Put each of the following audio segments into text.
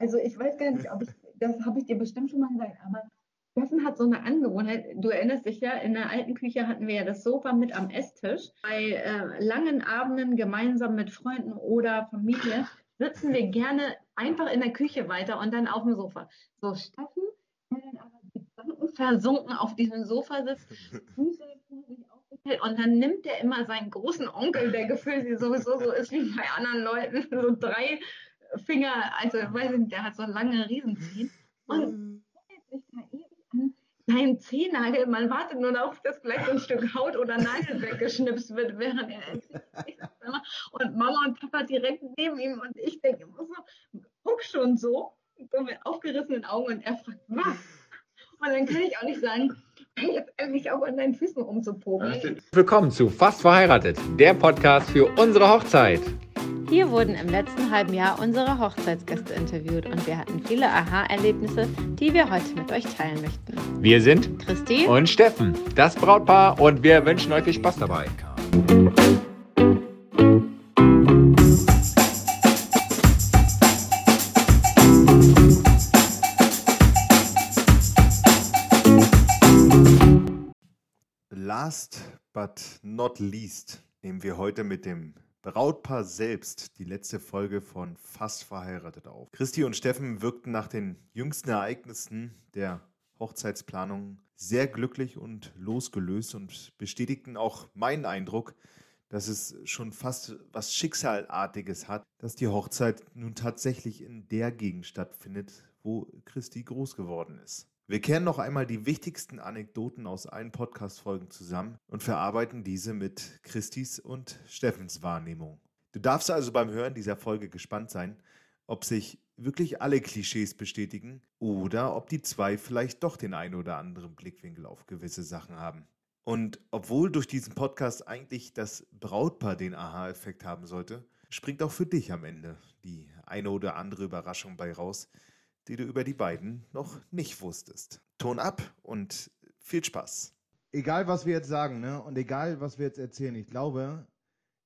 Also ich weiß gar nicht, ob ich, das habe ich dir bestimmt schon mal gesagt, aber Steffen hat so eine Angewohnheit, du erinnerst dich ja, in der alten Küche hatten wir ja das Sofa mit am Esstisch. Bei äh, langen Abenden gemeinsam mit Freunden oder Familie sitzen wir gerne einfach in der Küche weiter und dann auf dem Sofa. So, Steffen, der dann aber Gedanken versunken auf diesem Sofa sitzt, Füße aufgestellt und dann nimmt er immer seinen großen Onkel, der gefühlt sowieso so ist wie bei anderen Leuten, so drei Finger, also weiß ich nicht, der hat so lange Riesenzehen und sich da ewig an seinen Zehennagel, man wartet nur darauf, dass gleich so ein Stück Haut oder Nagel weggeschnipst wird, während er. Und Mama und Papa direkt neben ihm und ich denke immer so, guck schon so, mit aufgerissenen Augen und er fragt, was? Und dann kann ich auch nicht sagen, jetzt endlich auch an deinen Füßen rumzuproben. Willkommen zu Fast Verheiratet, der Podcast für unsere Hochzeit. Hier wurden im letzten halben Jahr unsere Hochzeitsgäste interviewt und wir hatten viele Aha-Erlebnisse, die wir heute mit euch teilen möchten. Wir sind Christi und Steffen, das Brautpaar und wir wünschen euch viel Spaß dabei. Last but not least nehmen wir heute mit dem Brautpaar selbst die letzte Folge von Fast verheiratet auf. Christi und Steffen wirkten nach den jüngsten Ereignissen der Hochzeitsplanung sehr glücklich und losgelöst und bestätigten auch meinen Eindruck, dass es schon fast was Schicksalartiges hat, dass die Hochzeit nun tatsächlich in der Gegend stattfindet, wo Christi groß geworden ist. Wir kehren noch einmal die wichtigsten Anekdoten aus allen Podcast-Folgen zusammen und verarbeiten diese mit Christis und Steffens Wahrnehmung. Du darfst also beim Hören dieser Folge gespannt sein, ob sich wirklich alle Klischees bestätigen oder ob die zwei vielleicht doch den einen oder anderen Blickwinkel auf gewisse Sachen haben. Und obwohl durch diesen Podcast eigentlich das Brautpaar den Aha-Effekt haben sollte, springt auch für dich am Ende die eine oder andere Überraschung bei raus, die du über die beiden noch nicht wusstest. Ton ab und viel Spaß. Egal, was wir jetzt sagen, ne? Und egal, was wir jetzt erzählen, ich glaube,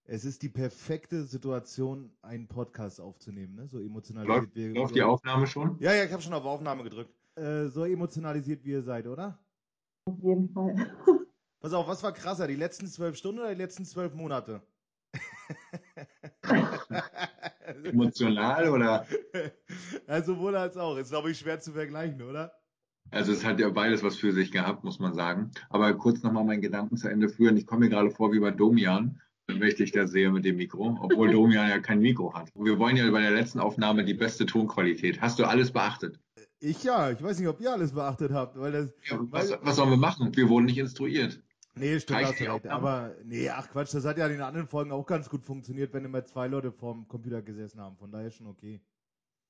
es ist die perfekte Situation, einen Podcast aufzunehmen, ne? So emotionalisiert läuft, wie Läuft so, die Aufnahme schon? Ja, ja, ich habe schon auf Aufnahme gedrückt. Äh, so emotionalisiert, wie ihr seid, oder? Auf jeden Fall. Pass auf, was war krasser, die letzten zwölf Stunden oder die letzten zwölf Monate? Emotional oder? Also sowohl als auch. Ist, glaube ich, schwer zu vergleichen, oder? Also es hat ja beides was für sich gehabt, muss man sagen. Aber kurz nochmal meinen Gedanken zu Ende führen. Ich komme mir gerade vor wie bei Domian, wenn ich dich da sehe mit dem Mikro, obwohl Domian ja kein Mikro hat. Wir wollen ja bei der letzten Aufnahme die beste Tonqualität. Hast du alles beachtet? Ich ja. Ich weiß nicht, ob ihr alles beachtet habt. Weil das, ja, was, weil, was sollen wir machen? Wir wurden nicht instruiert. Nee, stimmt, hast du recht. Aber nee, ach Quatsch, das hat ja in den anderen Folgen auch ganz gut funktioniert, wenn immer zwei Leute vorm Computer gesessen haben. Von daher schon okay.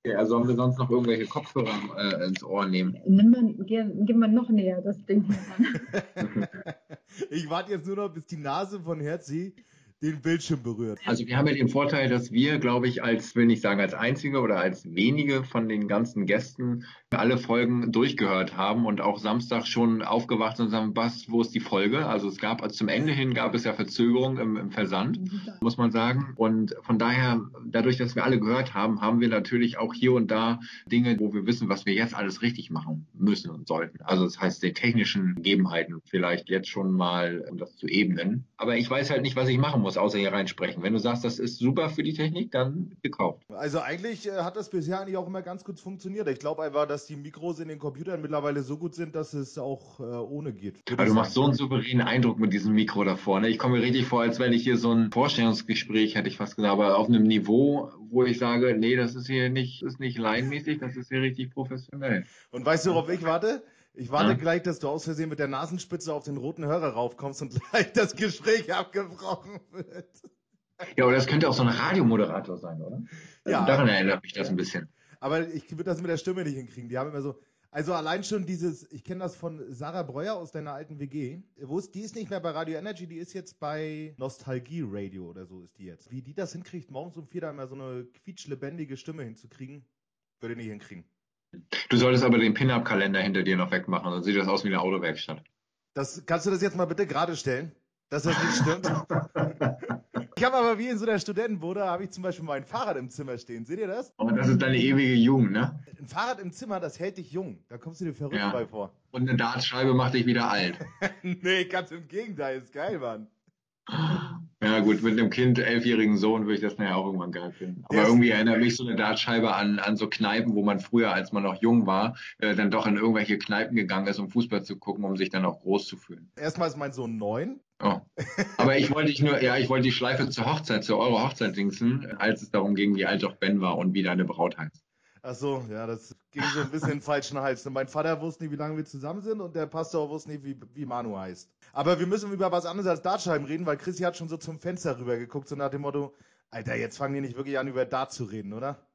Ja, sollen wir sonst noch irgendwelche Kopfhörer äh, ins Ohr nehmen? Nimm mal, geh, geh mal noch näher das Ding an. ich warte jetzt nur noch, bis die Nase von Herzi den Bildschirm berührt. Also wir haben ja den Vorteil, dass wir, glaube ich, als, will nicht sagen als einzige oder als wenige von den ganzen Gästen alle Folgen durchgehört haben und auch Samstag schon aufgewacht und sagen, was, wo ist die Folge? Also es gab, also zum Ende hin gab es ja Verzögerungen im, im Versand, muss man sagen. Und von daher, dadurch, dass wir alle gehört haben, haben wir natürlich auch hier und da Dinge, wo wir wissen, was wir jetzt alles richtig machen müssen und sollten. Also das heißt, die technischen Gegebenheiten vielleicht jetzt schon mal, um das zu ebnen. Aber ich weiß halt nicht, was ich machen muss, außer hier reinsprechen. Wenn du sagst, das ist super für die Technik, dann gekauft. Also eigentlich äh, hat das bisher eigentlich auch immer ganz gut funktioniert. Ich glaube einfach, dass die Mikros in den Computern mittlerweile so gut sind, dass es auch äh, ohne geht. Aber du machst so einen souveränen Eindruck mit diesem Mikro da vorne. Ich komme mir richtig vor, als wenn ich hier so ein Vorstellungsgespräch, hätte ich fast gesagt, aber auf einem Niveau, wo ich sage, nee, das ist hier nicht, ist nicht laienmäßig, das ist hier richtig professionell. Und weißt du, worauf ich warte? Ich warte ja. gleich, dass du aus Versehen mit der Nasenspitze auf den roten Hörer raufkommst und gleich das Gespräch abgebrochen wird. Ja, aber das könnte auch so ein Radiomoderator sein, oder? Ja. Also daran erinnert mich das ein bisschen. Aber ich würde das mit der Stimme nicht hinkriegen. Die haben immer so, also allein schon dieses, ich kenne das von Sarah Breuer aus deiner alten WG. Wo ist, die ist nicht mehr bei Radio Energy, die ist jetzt bei Nostalgie Radio oder so ist die jetzt. Wie die das hinkriegt, morgens um vier da immer so eine quietschlebendige Stimme hinzukriegen, würde ich nicht hinkriegen. Du solltest aber den Pin-Up-Kalender hinter dir noch wegmachen, dann sieht das aus wie eine Autowerkstatt. Das, kannst du das jetzt mal bitte gerade stellen, dass das nicht stimmt? Ich habe aber wie in so einer Studentenbude, habe ich zum Beispiel mein Fahrrad im Zimmer stehen. Seht ihr das? Und das ist deine ewige Jugend, ne? Ein Fahrrad im Zimmer, das hält dich jung. Da kommst du dir verrückt Ja. bei vor. Und eine Dartscheibe macht dich wieder alt. nee, ganz im Gegenteil. Ist geil, Mann. Ja gut, mit einem Kind, elfjährigen Sohn, würde ich das nachher auch irgendwann geil finden. Aber Ja. irgendwie erinnert mich so eine Dartscheibe an, an so Kneipen, wo man früher, als man noch jung war, äh, dann doch in irgendwelche Kneipen gegangen ist, um Fußball zu gucken, um sich dann auch groß zu fühlen. Erstmal ist mein Sohn neun. Oh. Aber ich wollte dich nur, ja, ich wollte die Schleife zur Hochzeit, zu eurer Hochzeit dingsen, als es darum ging, wie alt doch Ben war und wie deine Braut heißt. Ach so, ja, das ging so ein bisschen in den falschen Hals. Mein Vater wusste nie, wie lange wir zusammen sind und der Pastor wusste nie, wie, wie Manu heißt. Aber wir müssen über was anderes als Dartscheiben reden, weil Chrissy hat schon so zum Fenster rüber geguckt, so nach dem Motto, Alter, jetzt fangen die nicht wirklich an, über Dart zu reden, oder?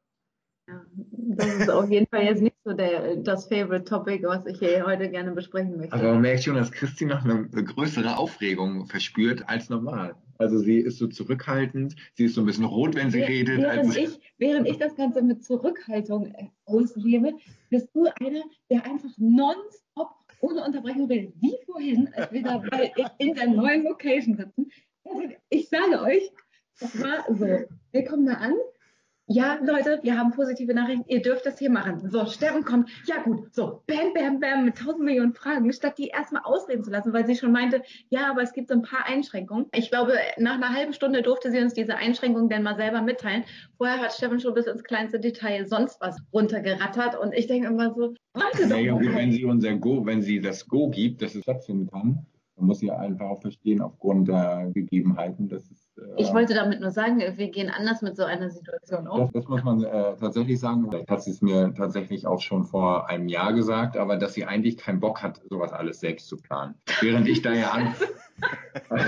Ja, das ist auf jeden Fall jetzt nicht so der, das Favorite Topic, was ich hier heute gerne besprechen möchte. Aber man merkt schon, dass Christi noch eine größere Aufregung verspürt als normal. Also sie ist so zurückhaltend, sie ist so ein bisschen rot, wenn sie Wäh- redet. Während Also, ich, während ich das Ganze mit Zurückhaltung äh, auslebe, bist du einer, der einfach nonstop ohne Unterbrechung redet. Wie vorhin, als wir da in der neuen Location sitzen. Also ich sage euch, das war so. Wir kommen da an. Ja, Leute, wir haben positive Nachrichten. Ihr dürft das hier machen. So, Steffen kommt. Ja, gut. So, bam, bam, bam, mit tausend Millionen Fragen, statt die erstmal ausreden zu lassen, weil sie schon meinte, ja, aber es gibt so ein paar Einschränkungen. Ich glaube, nach einer halben Stunde durfte sie uns diese Einschränkungen dann mal selber mitteilen. Vorher hat Steffen schon bis ins kleinste Detail sonst was runtergerattert und ich denke immer so, warte doch naja, gut, wenn sie unser Go, wenn sie das Go gibt, dass es stattfinden kann, dann muss sie einfach auch verstehen, aufgrund der Gegebenheiten, dass es. Äh, Ich wollte damit nur sagen, wir gehen anders mit so einer Situation um. Das, das muss man äh, tatsächlich sagen. Vielleicht hat sie es mir tatsächlich auch schon vor einem Jahr gesagt, aber dass sie eigentlich keinen Bock hat, sowas alles selbst zu planen. Während ich da ja an. Das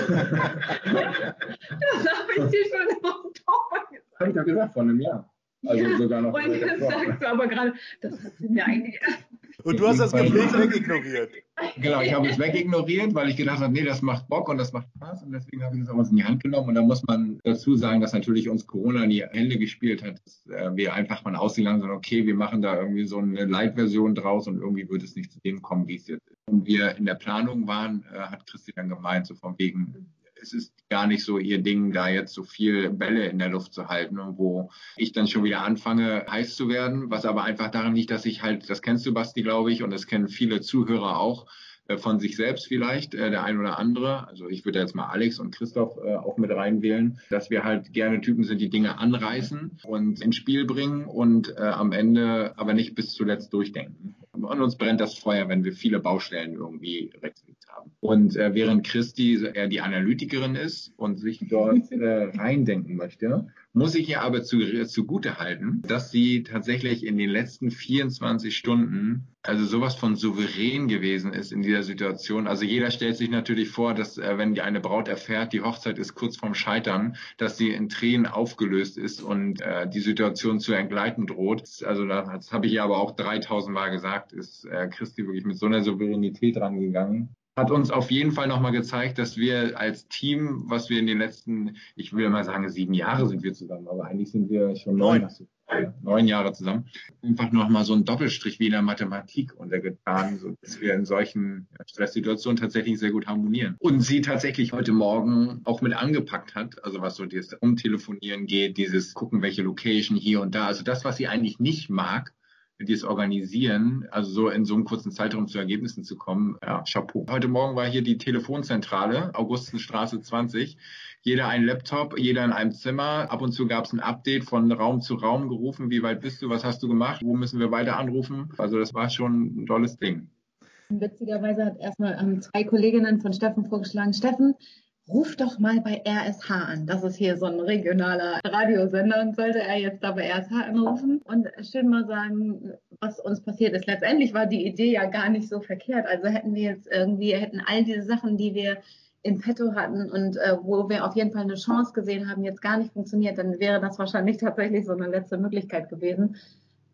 habe ich dir schon im Oktober gesagt. Habe ich doch gesagt, vor einem Jahr. Also Ja, sogar noch. Und jetzt sagst du aber gerade, das hat sie mir eigentlich Und du hast das Gespräch wegignoriert. Genau, ich habe es wegignoriert, weil ich gedacht habe, nee, das macht Bock und das macht Spaß und deswegen habe ich es auch in die Hand genommen. Und da muss man dazu sagen, dass natürlich uns Corona in die Hände gespielt hat, dass äh, wir einfach mal ausgegangen sind, okay, wir machen da irgendwie so eine Light-Version draus und irgendwie wird es nicht zu dem kommen, wie es jetzt ist. Und wir in der Planung waren, äh, hat Christi dann gemeint, so von wegen, es ist gar nicht so ihr Ding, da jetzt so viel Bälle in der Luft zu halten und wo ich dann schon wieder anfange, heiß zu werden, was aber einfach daran liegt, dass ich halt, das kennst du, Basti, glaube ich, und das kennen viele Zuhörer auch, von sich selbst vielleicht, äh, der ein oder andere. Also ich würde jetzt mal Alex und Christoph äh, auch mit reinwählen, dass wir halt gerne Typen sind, die Dinge anreißen und ins Spiel bringen und äh, am Ende aber nicht bis zuletzt durchdenken. Und uns brennt das Feuer, wenn wir viele Baustellen irgendwie links haben. Und äh, während Christi eher die Analytikerin ist und sich dort äh, reindenken möchte, muss ich ihr aber zu, zugute halten, dass sie tatsächlich in den letzten 24 Stunden also sowas von souverän gewesen ist in dieser Situation. Also jeder stellt sich natürlich vor, dass äh, wenn die eine Braut erfährt, die Hochzeit ist kurz vorm Scheitern, dass sie in Tränen aufgelöst ist und äh, die Situation zu entgleiten droht. Also das habe ich ihr aber auch 3000 Mal gesagt, ist äh, Christi wirklich mit so einer Souveränität rangegangen hat uns auf jeden Fall nochmal gezeigt, dass wir als Team, was wir in den letzten, ich will mal sagen, sieben Jahre sind wir zusammen, aber eigentlich sind wir schon neun, Neun. neun Jahre zusammen, einfach nochmal so einen Doppelstrich wie in der Mathematik untergetan, so dass wir in solchen Stresssituationen tatsächlich sehr gut harmonieren. Und sie tatsächlich heute Morgen auch mit angepackt hat, also was so dieses Umtelefonieren geht, dieses gucken, welche Location hier und da, also das, was sie eigentlich nicht mag, dieses Organisieren, also so in so einem kurzen Zeitraum zu Ergebnissen zu kommen, ja, Chapeau. Heute Morgen war hier die Telefonzentrale, Augustenstraße 20. Jeder ein Laptop, jeder in einem Zimmer. Ab und zu gab es ein Update von Raum zu Raum gerufen. Wie weit bist du? Was hast du gemacht? Wo müssen wir weiter anrufen? Also das war schon ein tolles Ding. Witzigerweise hat erstmal ähm, zwei Kolleginnen von Steffen vorgeschlagen, Steffen, ruf doch mal bei RSH an. Das ist hier so ein regionaler Radiosender und sollte er jetzt da bei RSH anrufen und schön mal sagen, was uns passiert ist. Letztendlich war die Idee ja gar nicht so verkehrt. Also hätten wir jetzt irgendwie, hätten all diese Sachen, die wir im Petto hatten und äh, wo wir auf jeden Fall eine Chance gesehen haben, jetzt gar nicht funktioniert, dann wäre das wahrscheinlich tatsächlich so eine letzte Möglichkeit gewesen.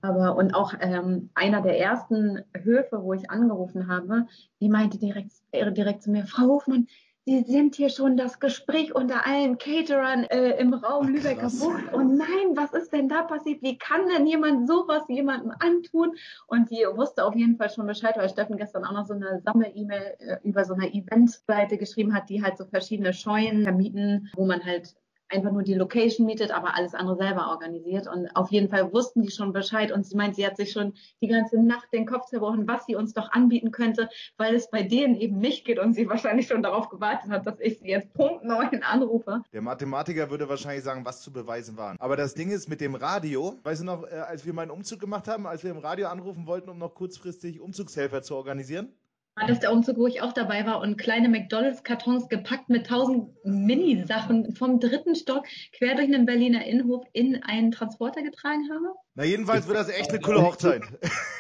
Aber und auch ähm, einer der ersten Höfe, wo ich angerufen habe, die meinte direkt, direkt zu mir, Frau Hofmann, Sie sind hier schon das Gespräch unter allen Caterern äh, im Raum Ach, Lübecker. Bucht. Und nein, was ist denn da passiert? Wie kann denn jemand sowas jemandem antun? Und die wusste auf jeden Fall schon Bescheid, weil Steffen gestern auch noch so eine Sammel-E-Mail äh, über so eine Eventseite geschrieben hat, die halt so verschiedene Scheuen vermieten, wo man halt einfach nur die Location mietet, aber alles andere selber organisiert. Und auf jeden Fall wussten die schon Bescheid. Und sie meint, sie hat sich schon die ganze Nacht den Kopf zerbrochen, was sie uns doch anbieten könnte, weil es bei denen eben nicht geht und sie wahrscheinlich schon darauf gewartet hat, dass ich sie jetzt Punkt 9 anrufe. Der Mathematiker würde wahrscheinlich sagen, was zu beweisen waren. Aber das Ding ist mit dem Radio, weißt du noch, äh, als wir meinen Umzug gemacht haben, als wir im Radio anrufen wollten, um noch kurzfristig Umzugshelfer zu organisieren? War das der Umzug, wo ich auch dabei war und kleine McDonalds-Kartons gepackt mit tausend Mini-Sachen vom dritten Stock quer durch einen Berliner Innenhof in einen Transporter getragen habe? Na, jedenfalls wird das echt eine coole Hochzeit.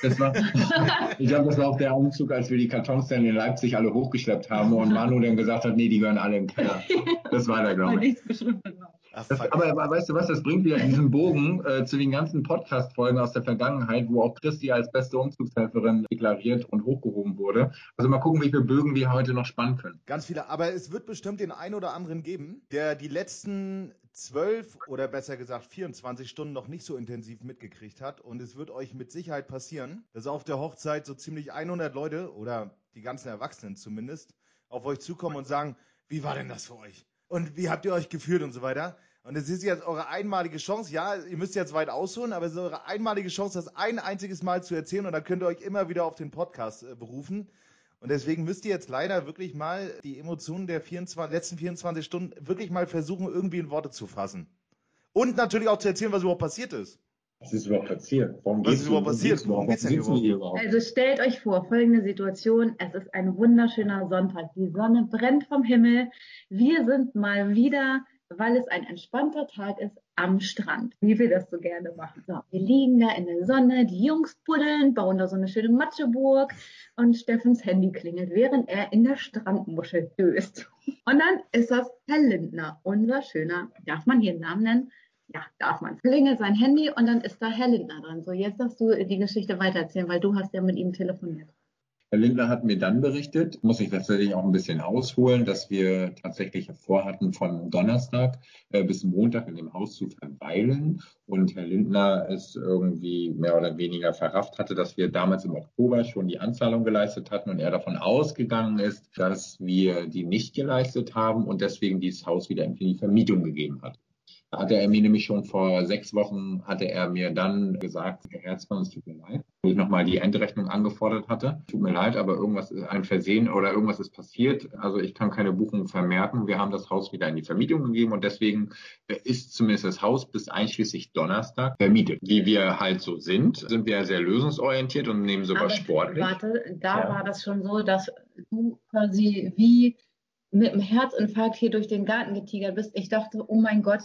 Das war, ich glaube, das war auch der Umzug, als wir die Kartons dann in Leipzig alle hochgeschleppt haben und Manu dann gesagt hat, nee, die gehören alle im Keller. Das war da, glaube ich. Das, aber weißt du was, das bringt wieder diesen Bogen äh, zu den ganzen Podcast-Folgen aus der Vergangenheit, wo auch Christi als beste Umzugshelferin deklariert und hochgehoben wurde. Also mal gucken, wie viele Bögen wir heute noch spannen können. Ganz viele, aber es wird bestimmt den einen oder anderen geben, der die letzten zwölf oder besser gesagt 24 Stunden noch nicht so intensiv mitgekriegt hat. Und es wird euch mit Sicherheit passieren, dass auf der Hochzeit so ziemlich 100 Leute oder die ganzen Erwachsenen zumindest auf euch zukommen und sagen, wie war denn das für euch? Und wie habt ihr euch gefühlt und so weiter? Und es ist jetzt eure einmalige Chance. Ja, ihr müsst jetzt weit ausholen, aber es ist eure einmalige Chance, das ein einziges Mal zu erzählen. Und dann könnt ihr euch immer wieder auf den Podcast äh, berufen. Und deswegen müsst ihr jetzt leider wirklich mal die Emotionen der 24, letzten 24 Stunden wirklich mal versuchen, irgendwie in Worte zu fassen. Und natürlich auch zu erzählen, was überhaupt passiert ist. Was ist überhaupt passiert? Warum was ist überhaupt passiert? Warum geht's denn überhaupt? Also stellt euch vor, folgende Situation. Es ist ein wunderschöner Sonntag. Die Sonne brennt vom Himmel. Wir sind mal wieder weil es ein entspannter Tag ist am Strand, wie wir das so gerne machen. So, wir liegen da in der Sonne, die Jungs buddeln, bauen da so eine schöne Matscheburg und Steffens Handy klingelt, während er in der Strandmuschel döst. Und dann ist das Herr Lindner, unser schöner, darf man hier einen Namen nennen? Ja, darf man. Klingelt sein Handy und dann ist da Herr Lindner dran. So, jetzt darfst du die Geschichte weitererzählen, weil du hast ja mit ihm telefoniert. Herr Lindner hat mir dann berichtet, muss ich tatsächlich auch ein bisschen ausholen, dass wir tatsächlich vorhatten, von Donnerstag äh, bis Montag in dem Haus zu verweilen. Und Herr Lindner es irgendwie mehr oder weniger verrafft hatte, dass wir damals im Oktober schon die Anzahlung geleistet hatten und er davon ausgegangen ist, dass wir die nicht geleistet haben und deswegen dieses Haus wieder in die Vermietung gegeben hat hatte er mir nämlich schon vor sechs Wochen, hatte er mir dann gesagt, Herr Herzmann, es tut mir leid, wo ich nochmal die Endrechnung angefordert hatte. Tut mir leid, aber irgendwas ist ein Versehen oder irgendwas ist passiert. Also ich kann keine Buchung vermerken. Wir haben das Haus wieder in die Vermietung gegeben und deswegen ist zumindest das Haus bis einschließlich Donnerstag vermietet. Wie wir halt so sind, sind wir sehr lösungsorientiert und nehmen sogar aber sportlich. Warte, da ja. war das schon so, dass du quasi wie mit einem Herzinfarkt hier durch den Garten getigert bist. Ich dachte, oh mein Gott,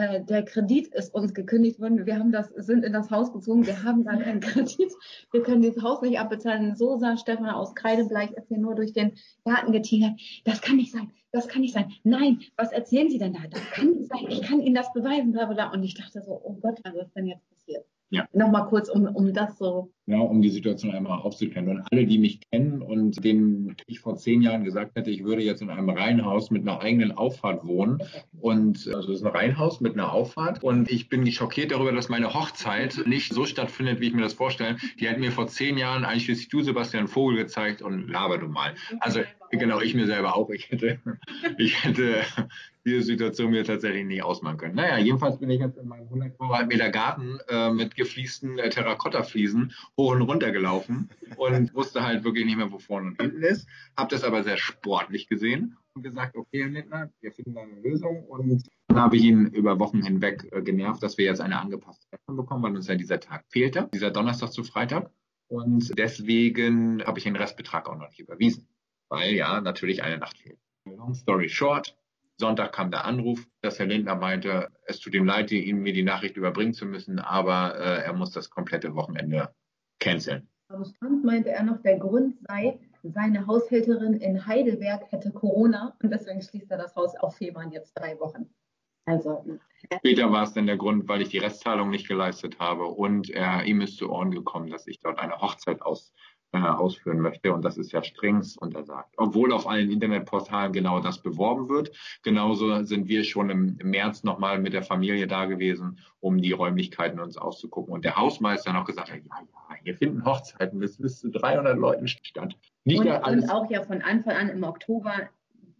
äh, der Kredit ist uns gekündigt worden. Wir haben das, sind in das Haus gezogen. Wir haben gar keinen Kredit. Wir können dieses Haus nicht abbezahlen. So sah Stefan aus Kreidebleich, ist hier nur durch den Garten getigert. Das kann nicht sein. Das kann nicht sein. Nein, was erzählen Sie denn da? Das kann nicht sein. Ich kann Ihnen das beweisen. Und ich dachte so, oh Gott, was ist denn jetzt passiert? Ja. Nochmal kurz, um, um das so. Ja, um die Situation einmal aufzuklären. Und alle, die mich kennen und denen ich vor zehn Jahren gesagt hätte, ich würde jetzt in einem Reihenhaus mit einer eigenen Auffahrt wohnen. Und also es ist ein Reihenhaus mit einer Auffahrt. Und ich bin schockiert darüber, dass meine Hochzeit nicht so stattfindet, wie ich mir das vorstelle. Die hätten mir vor zehn Jahren einschließlich du, Sebastian Vogel, gezeigt und laber du mal. Also genau, ich mir selber auch. Ich hätte, ich hätte diese Situation mir tatsächlich nicht ausmachen können. Naja, jedenfalls bin ich jetzt in meinem 100 Quadratmeter Garten äh, mit gefliesten äh, Terrakotta-Fliesen hoch und runter gelaufen und wusste halt wirklich nicht mehr, wo vorne und hinten ist. Hab das aber sehr sportlich gesehen und gesagt, okay, Herr Lindner, wir finden da eine Lösung und dann habe ich ihn über Wochen hinweg äh, genervt, dass wir jetzt eine angepasste Rechnung bekommen, weil uns ja dieser Tag fehlte, dieser Donnerstag zu Freitag. Und deswegen habe ich den Restbetrag auch noch nicht überwiesen, weil ja natürlich eine Nacht fehlt. Long story short, Sonntag kam der Anruf, dass Herr Lindner meinte, es tut ihm leid, Ihnen mir die Nachricht überbringen zu müssen, aber äh, er muss das komplette Wochenende canceln. Am Strand meinte er noch, der Grund sei, seine Haushälterin in Heidelberg hätte Corona und deswegen schließt er das Haus auf Februar jetzt drei Wochen. Also, Später war es dann der Grund, weil ich die Restzahlung nicht geleistet habe und er, ihm ist zu Ohren gekommen, dass ich dort eine Hochzeit aus, äh, ausführen möchte. Und das ist ja strengst untersagt. Obwohl auf allen Internetportalen genau das beworben wird. Genauso sind wir schon im, im März nochmal mit der Familie da gewesen, um die Räumlichkeiten uns auszugucken. Und der Hausmeister noch gesagt hat, ja, ja, hier finden Hochzeiten bis, bis zu 300 Leuten statt. Nicht und, und auch ja von Anfang an im Oktober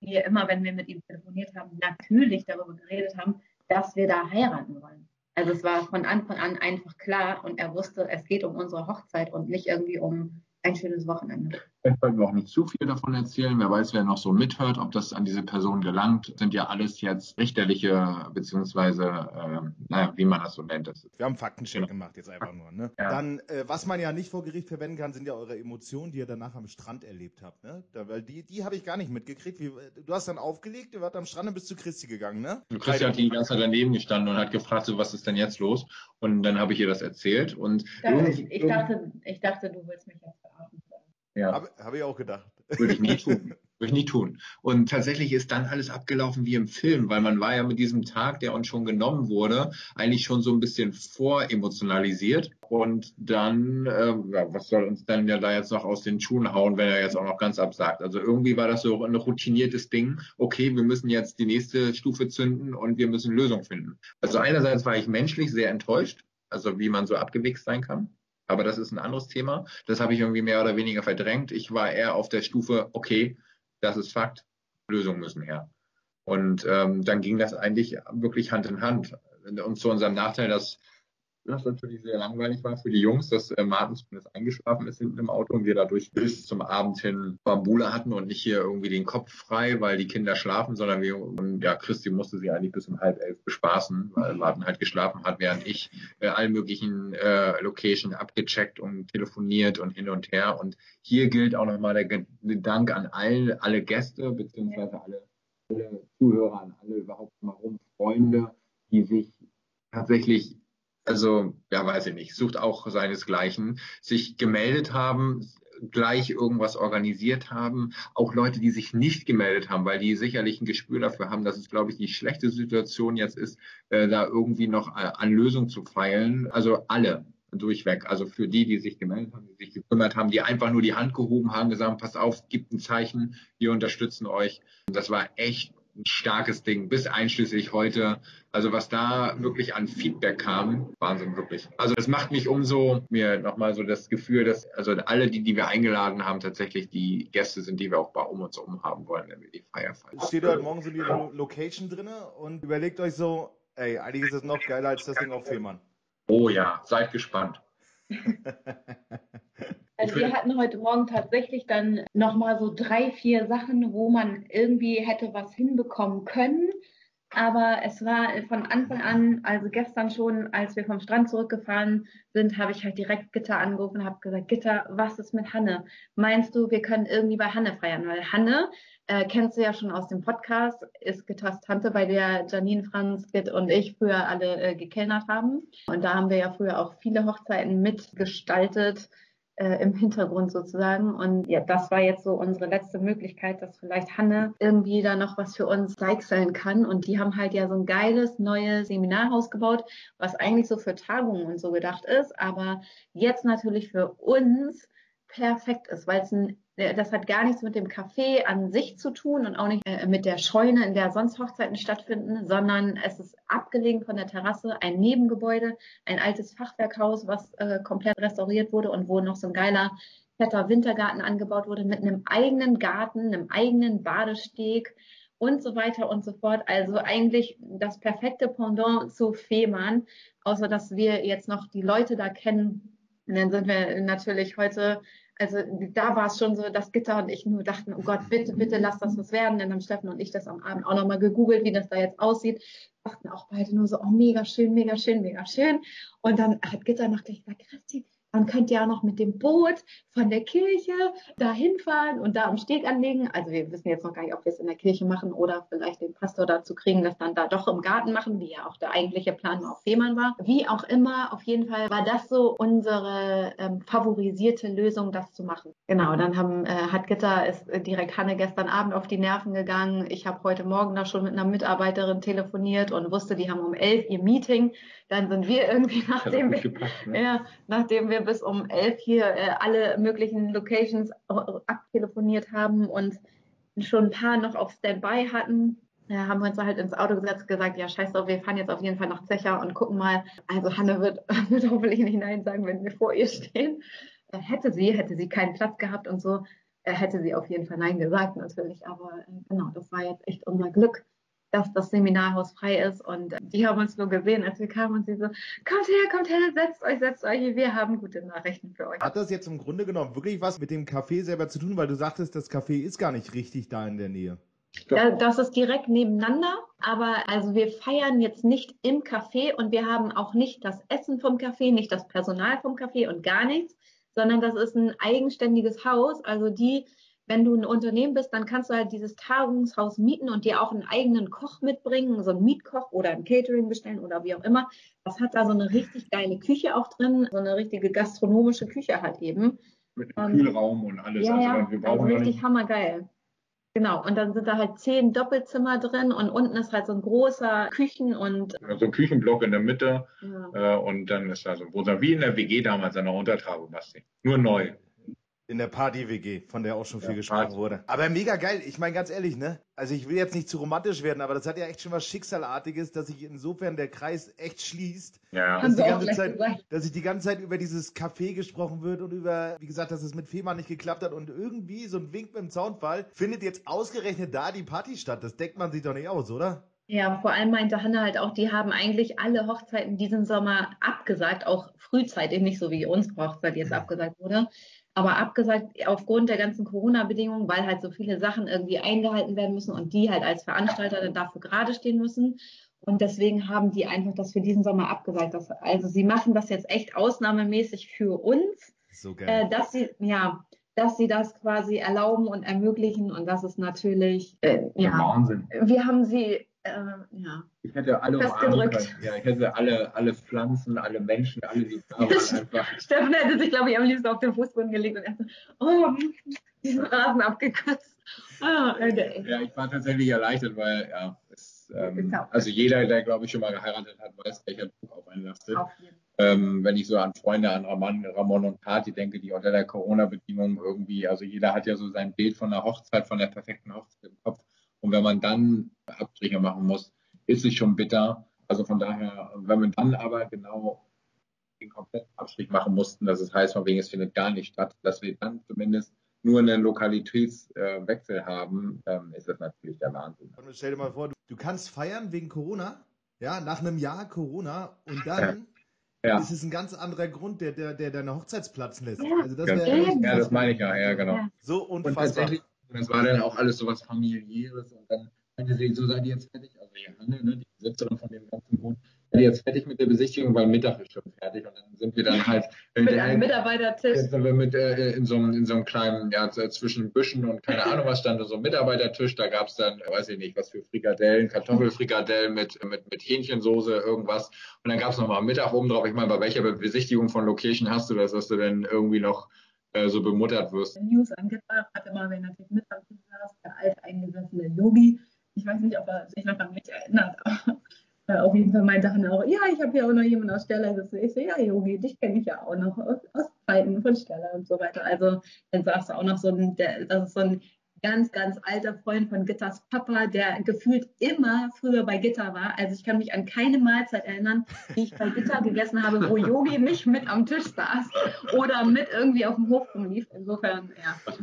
wir immer, wenn wir mit ihm telefoniert haben, natürlich darüber geredet haben, dass wir da heiraten wollen. Also es war von Anfang an einfach klar und er wusste, es geht um unsere Hochzeit und nicht irgendwie um ein schönes Wochenende. Ich wollte auch nicht zu viel davon erzählen. Wer weiß, wer noch so mithört, ob das an diese Person gelangt. sind ja alles jetzt richterliche, beziehungsweise, äh, naja, wie man das so nennt. Das Wir haben Faktencheck genau. gemacht, jetzt einfach nur. Ne? Ja. Dann, äh, was man ja nicht vor Gericht verwenden kann, sind ja eure Emotionen, die ihr danach am Strand erlebt habt. Ne? Da, weil die, die habe ich gar nicht mitgekriegt. Wie, du hast dann aufgelegt, du warst am Strand und bist zu Christi gegangen, ne? Und Christi hat die ganze Zeit daneben gestanden und hat gefragt, so, was ist denn jetzt los? Und dann habe ich ihr das erzählt. Und ich, ich, dachte, ich dachte, du willst mich jetzt verarschen. Ja. Habe hab ich auch gedacht. Würde ich nie tun. Würde ich nie tun. Und tatsächlich ist dann alles abgelaufen wie im Film, weil man war ja mit diesem Tag, der uns schon genommen wurde, eigentlich schon so ein bisschen voremotionalisiert. Und dann, äh, was soll uns dann ja da jetzt noch aus den Schuhen hauen, wenn er jetzt auch noch ganz absagt? Also irgendwie war das so ein routiniertes Ding. Okay, wir müssen jetzt die nächste Stufe zünden und wir müssen Lösungen finden. Also einerseits war ich menschlich sehr enttäuscht, also wie man so abgewichst sein kann. Aber das ist ein anderes Thema. Das habe ich irgendwie mehr oder weniger verdrängt. Ich war eher auf der Stufe, okay, das ist Fakt, Lösungen müssen her. Und ähm, dann ging das eigentlich wirklich Hand in Hand. Und zu unserem Nachteil, dass was natürlich sehr langweilig war für die Jungs, dass äh, Martin zumindest eingeschlafen ist hinten im Auto und wir dadurch bis zum Abend hin Bambula hatten und nicht hier irgendwie den Kopf frei, weil die Kinder schlafen, sondern wir, und ja, Christi musste sie eigentlich bis um halb elf bespaßen, weil Martin halt geschlafen hat, während ich äh, allen möglichen äh, Location abgecheckt und telefoniert und hin und her. Und hier gilt auch nochmal der Dank an all, alle Gäste, beziehungsweise alle, alle Zuhörer, an alle überhaupt mal rum Freunde, die sich tatsächlich also ja, weiß ich nicht, sucht auch seinesgleichen, sich gemeldet haben, gleich irgendwas organisiert haben, auch Leute, die sich nicht gemeldet haben, weil die sicherlich ein Gespür dafür haben, dass es, glaube ich, die schlechte Situation jetzt ist, äh, da irgendwie noch äh, an Lösung zu feilen. Also alle durchweg. Also für die, die sich gemeldet haben, die sich gekümmert haben, die einfach nur die Hand gehoben haben, gesagt, passt auf, gibt ein Zeichen, wir unterstützen euch. Das war echt ein starkes Ding, bis einschließlich heute. Also was da wirklich an Feedback kam, Wahnsinn wirklich. Also das macht mich umso mir nochmal so das Gefühl, dass also alle, die, die wir eingeladen haben, tatsächlich die Gäste sind, die wir auch bei um uns um haben wollen, wenn wir die Feier feiern. Steht heute Morgen so die Location drinne und überlegt euch so, ey, eigentlich ist es noch geiler als das Ding auf Fehmarn. Oh ja, seid gespannt. Also wir hatten heute Morgen tatsächlich dann nochmal so drei, vier Sachen, wo man irgendwie hätte was hinbekommen können. Aber es war von Anfang an, also gestern schon, als wir vom Strand zurückgefahren sind, habe ich halt direkt Gitter angerufen und habe gesagt, Gitter, was ist mit Hanne? Meinst du, wir können irgendwie bei Hanne feiern? Weil Hanne, äh, kennst du ja schon aus dem Podcast, ist Gitters Tante, bei der Janine Franz, Gitt und ich früher alle äh, gekellnert haben. Und da haben wir ja früher auch viele Hochzeiten mitgestaltet äh, im Hintergrund sozusagen. Und ja, das war jetzt so unsere letzte Möglichkeit, dass vielleicht Hanne irgendwie da noch was für uns deichseln kann. Und die haben halt ja so ein geiles neues Seminarhaus gebaut, was eigentlich so für Tagungen und so gedacht ist, aber jetzt natürlich für uns perfekt ist, weil es ein das hat gar nichts mit dem Café an sich zu tun und auch nicht äh, mit der Scheune, in der sonst Hochzeiten stattfinden, sondern es ist abgelegen von der Terrasse, ein Nebengebäude, ein altes Fachwerkhaus, was äh, komplett restauriert wurde und wo noch so ein geiler fetter Wintergarten angebaut wurde mit einem eigenen Garten, einem eigenen Badesteg und so weiter und so fort. Also eigentlich das perfekte Pendant zu Fehmarn, außer dass wir jetzt noch die Leute da kennen. Und dann sind wir natürlich heute also da war es schon so, dass Gitter und ich nur dachten, oh Gott, bitte, bitte lass das was werden. Dann haben Steffen und ich das am Abend auch nochmal gegoogelt, wie das da jetzt aussieht. Dachten auch beide nur so, oh mega schön, mega schön, mega schön. Und dann hat Gitter noch gleich gesagt, Christi, dann könnt ihr auch noch mit dem Boot von der Kirche da hinfahren und da am Steg anlegen. Also wir wissen jetzt noch gar nicht, ob wir es in der Kirche machen oder vielleicht den Pastor dazu kriegen, das dann da doch im Garten machen, wie ja auch der eigentliche Plan auf Fehmarn war. Wie auch immer, auf jeden Fall war das so unsere ähm, favorisierte Lösung, das zu machen. Genau, dann haben, äh, hat Gitter ist direkt Hanne gestern Abend auf die Nerven gegangen. Ich habe heute Morgen da schon mit einer Mitarbeiterin telefoniert und wusste, die haben um elf ihr Meeting. Dann sind wir irgendwie, nachdem wir, gepasst, ne? ja, nachdem wir bis um elf hier äh, alle möglichen Locations abtelefoniert haben und schon ein paar noch auf Standby hatten, ja, haben wir uns halt ins Auto gesetzt gesagt, ja, scheiß drauf, wir fahren jetzt auf jeden Fall nach Zecher und gucken mal. Also Hanne wird, wird hoffentlich nicht Nein sagen, wenn wir vor ihr stehen. Äh, hätte sie, hätte sie keinen Platz gehabt und so. äh, hätte sie auf jeden Fall Nein gesagt natürlich. Aber äh, genau, das war jetzt echt unser Glück, dass das Seminarhaus frei ist. Und äh, die haben uns nur gesehen, als wir kamen und sie so, kommt her, kommt her, setzt euch, setzt euch, wir haben gute Nachrichten für euch. Hat das jetzt im Grunde genommen wirklich was mit dem Café selber zu tun, weil du sagtest, das Café ist gar nicht richtig da in der Nähe? Da, das ist direkt nebeneinander, aber also wir feiern jetzt nicht im Café und wir haben auch nicht das Essen vom Café, nicht das Personal vom Café und gar nichts, sondern das ist ein eigenständiges Haus. Also die, wenn du ein Unternehmen bist, dann kannst du halt dieses Tagungshaus mieten und dir auch einen eigenen Koch mitbringen, so einen Mietkoch oder ein Catering bestellen oder wie auch immer. Das hat da so eine richtig geile Küche auch drin, so eine richtige gastronomische Küche halt eben. Mit einem Kühlraum und alles. Ja, also ja, wir also brauchen gar richtig hammergeil. Genau, und dann sind da halt zehn Doppelzimmer drin und unten ist halt so ein großer Küchen- und so ein Küchenblock in der Mitte ja. äh, und dann ist da so ein großer, wie in der WG damals an der Untertrabe, Basti. Nur neu. In der Party-WG, von der auch schon viel Ja, gesprochen Party. wurde. Aber mega geil. Ich meine, ganz ehrlich, ne? Also ich will jetzt nicht zu romantisch werden, aber das hat ja echt schon was Schicksalartiges, dass sich insofern der Kreis echt schließt. Ja. Dass die, ganze Zeit, gesagt. dass sich die ganze Zeit über dieses Café gesprochen wird und über, wie gesagt, dass es mit Fehmarn nicht geklappt hat und irgendwie so ein Wink mit dem Zaunfall findet jetzt ausgerechnet da die Party statt. Das deckt man sich doch nicht aus, oder? Ja, vor allem meinte Hanne halt auch, die haben eigentlich alle Hochzeiten diesen Sommer abgesagt, auch frühzeitig, nicht so wie unsere Hochzeit jetzt abgesagt wurde, aber abgesagt aufgrund der ganzen Corona-Bedingungen, weil halt so viele Sachen irgendwie eingehalten werden müssen und die halt als Veranstalter dann dafür gerade stehen müssen. Und deswegen haben die einfach das für diesen Sommer abgesagt. Das, also sie machen das jetzt echt ausnahmemäßig für uns, So äh, dass sie, ja, dass sie das quasi erlauben und ermöglichen. Und das ist natürlich, äh, ja, Wahnsinn. wir haben sie, äh, ja, Ich hätte alle umarmen können. Ja, ich hätte alle, alle Pflanzen, alle Menschen, alle, die einfach. Steffen hätte sich, glaube ich, am liebsten auf den Fußboden gelegt und er so, oh, diesen Rasen abgekürzt. Ah, äh, Ja, ich war tatsächlich erleichtert, weil, ja, es, ähm, also jeder, der, glaube ich, schon mal geheiratet hat, weiß, welcher Druck auf einen lastet. auf. Ähm, wenn ich so an Freunde, an Ramon, Ramon und Kati denke, die unter der Corona-Bedingung irgendwie, also jeder hat ja so sein Bild von der Hochzeit, von der perfekten Hochzeit im Kopf. Und wenn man dann Abstriche machen muss, ist es schon bitter. Also von daher, wenn man dann aber genau den kompletten Abstrich machen mussten, dass es heißt, von wegen, es findet gar nicht statt, dass wir dann zumindest nur einen Lokalitätswechsel haben, ähm, ist das natürlich der Wahnsinn. Und stell dir mal vor, du, du kannst feiern wegen Corona, ja, nach einem Jahr Corona und dann Ja. ist es ein ganz anderer Grund, der, der, der deine Hochzeit platzen lässt. Ja. Also das echt Ja, das meine ich ja, ja, genau. Ja. so Und unfassbar. tatsächlich, das war dann auch alles so was familiäres und dann so seid ihr jetzt fertig, also Johanne, ne, die Besitzerin von dem ganzen Gut, seid ihr jetzt fertig mit der Besichtigung, weil Mittag ist schon fertig und dann sind wir dann halt Mit einem Mitarbeitertisch. Jetzt sind wir mit äh, in, so einem, in so einem kleinen, ja, zwischen Büschen und keine Ahnung was stand so ein Mitarbeitertisch, da gab's dann, weiß ich nicht, was für Frikadellen, Kartoffelfrikadellen mit, mit, mit Hähnchensoße, irgendwas. Und dann gab's noch mal Mittag oben drauf. Ich meine, bei welcher Be- Besichtigung von Location hast du das, dass du denn irgendwie noch äh, so bemuttert wirst? News angebracht, hat immer, wenn natürlich mit am Tisch saß, der alteingesessene Yogi. Ich weiß nicht, ob er sich noch an mich erinnert, aber äh, auf jeden Fall meinte Hanna auch, ja, ich habe ja auch noch jemanden aus Stella sitzen. Ich so, ja, Yogi, dich kenne ich ja auch noch aus, aus Zeiten von Stella und so weiter. Also dann saß da auch noch so ein, der, das ist so ein ganz, ganz alter Freund von Gitters Papa, der gefühlt immer früher bei Gitter war. Also ich kann mich an keine Mahlzeit erinnern, die ich bei Gitter gegessen habe, wo Yogi nicht mit am Tisch saß oder mit irgendwie auf dem Hof rumlief. Insofern, ja.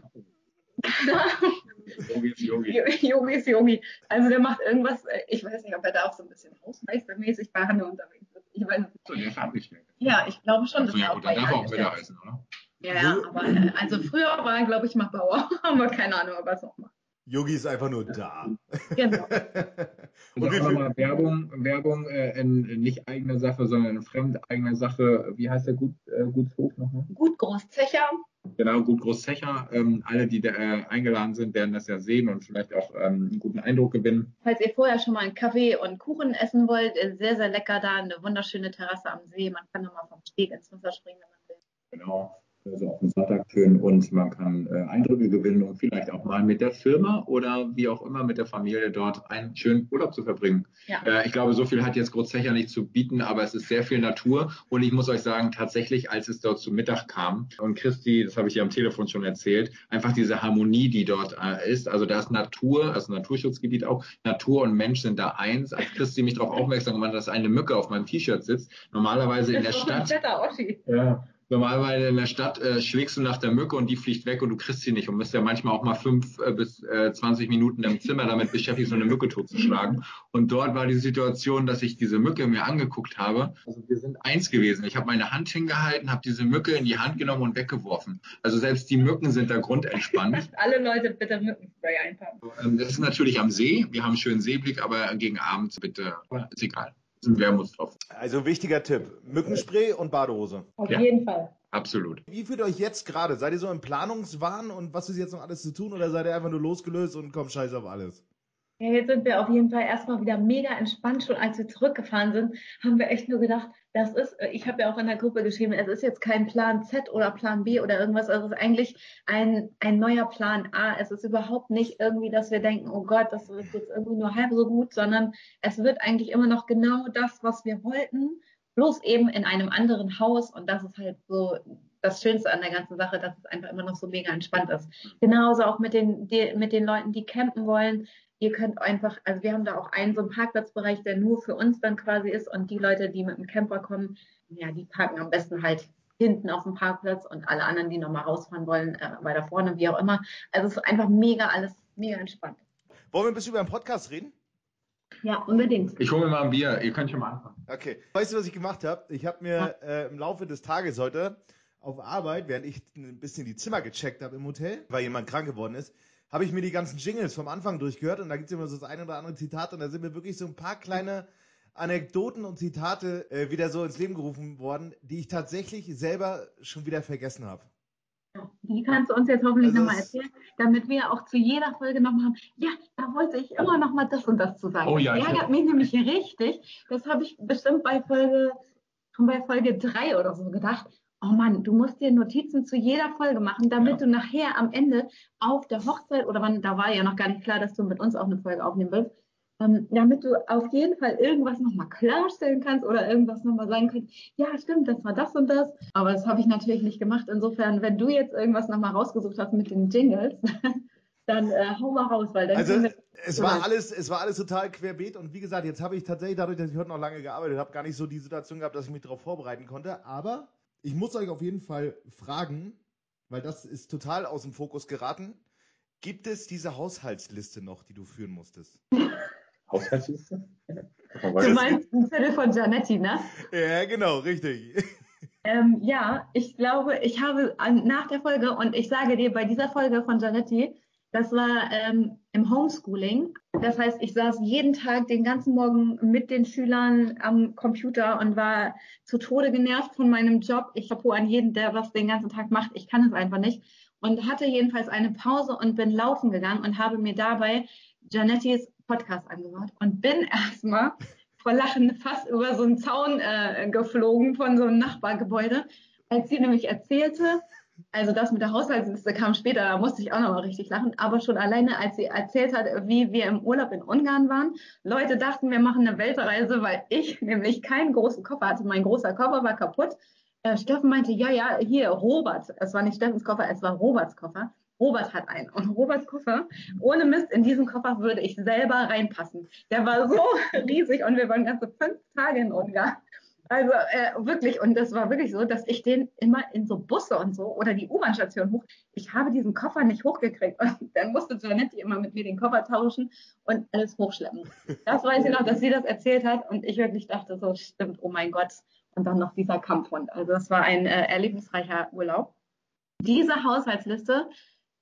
Yogi ist Yogi. Yogi ist Yogi. Also der macht irgendwas, äh, ich weiß nicht, ob er da auch so ein bisschen hausmeistermäßig bei Hanne unterwegs ist. Ich weiß es So, nicht. der ist abgestellt. Ja, ich glaube schon, dass Also, ja, er gut, auch bei dann darf er auch wieder angestellt ist. essen, oder? Ja, ja, aber äh, also früher war er, glaube ich, mal Bauer. Aber keine Ahnung, ob er es noch macht. Yogi ist einfach nur da. Genau. Und wie auch nochmal Werbung, Werbung äh, in, in nicht eigener Sache, sondern in fremdeigener Sache. Wie heißt der Gut, äh, Gutshof nochmal? Gut Großzecher. Genau, Gut Großzecher. Ähm, alle, die da äh, eingeladen sind, werden das ja sehen und vielleicht auch ähm, einen guten Eindruck gewinnen. Falls ihr vorher schon mal einen Kaffee und Kuchen essen wollt, ist sehr, sehr lecker da. Eine wunderschöne Terrasse am See. Man kann nochmal vom Steg ins Wasser springen, wenn man will. Genau. Also auf den Sonntag schön und man kann äh, Eindrücke gewinnen und vielleicht auch mal mit der Firma oder wie auch immer mit der Familie dort einen schönen Urlaub zu verbringen. Ja. Äh, ich glaube, so viel hat jetzt Großzecher nicht zu bieten, aber es ist sehr viel Natur und ich muss euch sagen, tatsächlich, als es dort zu Mittag kam und Christi, das habe ich ihr am Telefon schon erzählt, einfach diese Harmonie, die dort äh, ist, also da ist Natur, also Naturschutzgebiet auch, Natur und Mensch sind da eins. Als Christi mich darauf aufmerksam gemacht hat, dass eine Mücke auf meinem T-Shirt sitzt, normalerweise in der doch ein Stadt fetter Oschi. ja, Normalerweise in der Stadt äh, schlägst du nach der Mücke und die fliegt weg und du kriegst sie nicht und bist ja manchmal auch mal fünf äh, bis äh, 20 Minuten im Zimmer damit beschäftigt, so eine Mücke totzuschlagen. Und dort war die Situation, dass ich diese Mücke mir angeguckt habe. Also wir sind eins gewesen. Ich habe meine Hand hingehalten, habe diese Mücke in die Hand genommen und weggeworfen. Also selbst die Mücken sind da grundentspannt. Alle Leute bitte Mückenspray einpacken. Ähm, das ist natürlich am See. Wir haben einen schönen Seeblick, aber gegen Abend bitte, ist egal. Sind Wermutstropfen. Also wichtiger Tipp: Mückenspray und Badehose. Auf Ja. jeden Fall. Absolut. Wie fühlt ihr euch jetzt gerade? Seid ihr so im Planungswahn und was ist jetzt noch alles zu tun oder seid ihr einfach nur losgelöst und kommt scheiß auf alles? Ja, jetzt sind wir auf jeden Fall erstmal wieder mega entspannt. Schon als wir zurückgefahren sind, haben wir echt nur gedacht, das ist, ich habe ja auch in der Gruppe geschrieben, es ist jetzt kein Plan Z oder Plan B oder irgendwas. Es ist eigentlich ein, ein neuer Plan A. Es ist überhaupt nicht irgendwie, dass wir denken, oh Gott, das ist jetzt irgendwie nur halb so gut, sondern es wird eigentlich immer noch genau das, was wir wollten, bloß eben in einem anderen Haus. Und das ist halt so das Schönste an der ganzen Sache, dass es einfach immer noch so mega entspannt ist. Genauso auch mit den, die, mit den Leuten, die campen wollen. Ihr könnt einfach, also wir haben da auch einen so einen Parkplatzbereich, der nur für uns dann quasi ist und die Leute, die mit dem Camper kommen, ja, die parken am besten halt hinten auf dem Parkplatz und alle anderen, die nochmal rausfahren wollen, äh, weiter vorne, wie auch immer. Also es ist einfach mega alles, mega entspannt. Wollen wir ein bisschen über den Podcast reden? Ja, unbedingt. Ich hole mir mal ein Bier. Ihr könnt schon mal anfangen. Okay. Weißt du, was ich gemacht habe? Ich habe mir äh, im Laufe des Tages heute auf Arbeit, während ich ein bisschen die Zimmer gecheckt habe im Hotel, weil jemand krank geworden ist, habe ich mir die ganzen Jingles vom Anfang durchgehört und da gibt es immer so das eine oder andere Zitat und da sind mir wirklich so ein paar kleine Anekdoten und Zitate äh, wieder so ins Leben gerufen worden, die ich tatsächlich selber schon wieder vergessen habe. Die kannst du uns jetzt hoffentlich Also nochmal erzählen, damit wir auch zu jeder Folge nochmal haben, ja, da wollte ich immer nochmal das und das zu sagen. Oh ja, das ärgert mich nämlich richtig. Das habe ich bestimmt bei Folge, schon bei Folge 3 oder so gedacht. Oh Mann, du musst dir Notizen zu jeder Folge machen, damit Ja. du nachher am Ende auf der Hochzeit, oder wann, da war ja noch gar nicht klar, dass du mit uns auch eine Folge aufnehmen willst, ähm, damit du auf jeden Fall irgendwas nochmal klarstellen kannst oder irgendwas nochmal sagen kannst, ja, stimmt, das war das und das. Aber das habe ich natürlich nicht gemacht. Insofern, wenn du jetzt irgendwas nochmal rausgesucht hast mit den Jingles, dann äh, hau mal raus, weil dann Also es war alles, es war alles total querbeet und wie gesagt, jetzt habe ich tatsächlich dadurch, dass ich heute noch lange gearbeitet habe, gar nicht so die Situation gehabt, dass ich mich darauf vorbereiten konnte. Aber ich muss euch auf jeden Fall fragen, weil das ist total aus dem Fokus geraten. Gibt es diese Haushaltsliste noch, die du führen musstest? Haushaltsliste? du meinst ein Viertel von Gianetti, ne? Ja, genau, richtig. Ähm, ja, ich glaube, ich habe an, nach der Folge, und ich sage dir, bei dieser Folge von Gianetti, das war ähm, im Homeschooling. Das heißt, ich saß jeden Tag den ganzen Morgen mit den Schülern am Computer und war zu Tode genervt von meinem Job. Ich Chapeau an jeden, der was den ganzen Tag macht. Ich kann es einfach nicht. Und hatte jedenfalls eine Pause und bin laufen gegangen und habe mir dabei Gianettis Podcast angehört und bin erstmal vor Lachen fast über so einen Zaun äh, geflogen von so einem Nachbargebäude, als sie nämlich erzählte, also das mit der Haushaltsliste kam später, da musste ich auch nochmal richtig lachen, aber schon alleine, als sie erzählt hat, wie wir im Urlaub in Ungarn waren, Leute dachten, wir machen eine Weltreise, weil ich nämlich keinen großen Koffer hatte. Mein großer Koffer war kaputt. Äh, Steffen meinte, ja, ja, hier, Robert. Es war nicht Steffens Koffer, es war Roberts Koffer. Robert hat einen. Und Roberts Koffer, ohne Mist, in diesen Koffer würde ich selber reinpassen. Der war so riesig und wir waren ganze fünf Tage in Ungarn. Also äh, wirklich, und das war wirklich so, dass ich den immer in so Busse und so oder die U-Bahn-Station hoch, ich habe diesen Koffer nicht hochgekriegt. Und dann musste Janetti immer mit mir den Koffer tauschen und alles hochschleppen. Das weiß ich noch, dass sie das erzählt hat und ich wirklich dachte, so stimmt, oh mein Gott. Und dann noch dieser Kampfhund. Also es war ein äh, erlebnisreicher Urlaub. Diese Haushaltsliste,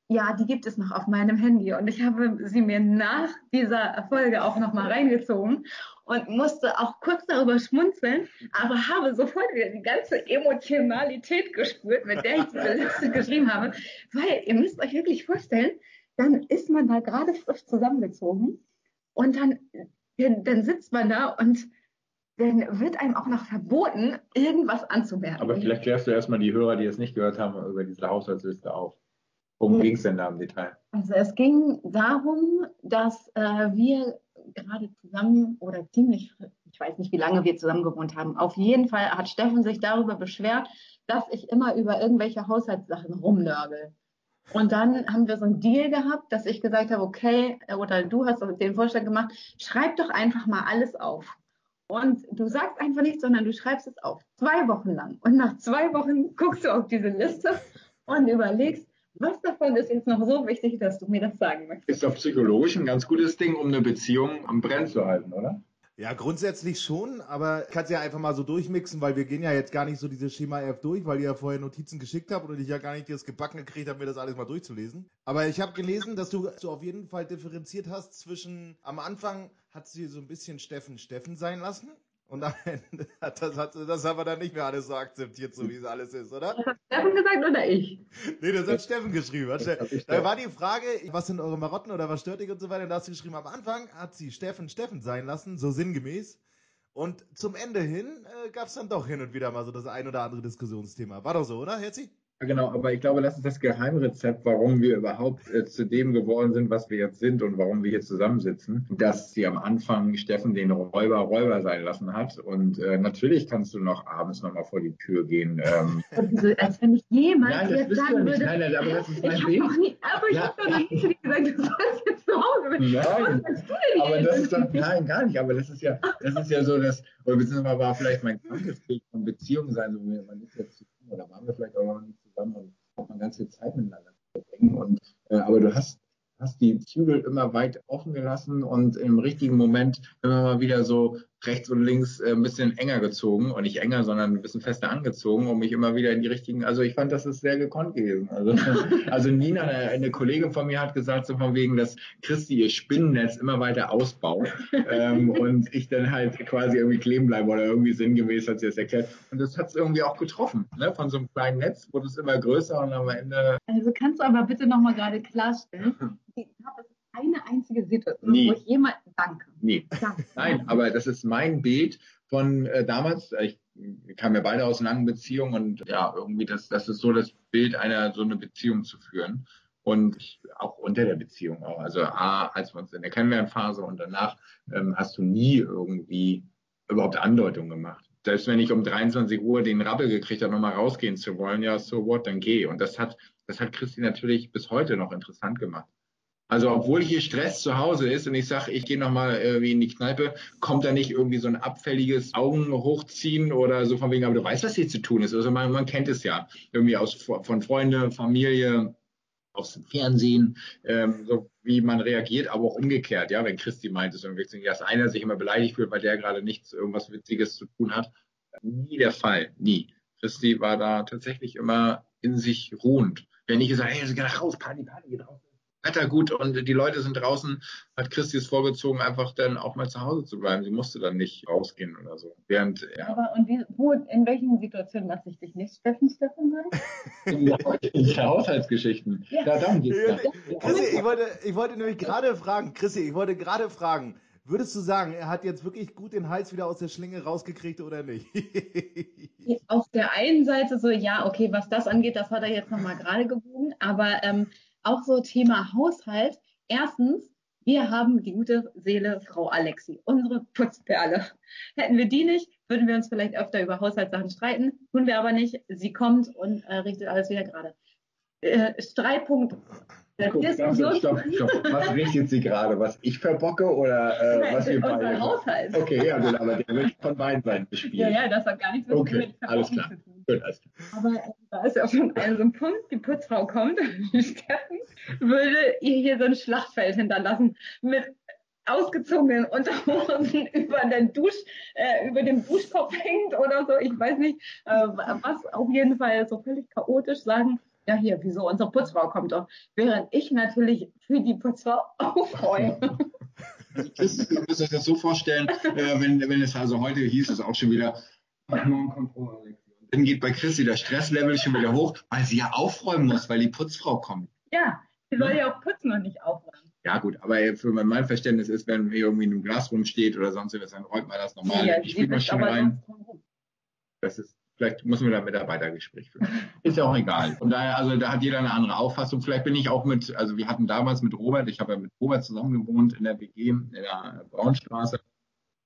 ja, die gibt es noch auf meinem Handy und ich habe sie mir nach dieser Folge auch nochmal reingezogen und musste auch kurz darüber schmunzeln, aber habe sofort wieder die ganze Emotionalität gespürt, mit der ich diese Liste geschrieben habe, weil ihr müsst euch wirklich vorstellen, dann ist man da gerade frisch zusammengezogen und dann, dann, sitzt man da und dann wird einem auch noch verboten, irgendwas anzumerken. Aber vielleicht klärst du erstmal die Hörer, die es nicht gehört haben, über diese Haushaltsliste auf. Worum ging es denn da im Detail? Also es ging darum, dass äh, wir gerade zusammen oder ziemlich, ich weiß nicht, wie lange wir zusammen gewohnt haben. Auf jeden Fall hat Steffen sich darüber beschwert, dass ich immer über irgendwelche Haushaltssachen rumnörgel. Und dann haben wir so einen Deal gehabt, dass ich gesagt habe, okay, oder du hast den Vorschlag gemacht, schreib doch einfach mal alles auf. Und du sagst einfach nichts, sondern du schreibst es auf. Zwei Wochen lang. Und nach zwei Wochen guckst du auf diese Liste und überlegst, was davon ist jetzt noch so wichtig, dass du mir das sagen möchtest? Ist doch psychologisch ein ganz gutes Ding, um eine Beziehung am Brennen zu halten, oder? Ja, grundsätzlich schon, aber kannst ja einfach mal so durchmixen, weil wir gehen ja jetzt gar nicht so dieses Schema F durch, weil ihr ja vorher Notizen geschickt habt und ich ja gar nicht das gebacken gekriegt habe, mir das alles mal durchzulesen. Aber ich habe gelesen, dass du so auf jeden Fall differenziert hast zwischen, am Anfang hat sie so ein bisschen Steffen Steffen sein lassen und am Ende hat das, hat, das haben wir dann nicht mehr alles so akzeptiert, so wie es alles ist, oder? Das hat Steffen gesagt oder ich? Nee, das hat Steffen geschrieben. Hat Ste da war die Frage, was sind eure Marotten oder was stört dich und so weiter. Da hast du geschrieben, am Anfang hat sie Steffen Steffen sein lassen, so sinngemäß. Und zum Ende hin äh, gab es dann doch hin und wieder mal so das ein oder andere Diskussionsthema. War doch so, oder, Herzi? Genau, aber ich glaube, das ist das Geheimrezept, warum wir überhaupt äh, zu dem geworden sind, was wir jetzt sind und warum wir hier zusammensitzen, dass sie am Anfang Steffen den Räuber Räuber sein lassen hat. Und äh, natürlich kannst du noch abends nochmal vor die Tür gehen. Ähm. Also, als wenn ich jemals Nein, jetzt sagen nicht. würde, Nein, nein, aber das ist mein ich Weg. noch nie, aber ich Ja. habe doch noch nie zu dir gesagt, du sollst jetzt zu Hause. Nein. Aber das ist doch, nein, gar nicht. Aber das ist ja, das ist ja so, dass, oder beziehungsweise war vielleicht mein krankes Bild von Beziehung sein, so wie man ist jetzt zusammen, oder waren wir vielleicht auch noch nicht zusammen und hat man ganz viel Zeit miteinander verbringen. Und, äh, aber du hast, hast die Zügel immer weit offen gelassen und im richtigen Moment immer mal wieder so rechts und links äh, ein bisschen enger gezogen und nicht enger, sondern ein bisschen fester angezogen, um mich immer wieder in die richtigen, also ich fand, das ist sehr gekonnt gewesen. Also, also Nina, eine, eine Kollegin von mir hat gesagt, so von wegen, dass Christi ihr Spinnennetz immer weiter ausbaut ähm, und ich dann halt quasi irgendwie kleben bleibe oder irgendwie sinngemäß hat sie das erklärt. Und das hat es irgendwie auch getroffen. Ne? Von so einem kleinen Netz wurde es immer größer und am Ende Also kannst du aber bitte nochmal gerade klarstellen, ich habe eine einzige Situation, Nie. wo ich jemand danke. Nee. Nein, aber das ist mein Bild von äh, damals. Ich kamen ja beide aus langen Beziehungen und ja, irgendwie das, das ist so das Bild einer so eine Beziehung zu führen. Und ich, auch unter der Beziehung auch. Also A, als wir uns in der Kennenlernphase und danach ähm, hast du nie irgendwie überhaupt Andeutungen gemacht. Selbst wenn ich um 23 Uhr den Rabbel gekriegt habe, nochmal rausgehen zu wollen, ja, so what, dann geh. Und das hat, das hat Christi natürlich bis heute noch interessant gemacht. Also obwohl hier Stress zu Hause ist und ich sage, ich gehe nochmal irgendwie in die Kneipe, kommt da nicht irgendwie so ein abfälliges Augen hochziehen oder so von wegen, aber du weißt, was hier zu tun ist. Also man, man kennt es ja irgendwie aus von Freunde, Familie, aus dem Fernsehen, ähm, so wie man reagiert, aber auch umgekehrt, ja, wenn Christi meint es irgendwie, dass einer sich immer beleidigt fühlt, weil der gerade nichts, irgendwas Witziges zu tun hat. Nie der Fall, nie. Christi war da tatsächlich immer in sich ruhend. Wenn ich gesagt, hey, geh nach raus, Party, Party, geh raus. Wetter gut und die Leute sind draußen, hat Christi es vorgezogen, einfach dann auch mal zu Hause zu bleiben. Sie musste dann nicht rausgehen oder so. Während, ja, Aber und wie, wo, in welchen Situationen lasse ich dich nicht Steffen Steffen sein? in der, in Haushaltsgeschichten. Ja. Ja, darum geht's ja. Chrissy, ich wollte, ich wollte nämlich gerade fragen, Chrissy, ich wollte gerade fragen, würdest du sagen, er hat jetzt wirklich gut den Hals wieder aus der Schlinge rausgekriegt oder nicht? Auf der einen Seite so, ja, okay, was das angeht, das hat er jetzt nochmal gerade gebogen, aber ähm, auch so Thema Haushalt. Erstens, wir haben die gute Seele Frau Alexi, unsere Putzperle. Hätten wir die nicht, würden wir uns vielleicht öfter über Haushaltssachen streiten, tun wir aber nicht. Sie kommt und äh, richtet alles wieder gerade. Äh, Streitpunkt. Guck, stopp, stopp, stopp. Was richtet sie gerade? Was ich verbocke oder äh, Nein, was wir unser beide? Haushalt. Okay, ja gut, aber der wird von beiden Seiten bespielt. Ja, ja, das hat gar nichts mit Okay, alles klar. zu tun. Gut, alles klar. Aber äh, da ist ja schon ein, so ein Punkt, die Putzfrau kommt und Steffen würde ihr hier so ein Schlachtfeld hinterlassen mit ausgezogenen Unterhosen über den Dusch, äh, über dem Duschkopf hängt oder so. Ich weiß nicht, äh, was auf jeden Fall so völlig chaotisch sagen. Ja, hier, wieso unsere Putzfrau kommt doch. Während ich natürlich für die Putzfrau aufräume. Das, ihr müsst euch das so vorstellen, äh, wenn, wenn es also heute hieß es auch schon wieder, morgen kommt. Und Dann geht bei Christi der Stresslevel schon wieder hoch, weil sie ja aufräumen muss, weil die Putzfrau kommt. Ja, sie soll ja auch putzen und nicht aufräumen. Ja gut, aber für mein Verständnis ist, wenn hier irgendwie ein Glas rumsteht oder sonst was, dann räumt man das normal Ja, sie wischt Spülmaschine aber rein. Das ist, vielleicht müssen wir da ein Mitarbeitergespräch führen. Ist ja auch egal. Und daher, also da hat jeder eine andere Auffassung. Vielleicht bin ich auch mit, also wir hatten damals mit Robert, ich habe ja mit Robert zusammen gewohnt in der WG, in der Braunstraße.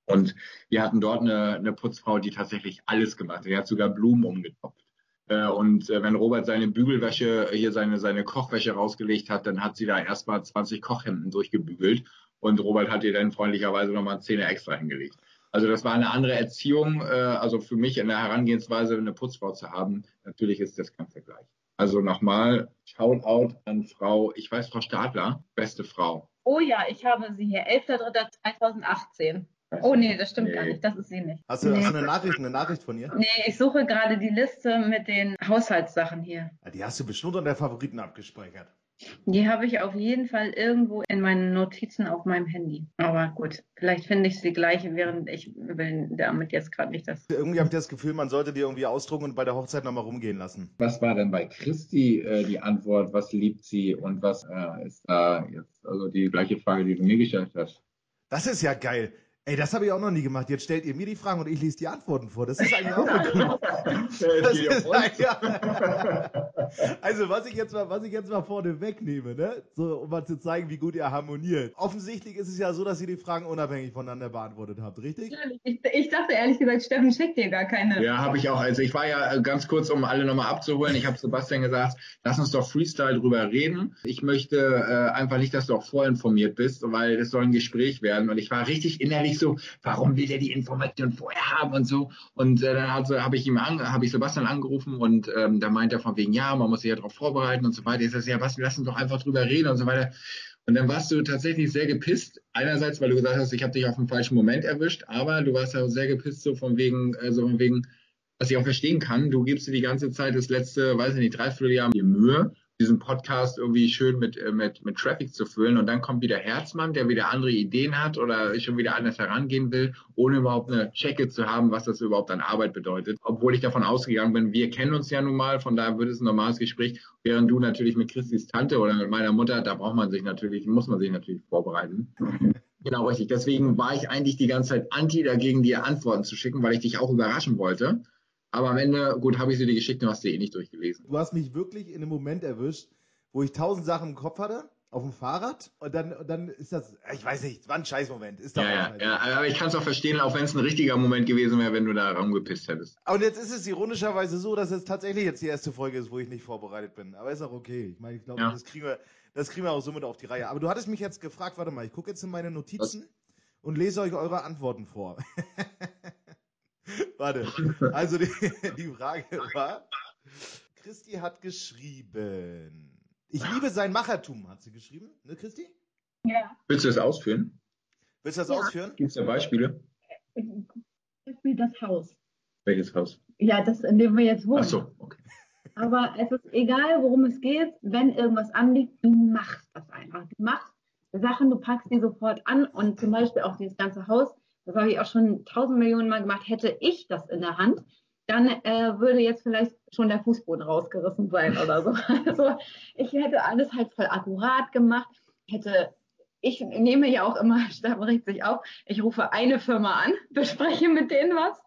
Und wir hatten dort eine, eine Putzfrau, die tatsächlich alles gemacht hat. Die hat sogar Blumen umgetopft. Äh, Und äh, wenn Robert seine Bügelwäsche, hier seine, seine Kochwäsche rausgelegt hat, dann hat sie da erstmal 20 Kochhemden durchgebügelt. Und Robert hat ihr dann freundlicherweise nochmal Zähne extra hingelegt. Also das war eine andere Erziehung. Äh, also für mich in der Herangehensweise eine Putzfrau zu haben, natürlich ist das kein Vergleich. Also nochmal, Shoutout an Frau, ich weiß, Frau Stadler, beste Frau. Oh ja, ich habe sie hier, 11.03.2018. Oh nee, das stimmt Nee. gar nicht, das ist sie nicht. Hast du, nee. hast du eine Nachricht, eine Nachricht von ihr? Nee, ich suche gerade die Liste mit den Haushaltssachen hier. Die hast du bestimmt unter Favoriten abgespeichert. Die habe ich auf jeden Fall irgendwo in meinen Notizen auf meinem Handy. Aber gut, vielleicht finde ich sie gleich, während ich will damit jetzt gerade nicht das. Irgendwie habe ich das Gefühl, man sollte die irgendwie ausdrucken und bei der Hochzeit nochmal rumgehen lassen. Was war denn bei Christi äh, die Antwort? Was liebt sie und was äh, ist da jetzt? Also die gleiche Frage, die du mir gestellt hast. Das ist ja geil. Ey, das habe ich auch noch nie gemacht. Jetzt stellt ihr mir die Fragen und ich lese die Antworten vor. Das ist eigentlich auch eine Das ist, ja. Also was ich jetzt mal, was ich jetzt mal vorne wegnehme, ne? So, um mal zu zeigen, wie gut ihr harmoniert. Offensichtlich ist es ja so, dass ihr die Fragen unabhängig voneinander beantwortet habt, richtig? Ich, ich dachte ehrlich gesagt, Steffen schickt dir gar keine. Ja, habe ich auch. Also ich war ja äh, ganz kurz, um alle nochmal abzuholen. Ich habe Sebastian gesagt, lass uns doch Freestyle drüber reden. Ich möchte äh, einfach nicht, dass du auch vorinformiert bist, weil es soll ein Gespräch werden. Und ich war richtig innerlich so, warum will der die Information vorher haben und so. Und äh, dann also, habe ich ihm an, habe ich Sebastian angerufen und ähm, da meint er von wegen, ja, man muss sich ja darauf vorbereiten und so weiter. Ich sag, ja, was, lass uns doch einfach drüber reden und so weiter. Und dann warst du tatsächlich sehr gepisst. Einerseits, weil du gesagt hast, ich habe dich auf dem falschen Moment erwischt, aber du warst ja sehr gepisst, so von wegen, äh, von wegen, was ich auch verstehen kann. Du gibst dir die ganze Zeit das letzte, weiß ich nicht, dreiviertel Jahr die Mühe, diesen Podcast irgendwie schön mit, äh, mit, mit Traffic zu füllen. Und dann kommt wieder Herzmann, der wieder andere Ideen hat oder schon wieder anders herangehen will, ohne überhaupt eine Checke zu haben, was das überhaupt an Arbeit bedeutet. Obwohl ich davon ausgegangen bin, wir kennen uns ja nun mal, von daher wird es ein normales Gespräch. Während du natürlich mit Christis Tante oder mit meiner Mutter, da braucht man sich natürlich, muss man sich natürlich vorbereiten. Genau, richtig. Deswegen war ich eigentlich die ganze Zeit anti dagegen, dir Antworten zu schicken, weil ich dich auch überraschen wollte. Aber am Ende, gut, habe ich sie dir geschickt und hast sie eh nicht durchgelesen. Du hast mich wirklich in einem Moment erwischt, wo ich tausend Sachen im Kopf hatte, auf dem Fahrrad. Und dann, und dann ist das, ich weiß nicht, war ein Scheißmoment. Ist doch Ja, ja, scheiße. ja, aber ich kann es auch verstehen, auch wenn es ein richtiger Moment gewesen wäre, wenn du da rumgepisst hättest. Und jetzt ist es ironischerweise so, dass es tatsächlich jetzt die erste Folge ist, wo ich nicht vorbereitet bin. Aber ist auch okay. Ich meine, ich glaube, Ja. das kriegen wir, das kriegen wir auch somit auf die Reihe. Aber du hattest mich jetzt gefragt, warte mal, ich gucke jetzt in meine Notizen und lese euch eure Antworten vor. warte. Also die, die Frage war, Christi hat geschrieben. Ich liebe sein Machertum, hat sie geschrieben, ne, Christi? Ja. Willst du das ausführen? Willst du das Ja. ausführen? Gibt es da Beispiele? Beispiel das Haus. Welches Haus? Ja, das, in dem wir jetzt wohnen. Ach so, okay. Aber es ist egal, worum es geht, wenn irgendwas anliegt, du machst das einfach. Du machst Sachen, du packst die sofort an und zum Beispiel auch dieses ganze Haus, das habe ich auch schon tausend Millionen Mal gemacht, hätte ich das in der Hand, dann äh, würde jetzt vielleicht schon der Fußboden rausgerissen sein oder so. Also ich hätte alles halt voll akkurat gemacht, hätte ich nehme ja auch immer, Steffen regt sich auf, ich rufe eine Firma an, bespreche mit denen was,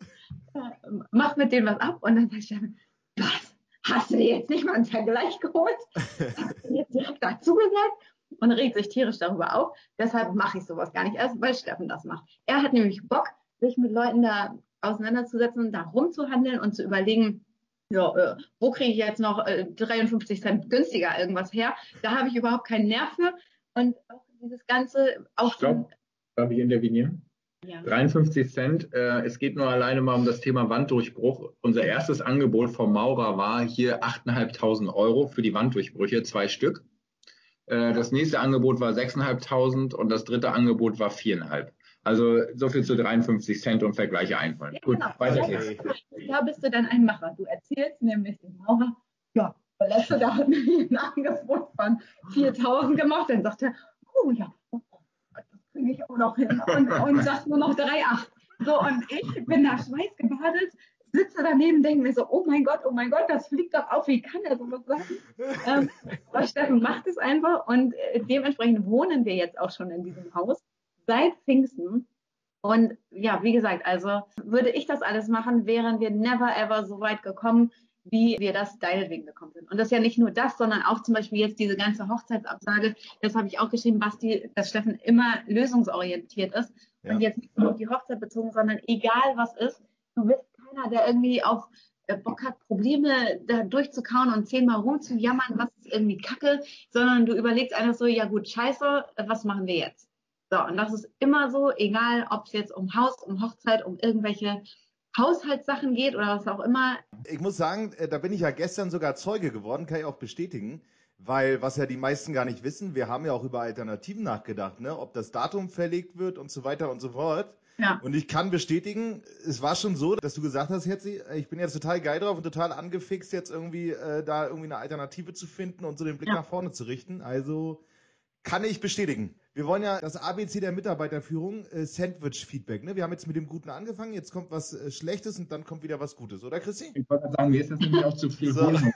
äh, mach mit denen was ab und dann sagt Steffen, was? Hast du dir jetzt nicht mal einen Vergleich geholt? Hast du jetzt direkt dazu gesagt? Und regt sich tierisch darüber auf. Deshalb mache ich sowas gar nicht erst, weil Steffen das macht. Er hat nämlich Bock, sich mit Leuten da auseinanderzusetzen, da rumzuhandeln und zu überlegen, ja, äh, wo kriege ich jetzt noch äh, 53 Cent günstiger irgendwas her? Da habe ich überhaupt keinen Nerv für. Und auch dieses Ganze, auch Stopp. Darf ich intervenieren? ja. 53 Cent. Äh, es geht nur alleine mal um das Thema Wanddurchbruch. Unser erstes Angebot vom Maurer war hier 8.500 Euro für die Wanddurchbrüche, zwei Stück. Äh, das nächste Angebot war 6.500 und das dritte Angebot war 4.500. Also so viel zu 53 Cent und Vergleiche einfallen. Ja, Gut, genau. weiter geht's. Da bist du dann ein Macher. Du erzählst nämlich dem Maurer, ja, der letzte, da hat mir ein Angebot von 4000 gemacht. Dann sagt er, oh ja, das kriege ich auch noch hin. Und, und sagt nur noch 3,8. So, und ich bin da schweißgebadet, sitze daneben, denke mir so, oh mein Gott, oh mein Gott, das fliegt doch auf, wie kann er sowas sagen? ähm, aber Steffen macht es einfach und äh, dementsprechend wohnen wir jetzt auch schon in diesem Haus seit Pfingsten. Und ja, wie gesagt, also würde ich das alles machen, wären wir never ever so weit gekommen, wie wir das deinetwegen gekommen sind. Und das ist ja nicht nur das, sondern auch zum Beispiel jetzt diese ganze Hochzeitsabsage, das habe ich auch geschrieben, Basti, dass Steffen immer lösungsorientiert ist Ja. und jetzt nicht nur auf die Hochzeit bezogen, sondern egal was ist, du bist keiner, der irgendwie auf äh, Bock hat, Probleme da durchzukauen und zehnmal rumzujammern, was ist irgendwie kacke, sondern du überlegst einfach so, ja gut, scheiße, äh, was machen wir jetzt? So, und das ist immer so, egal ob es jetzt um Haus, um Hochzeit, um irgendwelche Haushaltssachen geht oder was auch immer. Ich muss sagen, äh, da bin ich ja gestern sogar Zeuge geworden, kann ich auch bestätigen. Weil, was ja die meisten gar nicht wissen, wir haben ja auch über Alternativen nachgedacht, ne? ob das Datum verlegt wird und so weiter und so fort. Ja. Und ich kann bestätigen, es war schon so, dass du gesagt hast, Hetzi, ich bin jetzt total geil drauf und total angefixt, jetzt irgendwie äh, da irgendwie eine Alternative zu finden und so den Blick Ja. nach vorne zu richten. Also kann ich bestätigen. Wir wollen ja das ABC der Mitarbeiterführung, äh, Sandwich-Feedback. Ne? Wir haben jetzt mit dem Guten angefangen, jetzt kommt was äh, Schlechtes und dann kommt wieder was Gutes, oder Christi? Ich wollte gerade sagen, mir ist das nämlich auch zu viel So. Honig.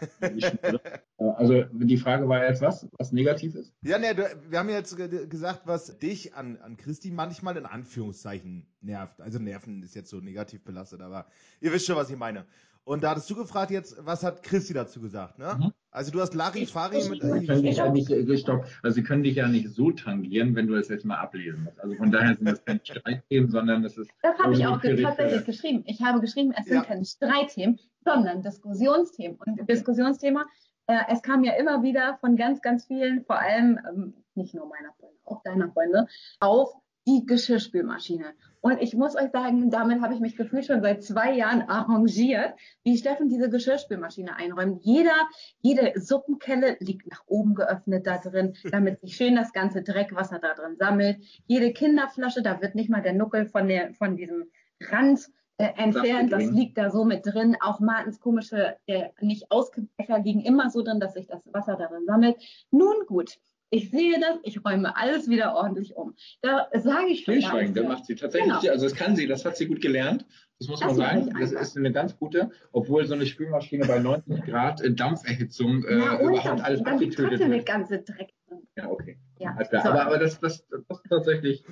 Also die Frage war jetzt was, was negativ ist? Ja, ne, wir haben ja jetzt ge- gesagt, was dich an, an Christi manchmal in Anführungszeichen nervt. Also nerven ist jetzt so negativ belastet, aber ihr wisst schon, was ich meine. Und da hattest du gefragt jetzt, was hat Christi dazu gesagt, ne? Mhm. Also du hast Larifari Ich- mit... ich- Sie können dich ja nicht, äh, stopp, also sie können dich ja nicht so tangieren, wenn du das jetzt mal ablesen musst. Also von daher sind das keine Streitthemen, sondern das ist Das habe ich auch tatsächlich geschrieben. Ich habe geschrieben, es sind Ja. keine Streitthemen, sondern Diskussionsthemen. Und Diskussionsthema, äh, es kam ja immer wieder von ganz, ganz vielen, vor allem ähm, nicht nur meiner Freunde, auch deiner Freunde, auf die Geschirrspülmaschine. Und ich muss euch sagen, damit habe ich mich gefühlt schon seit zwei Jahren arrangiert, wie Steffen diese Geschirrspülmaschine einräumt. Jeder, jede Suppenkelle liegt nach oben geöffnet da drin, damit sich schön das ganze Dreckwasser da drin sammelt. Jede Kinderflasche, da wird nicht mal der Nuckel von, der, von diesem Rand äh, entfernt. Das liegt da so mit drin. Auch Martens komische, äh, nicht ausgebecher liegen immer so drin, dass sich das Wasser darin sammelt. Nun gut. Ich sehe das, ich räume alles wieder ordentlich um. Da sage ich Stillschweigen, nicht da mehr. macht sie tatsächlich, Genau. also das kann sie, das hat sie gut gelernt. Das muss Das man sagen. Das ist eine ganz gute, obwohl so eine Spülmaschine bei 90 Grad äh, Dampferhitzung äh, Ja, und überhaupt dann, alles dann abgetötet der wird. ganze Dreck. Ja, okay. Ja, klar. so. Aber, aber das, das, das ist tatsächlich,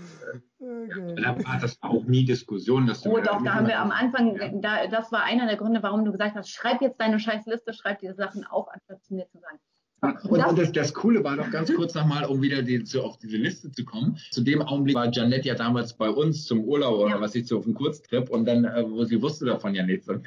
Okay. da war das war auch nie Diskussion, dass du. Oh doch, da haben wir am Anfang, Ja. da, das war einer der Gründe, warum du gesagt hast, schreib jetzt deine scheiß Liste, schreib diese Sachen auf, anstatt zu mir zu sagen. Und, das- und das, das Coole war doch ganz kurz nochmal, um wieder die, zu, auf diese Liste zu kommen. Zu dem Augenblick war Janette ja damals bei uns zum Urlaub oder Ja. was ich so auf einem Kurztrip und dann, äh, wo sie wusste davon ja nichts. Und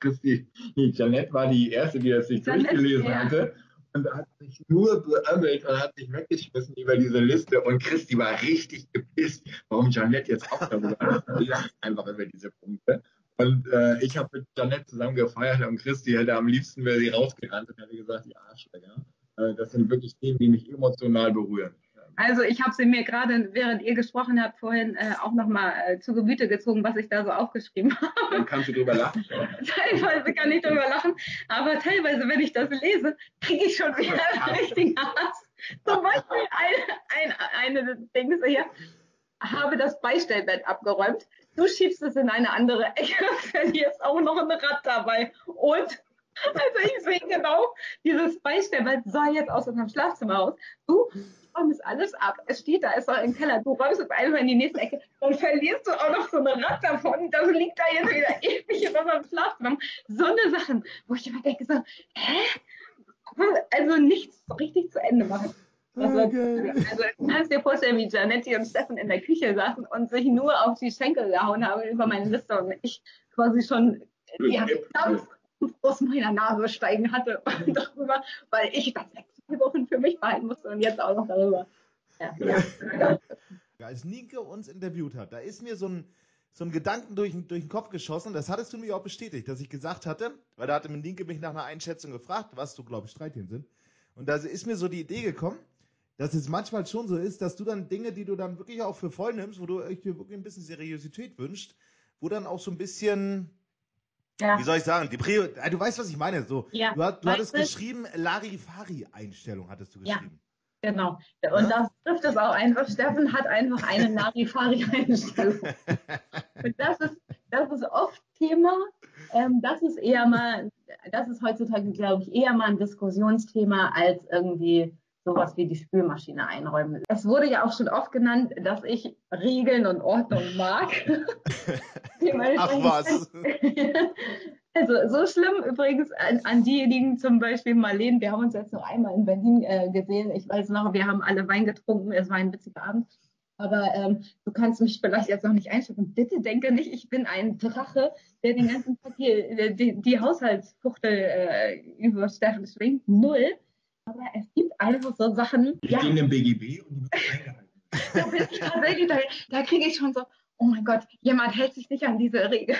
Christi, nee, Janette war die Erste, die das sich Janette, durchgelesen ja. hatte. Und hat sich nur beömmelt und hat sich weggeschmissen über diese Liste. Und Christi war richtig gepisst, warum Janette jetzt auch darüber lacht einfach über diese Punkte. Und äh, ich habe mit Janette zusammen gefeiert und Christi hätte am liebsten wäre sie rausgerannt und hätte gesagt, die Arschlöcher. Äh, das sind wirklich Themen, die mich emotional berühren. Also ich habe sie mir gerade, während ihr gesprochen habt, vorhin äh, auch nochmal äh, zu Gemüte gezogen, was ich da so aufgeschrieben habe. Dann kannst du drüber lachen. teilweise kann ich drüber lachen, aber teilweise, wenn ich das lese, kriege ich schon wieder einen richtigen Hass. Zum Beispiel eine, eine, eine Ding hier, habe das Beistellbett abgeräumt. Du schiebst es in eine andere Ecke, verlierst auch noch ein Rad dabei. Und, also ich sehe genau, dieses Beistellbett sah jetzt aus unserem Schlafzimmer aus. Du räumst alles ab. Es steht da, es soll im Keller. Du räumst es einfach in die nächste Ecke. Dann verlierst du auch noch so ein Rad davon. Das liegt da jetzt wieder ewig in unserem Schlafzimmer. So eine Sachen, wo ich immer denke so, hä? Also nichts richtig zu Ende machen. Also, Okay. also du kannst dir vorstellen, wie Janetti und Steffen in der Küche saßen und sich nur auf die Schenkel gehauen haben über meine Liste und ich quasi schon ja, Dampf aus meiner Nase steigen hatte darüber, weil ich das sechs vier Wochen für mich behalten musste und jetzt auch noch darüber. Ja, ja. Als Nienke uns interviewt hat, da ist mir so ein, so ein Gedanken durch, durch den Kopf geschossen, das hattest du mir auch bestätigt, dass ich gesagt hatte, weil da hatte mir Nienke mich nach einer Einschätzung gefragt, was so, glaube ich, Streitthemen sind. Und da ist mir so die Idee gekommen, dass es manchmal schon so ist, dass du dann Dinge, die du dann wirklich auch für voll nimmst, wo du euch dir wirklich ein bisschen Seriosität wünschst, wo dann auch so ein bisschen, Ja. wie soll ich sagen, die Prio, äh, du weißt, was ich meine, so. Ja, Du, hat, du hattest du? geschrieben, Larifari-Einstellung hattest du Ja. geschrieben. Genau. Und das trifft es auch einfach. Steffen hat einfach eine Larifari-Einstellung. Und das ist, das ist oft Thema. Ähm, das ist eher mal, das ist heutzutage, glaube ich, eher mal ein Diskussionsthema als irgendwie sowas wie die Spülmaschine einräumen. Es wurde ja auch schon oft genannt, dass ich Regeln und Ordnung mag. Ach was. Also so schlimm übrigens an, an diejenigen zum Beispiel Marlene, wir haben uns jetzt noch einmal in Berlin äh, gesehen. Ich weiß noch, wir haben alle Wein getrunken, es war ein witziger Abend. Aber ähm, du kannst mich vielleicht jetzt noch nicht einschätzen. Bitte denke nicht, ich bin ein Drache, der den ganzen Tag hier äh, die, die Haushaltsfuchtel äh, über Steffen schwingt. Null. Aber es gibt einfach so Sachen. Die Ja, stehen im BGB und die müssen eingehalten Da bin ich tatsächlich, da, da kriege ich schon so, oh mein Gott, jemand hält sich nicht an diese Regel.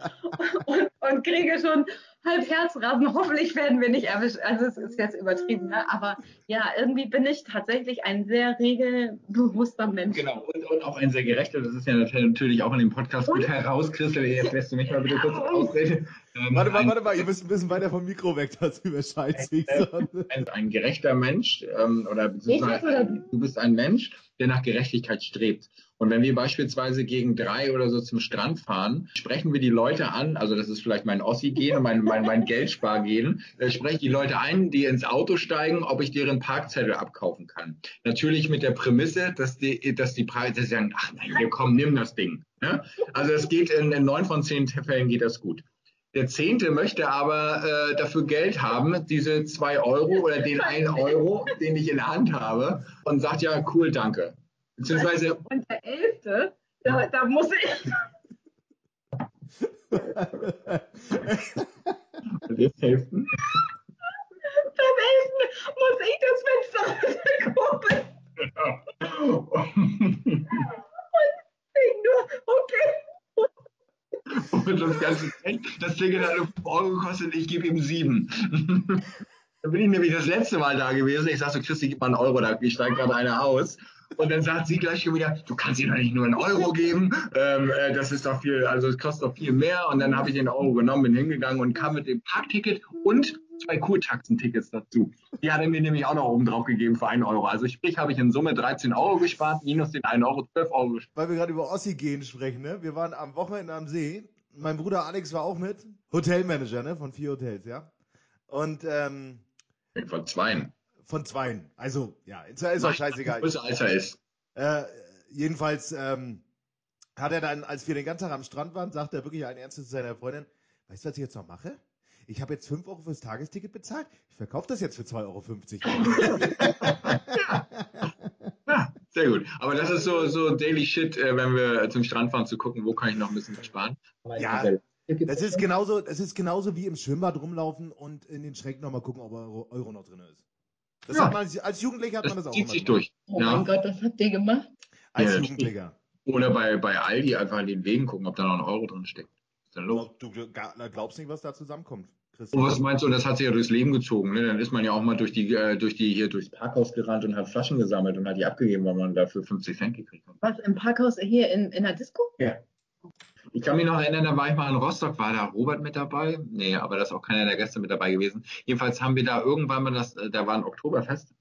und, und kriege schon halb Herzrasen. Hoffentlich werden wir nicht erwischt. Also es ist jetzt übertrieben, ne? aber ja, irgendwie bin ich tatsächlich ein sehr regelbewusster Mensch. Genau, und, und auch ein sehr gerechter. Das ist ja natürlich auch in dem Podcast gut herauskristall. Jetzt lässt du mich mal bitte kurz ausreden. Ähm, warte mal, warte mal, ihr müsst ein bisschen weiter vom Mikro weg, dass über Scheiß ein, ein, ein, gerechter Mensch ähm, oder beziehungsweise du bist ein Mensch, der nach Gerechtigkeit strebt. Und wenn wir beispielsweise gegen drei oder so zum Strand fahren, sprechen wir die Leute an, also das ist vielleicht mein Ossi-Gen und mein, mein, mein Geldspargen, äh, spreche die Leute ein, die ins Auto steigen, ob ich deren Parkzettel abkaufen kann. Natürlich mit der Prämisse, dass die, dass die Preise sagen, ach nein, wir kommen, nimm das Ding. Ja? Also es geht in, in neun von zehn Fällen geht das gut. Der Zehnte möchte aber äh, dafür Geld haben, diese zwei Euro oder den einen Euro, den ich in der Hand habe, und sagt ja, cool, danke. Beziehungsweise. Und der Elfte, da, da muss ich. Jetzt helfen? Beim Elften muss ich das Fenster runterkurbeln. Und ich nur, okay. Und das ganze das Ticket hat 5 Euro gekostet, ich gebe ihm 7. Da bin ich nämlich das letzte Mal da gewesen. Ich sag so, Christi, gib mal einen Euro, da steigt gerade einer aus. Und dann sagt sie gleich schon wieder, du kannst ihm doch nicht nur einen Euro geben, ähm, äh, das ist doch viel, also es kostet doch viel mehr. Und dann habe ich den Euro genommen, bin hingegangen und kam mit dem Parkticket und zwei Kurtaxentickets dazu. Die hat er mir nämlich auch noch oben drauf gegeben für einen Euro. Also sprich, habe ich in Summe 13 Euro gespart, minus den 1 Euro, 12 Euro gespart. Weil wir gerade über Ossi gehen sprechen, ne? Wir waren am Wochenende am See. Mein Bruder Alex war auch mit. Hotelmanager, ne? Von vier Hotels, ja. Und ähm, von zweien. Von zweien. Also, ja, ist, ist auch scheißegal. Größer als er ist. Äh, jedenfalls ähm, hat er dann, als wir den ganzen Tag am Strand waren, sagt er wirklich ein Ernstes zu seiner Freundin, weißt du, was ich jetzt noch mache? Ich habe jetzt 5 Euro fürs Tagesticket bezahlt. Ich verkaufe das jetzt für 2,50 Euro. ja, sehr gut. Aber das ist so, so Daily Shit, äh, wenn wir zum Strand fahren, zu gucken, wo kann ich noch ein bisschen sparen. Ja, das ist genauso, das ist genauso wie im Schwimmbad rumlaufen und in den Schränken nochmal gucken, ob Euro, Euro noch drin ist. Das ja. hat man, als Jugendlicher hat das man das auch zieht sich durch. Oh ja. mein Gott, das habt ihr gemacht? Als ja, Jugendlicher. Oder bei, bei Aldi einfach in den Wegen gucken, ob da noch ein Euro drin steckt. Du, du, glaubst nicht, was da zusammenkommt. Und was meinst du, das hat sich ja durchs Leben gezogen, ne? Dann ist man ja auch mal durch die, äh, durch die, hier durchs Parkhaus gerannt und hat Flaschen gesammelt und hat die abgegeben, weil man dafür 50 Cent gekriegt hat. Was, im Parkhaus hier in, in der Disco? Ja. Ich kann mich noch erinnern, da war ich mal in Rostock, war da Robert mit dabei? Nee, aber da ist auch keiner der Gäste mit dabei gewesen. Jedenfalls haben wir da irgendwann mal das, äh, da war ein Oktoberfest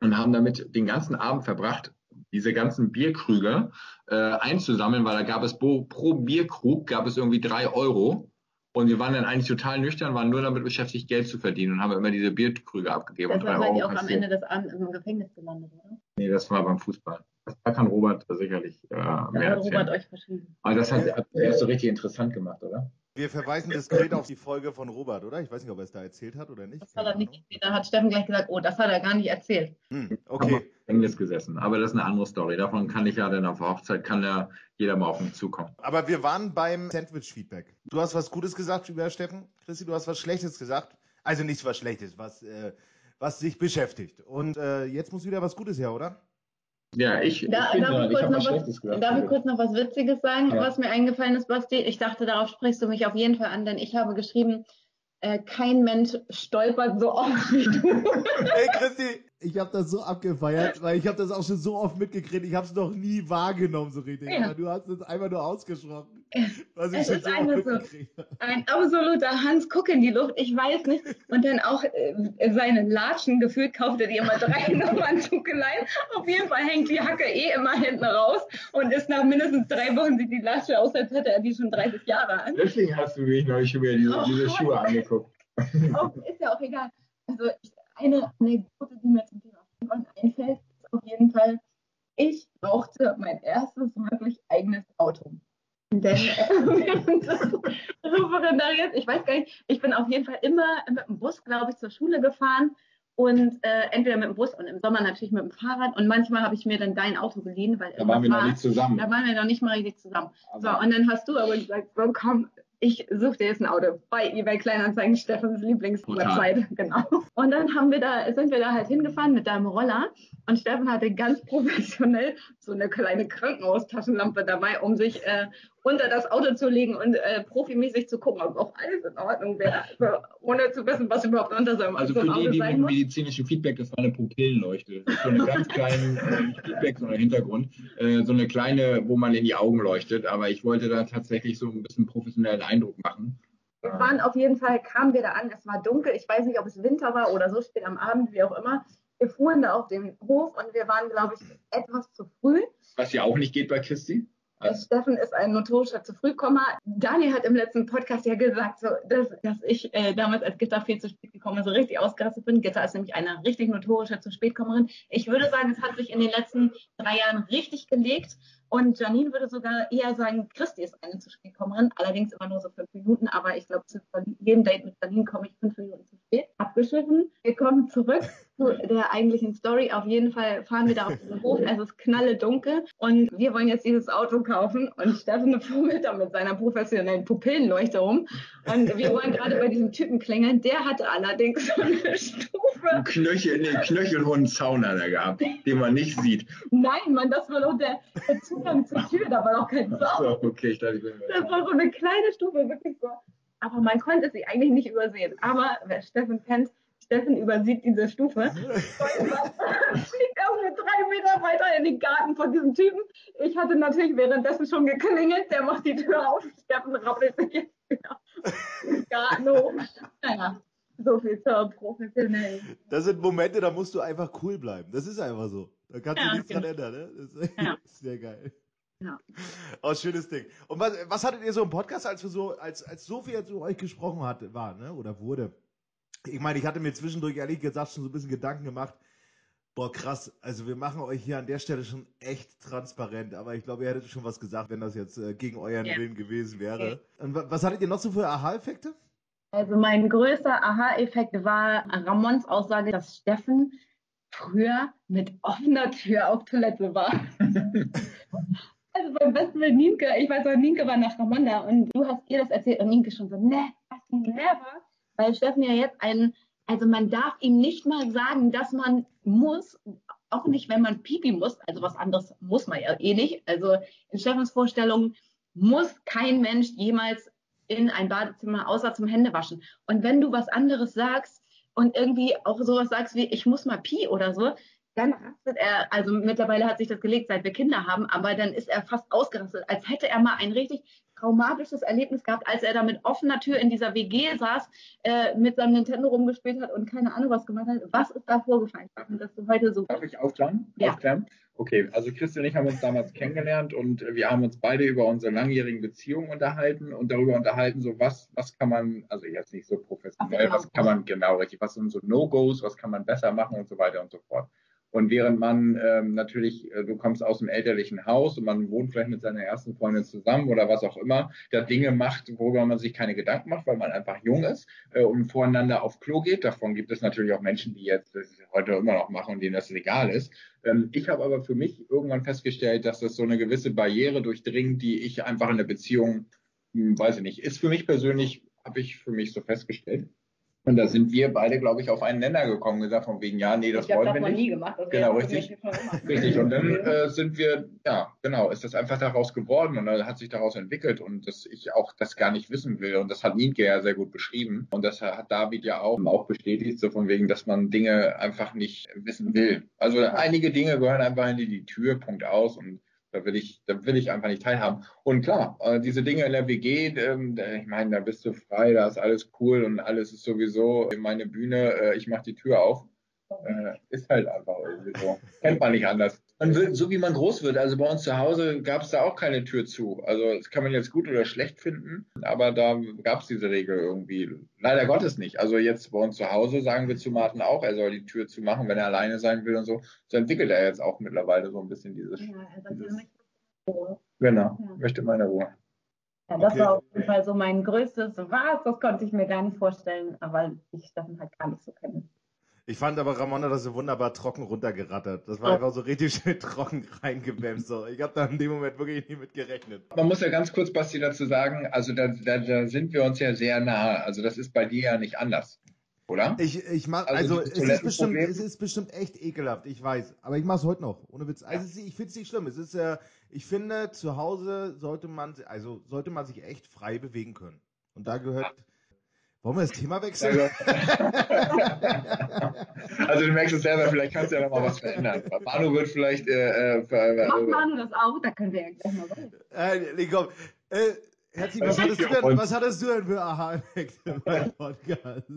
und haben damit den ganzen Abend verbracht, diese ganzen Bierkrüge äh, einzusammeln, weil da gab es pro, pro Bierkrug gab es irgendwie drei Euro. Und wir waren dann eigentlich total nüchtern, waren nur damit beschäftigt, Geld zu verdienen und haben immer diese Bierkrüge abgegeben. Deshalb seid ihr auch am Ende des Abends im Gefängnis gelandet, oder? Nee, das war beim Fußball. Da kann Robert sicherlich äh, mehr hat Robert euch verschrieben. Aber das hat, hat er so richtig interessant gemacht, oder? Wir verweisen diskret auf die Folge von Robert, oder? Ich weiß nicht, ob er es da erzählt hat oder nicht. Das hat er nicht. Da hat Steffen gleich gesagt, oh, das hat er gar nicht erzählt. Hm, okay. Englisch gesessen. Aber das ist eine andere Story. Davon kann ich ja dann auf der Hochzeit, kann ja jeder mal auf mich zukommen. Aber wir waren beim Sandwich-Feedback. Du hast was Gutes gesagt über Steffen. Christi, du hast was Schlechtes gesagt. Also nichts was Schlechtes, was, äh, was dich beschäftigt. Und äh, jetzt muss wieder was Gutes her, oder? Ja, ich, da, ich, darf, ich, kurz noch was, darf ich kurz noch was Witziges sagen, Ja. was mir eingefallen ist, Basti? Ich dachte, darauf sprichst du mich auf jeden Fall an, denn ich habe geschrieben, äh, kein Mensch stolpert so oft wie du. Hey Christi, ich habe das so abgefeiert, weil ich habe das auch schon so oft mitgekriegt. Ich habe es noch nie wahrgenommen so richtig. Ja. Aber du hast es einfach nur ausgesprochen. Was ich Es schon ist so oft einfach so. Ein absoluter Hans Guck in die Luft, ich weiß nicht. Und dann auch äh, seine Latschen gefühlt kaufte die immer drei Nummern-Tuckeleien. Auf jeden Fall hängt die Hacke eh immer hinten raus und ist nach mindestens drei Wochen sieht die Latsche aus, als hätte er die schon 30 Jahre an. Deswegen hast du mich neulich schon wieder diese, Oh, diese Schuhe angeguckt. Auch, ist ja auch egal. Also ich, eine Anekdote, die mir zum Thema Skifahren einfällt, ist auf jeden Fall, ich brauchte mein erstes wirklich eigenes Auto. Denn äh, während des Referendariats, ich weiß gar nicht, ich bin auf jeden Fall immer mit dem Bus, glaube ich, zur Schule gefahren und äh, entweder mit dem Bus und im Sommer natürlich mit dem Fahrrad und manchmal habe ich mir dann dein Auto geliehen, weil Da waren wir irgendwas noch nicht zusammen. da waren wir noch nicht mal richtig zusammen. So, Aber- und dann hast du aber gesagt, so komm, ich suche dir jetzt ein Auto. Bei eBay Kleinanzeigen, Steffens Lieblingswebsite, genau. Und dann haben wir da, sind wir da halt hingefahren mit deinem Roller. Und Steffen hatte ganz professionell so eine kleine Krankenhaustaschenlampe dabei, um sich äh, unter das Auto zu legen und äh, profimäßig zu gucken, ob auch alles in Ordnung wäre, also, ohne zu wissen, was überhaupt unter seinem Also so für einem die, Auto die sein mit muss. medizinischem Feedback, das war eine Pupillenleuchte. Das ist so eine ganz kleine äh, nicht Feedback, sondern Hintergrund. Äh, so eine kleine, wo man in die Augen leuchtet. Aber ich wollte da tatsächlich so ein bisschen professionellen Eindruck machen. Wir waren auf jeden Fall, kamen wir da an, es war dunkel, ich weiß nicht, ob es Winter war oder so spät am Abend, wie auch immer. Wir fuhren da auf dem Hof und wir waren, glaube ich, etwas zu früh. Was ja auch nicht geht bei Christi. Der Steffen ist ein notorischer zu frühkommer. Daniel hat im letzten Podcast ja gesagt, so, dass, dass ich äh, damals als Gitter viel zu spät gekommen so richtig ausgerastet bin. Gitter ist nämlich eine richtig notorische zu spätkommerin. Ich würde sagen, es hat sich in den letzten drei Jahren richtig gelegt. Und Janine würde sogar eher sagen, Christi ist eine zu spätkommerin. Allerdings immer nur so fünf Minuten. Aber ich glaube, zu jedem Date mit Janine komme ich fünf Minuten zu spät. Abgeschiffen. Wir kommen zurück zu der eigentlichen Story. Auf jeden Fall fahren wir da auf diesen Hof. Es ist knalle dunkel. Und wir wollen jetzt dieses Auto kaufen. Und Steffen fummelt da mit seiner professionellen Pupillenleuchte rum. Und wir wollen gerade bei diesem Typen klingeln. Der hatte allerdings so eine Stufe. Ein Knöchel, nee, knöchelhohen Zaun hat er gehabt, den man nicht sieht. Nein, Mann, das war doch der, der Zugang zur Tür. Da war doch kein Zaun. So, okay, ich dachte, ich bin Das war so eine kleine Stufe, wirklich so. Aber man konnte sie eigentlich nicht übersehen. Aber wer Steffen kennt, Steffen übersieht diese Stufe. Und fliegt irgendwie drei Meter weiter in den Garten von diesem Typen. Ich hatte natürlich währenddessen schon geklingelt. Der macht die Tür auf. Steffen rappelt sich jetzt wieder im Garten hoch. Naja, so viel zur professionellen. Das sind Momente, da musst du einfach cool bleiben. Das ist einfach so. Da kannst Ja, du nichts dran genau. ändern, ne? Das ist Ja. sehr geil. Ja. Oh, schönes Ding. Und was, was hattet ihr so im Podcast, als wir so, als, als Sophia zu euch gesprochen hat, war, ne? Oder wurde? Ich meine, ich hatte mir zwischendurch ehrlich gesagt schon so ein bisschen Gedanken gemacht. Boah, krass. Also wir machen euch hier an der Stelle schon echt transparent. Aber ich glaube, ihr hättet schon was gesagt, wenn das jetzt äh, gegen euren Ja. Willen gewesen wäre. Und wa- was hattet ihr noch so für Aha-Effekte? Also mein größter Aha-Effekt war Ramons Aussage, dass Steffen früher mit offener Tür auf Toilette war. also beim besten Willen Nienke, ich weiß noch, Nienke war nach Ramon da und du hast ihr das erzählt und Nienke schon so, ne, was, never. Weil Steffen ja jetzt einen, also man darf ihm nicht mal sagen, dass man muss, auch nicht, wenn man Pipi muss, also was anderes muss man ja eh nicht. Also in Steffens Vorstellung muss kein Mensch jemals in ein Badezimmer, außer zum Händewaschen. Und wenn du was anderes sagst und irgendwie auch sowas sagst wie, ich muss mal Pi oder so, dann rastet er, also mittlerweile hat sich das gelegt, seit wir Kinder haben, aber dann ist er fast ausgerastet, als hätte er mal ein richtig traumatisches Erlebnis gehabt, als er da mit offener Tür in dieser WG saß, äh, mit seinem Nintendo rumgespielt hat und keine Ahnung was gemacht hat. Was ist da vorgefallen, dass du heute so Darf ich aufklären? Ja. aufklären? Okay, also Christi und ich haben uns damals kennengelernt und wir haben uns beide über unsere langjährigen Beziehungen unterhalten und darüber unterhalten, so was, was kann man, also jetzt nicht so professionell, Ach, genau. was kann man genau richtig, was sind so No-Gos, was kann man besser machen und so weiter und so fort. Und während man ähm, natürlich, äh, du kommst aus einem elterlichen Haus und man wohnt vielleicht mit seiner ersten Freundin zusammen oder was auch immer, da Dinge macht, worüber man sich keine Gedanken macht, weil man einfach jung ist äh, und voreinander auf Klo geht. Davon gibt es natürlich auch Menschen, die jetzt das heute immer noch machen und denen das legal ist. Ähm, ich habe aber für mich irgendwann festgestellt, dass das so eine gewisse Barriere durchdringt, die ich einfach in der Beziehung, hm, weiß ich nicht, ist für mich persönlich, habe ich für mich so festgestellt. Und da sind wir beide, glaube ich, auf einen Nenner gekommen, gesagt von wegen, ja, nee, das ich wollen das wir noch nicht. nie gemacht. Das Genau, richtig. Richtig, und dann äh, sind wir, ja, genau, ist das einfach daraus geworden und dann hat sich daraus entwickelt und dass ich auch das gar nicht wissen will. Und das hat Nienke ja sehr gut beschrieben. Und das hat David ja auch, auch bestätigt, so von wegen, dass man Dinge einfach nicht wissen will. Also einige Dinge gehören einfach in die, die Tür, Punkt aus. Und da will ich, da will ich einfach nicht teilhaben. Und klar, äh, diese Dinge in der WG, ähm, ich meine, da bist du frei, da ist alles cool und alles ist sowieso meine Bühne, äh, ich mache die Tür auf. Äh, ist halt einfach irgendwie so. Kennt man nicht anders. Man wird, so wie man groß wird, also bei uns zu Hause gab es da auch keine Tür zu. Also das kann man jetzt gut oder schlecht finden, aber da gab es diese Regel irgendwie. Leider Gottes nicht. Also jetzt bei uns zu Hause sagen wir zu Martin auch, er soll die Tür zu machen, wenn er alleine sein will und so. So entwickelt er jetzt auch mittlerweile so ein bisschen dieses. Ja, also dieses mich- genau, Ja. möchte meine Ruhe. Ja, das Okay. war auf jeden Fall so mein größtes Was, das konnte ich mir gar nicht vorstellen, weil ich Steffen halt gar nicht so kenne. Ich fand aber Ramon hat das so wunderbar trocken runtergerattert. Das war einfach so richtig schön trocken reingewämmt. So. Ich habe da in dem Moment wirklich nicht mit gerechnet. Man muss ja ganz kurz, Basti, dazu sagen, also da, da, da sind wir uns ja sehr nahe. Also das ist bei dir ja nicht anders, oder? Ich, ich mach, Also also, es, ist bestimmt, es ist bestimmt echt ekelhaft, ich weiß. Aber ich mach's heute noch, ohne Witz. Also es ist- ich finde es nicht schlimm. Es ist, äh, ich finde, zu Hause sollte man, also sollte man sich echt frei bewegen können. Und da gehört. Wollen wir das Thema wechseln? Also du merkst es selber, vielleicht kannst du ja noch mal was verändern. Manu wird vielleicht äh, äh, Macht Manu das auch? Da können wir ja gleich mal rein. äh, nee, komm. Äh, Herzi, was Das hattest, denn, was hattest du denn für Aha-Effekte beim Podcast?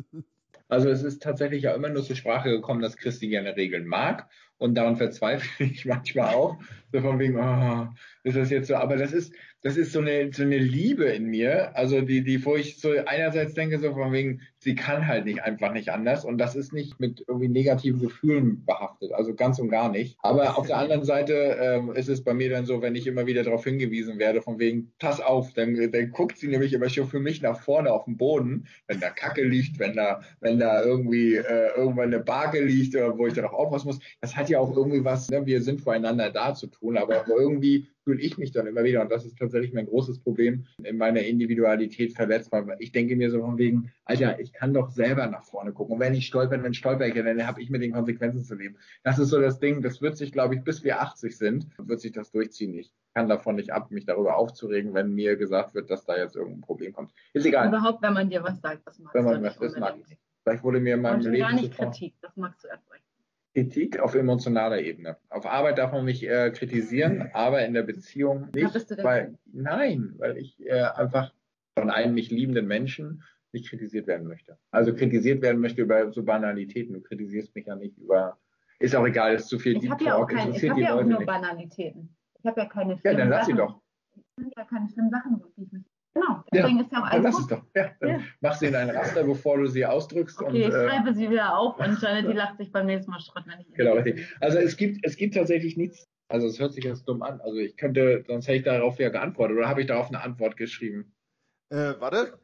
Also es ist tatsächlich ja immer nur zur Sprache gekommen, dass Christi gerne Regeln mag. Und daran verzweifle ich manchmal auch. So von wegen, oh, ist das jetzt so? Aber das ist, das ist so eine, so eine Liebe in mir. Also die, die, wo ich so einerseits denke, so von wegen, sie kann halt nicht einfach nicht anders. Und das ist nicht mit irgendwie negativen Gefühlen behaftet. Also ganz und gar nicht. Aber auf der anderen Seite ähm, ist es bei mir dann so, wenn ich immer wieder darauf hingewiesen werde, von wegen, pass auf, dann, dann guckt sie nämlich immer schon für mich nach vorne auf den Boden, wenn da Kacke liegt, wenn da, wenn da irgendwie äh, irgendwann eine Barke liegt, oder wo ich dann auch aufpassen muss. Das hat ja auch irgendwie was, ne? wir sind voreinander da zu tun, aber irgendwie fühle ich mich dann immer wieder, und das ist tatsächlich mein großes Problem, in meiner Individualität verletzt, weil ich denke mir so von wegen, Alter, ich kann doch selber nach vorne gucken. Und wenn ich stolper, wenn stolper ich, dann habe ich mit den Konsequenzen zu leben. Das ist so das Ding, das wird sich, glaube ich, bis wir 80 sind, wird sich das durchziehen. Ich kann davon nicht ab, mich darüber aufzuregen, wenn mir gesagt wird, dass da jetzt irgendein Problem kommt. Ist egal, Überhaupt, wenn man dir was sagt, das magst wenn du man nicht was das mag. ich nicht. Vielleicht wurde mir in meinem Leben gar nicht Kritik, das magst du erst recht. Kritik auf emotionaler Ebene. Auf Arbeit darf man mich äh, kritisieren, aber in der Beziehung nicht. bist du denn weil, nein, weil ich äh, einfach von einem mich liebenden Menschen nicht kritisiert werden möchte. Also kritisiert werden möchte über so Banalitäten. Du kritisierst mich ja nicht über. Ist auch egal, ist zu viel Ich Deep habe ja auch, Talk, kein, ich hab die ja auch Leute nur nicht. Banalitäten. Ich habe ja keine Ja, schlimmen dann lass sie Sachen. doch. Ich habe ja keine schlimmen Sachen, die ich mich. Genau, Ja, deswegen ist ja auch Dann alles lass es doch. Ja, dann Ja. mach sie in ein Raster, bevor du sie ausdrückst. Okay, ich und, äh, schreibe sie wieder auf und Janet, die lacht sich beim nächsten Mal Schrott, wenn ich Genau, richtig. Also es gibt, es gibt tatsächlich nichts, also es hört sich jetzt dumm an. Also ich könnte, sonst hätte ich darauf ja geantwortet oder habe ich darauf eine Antwort geschrieben? Äh, warte.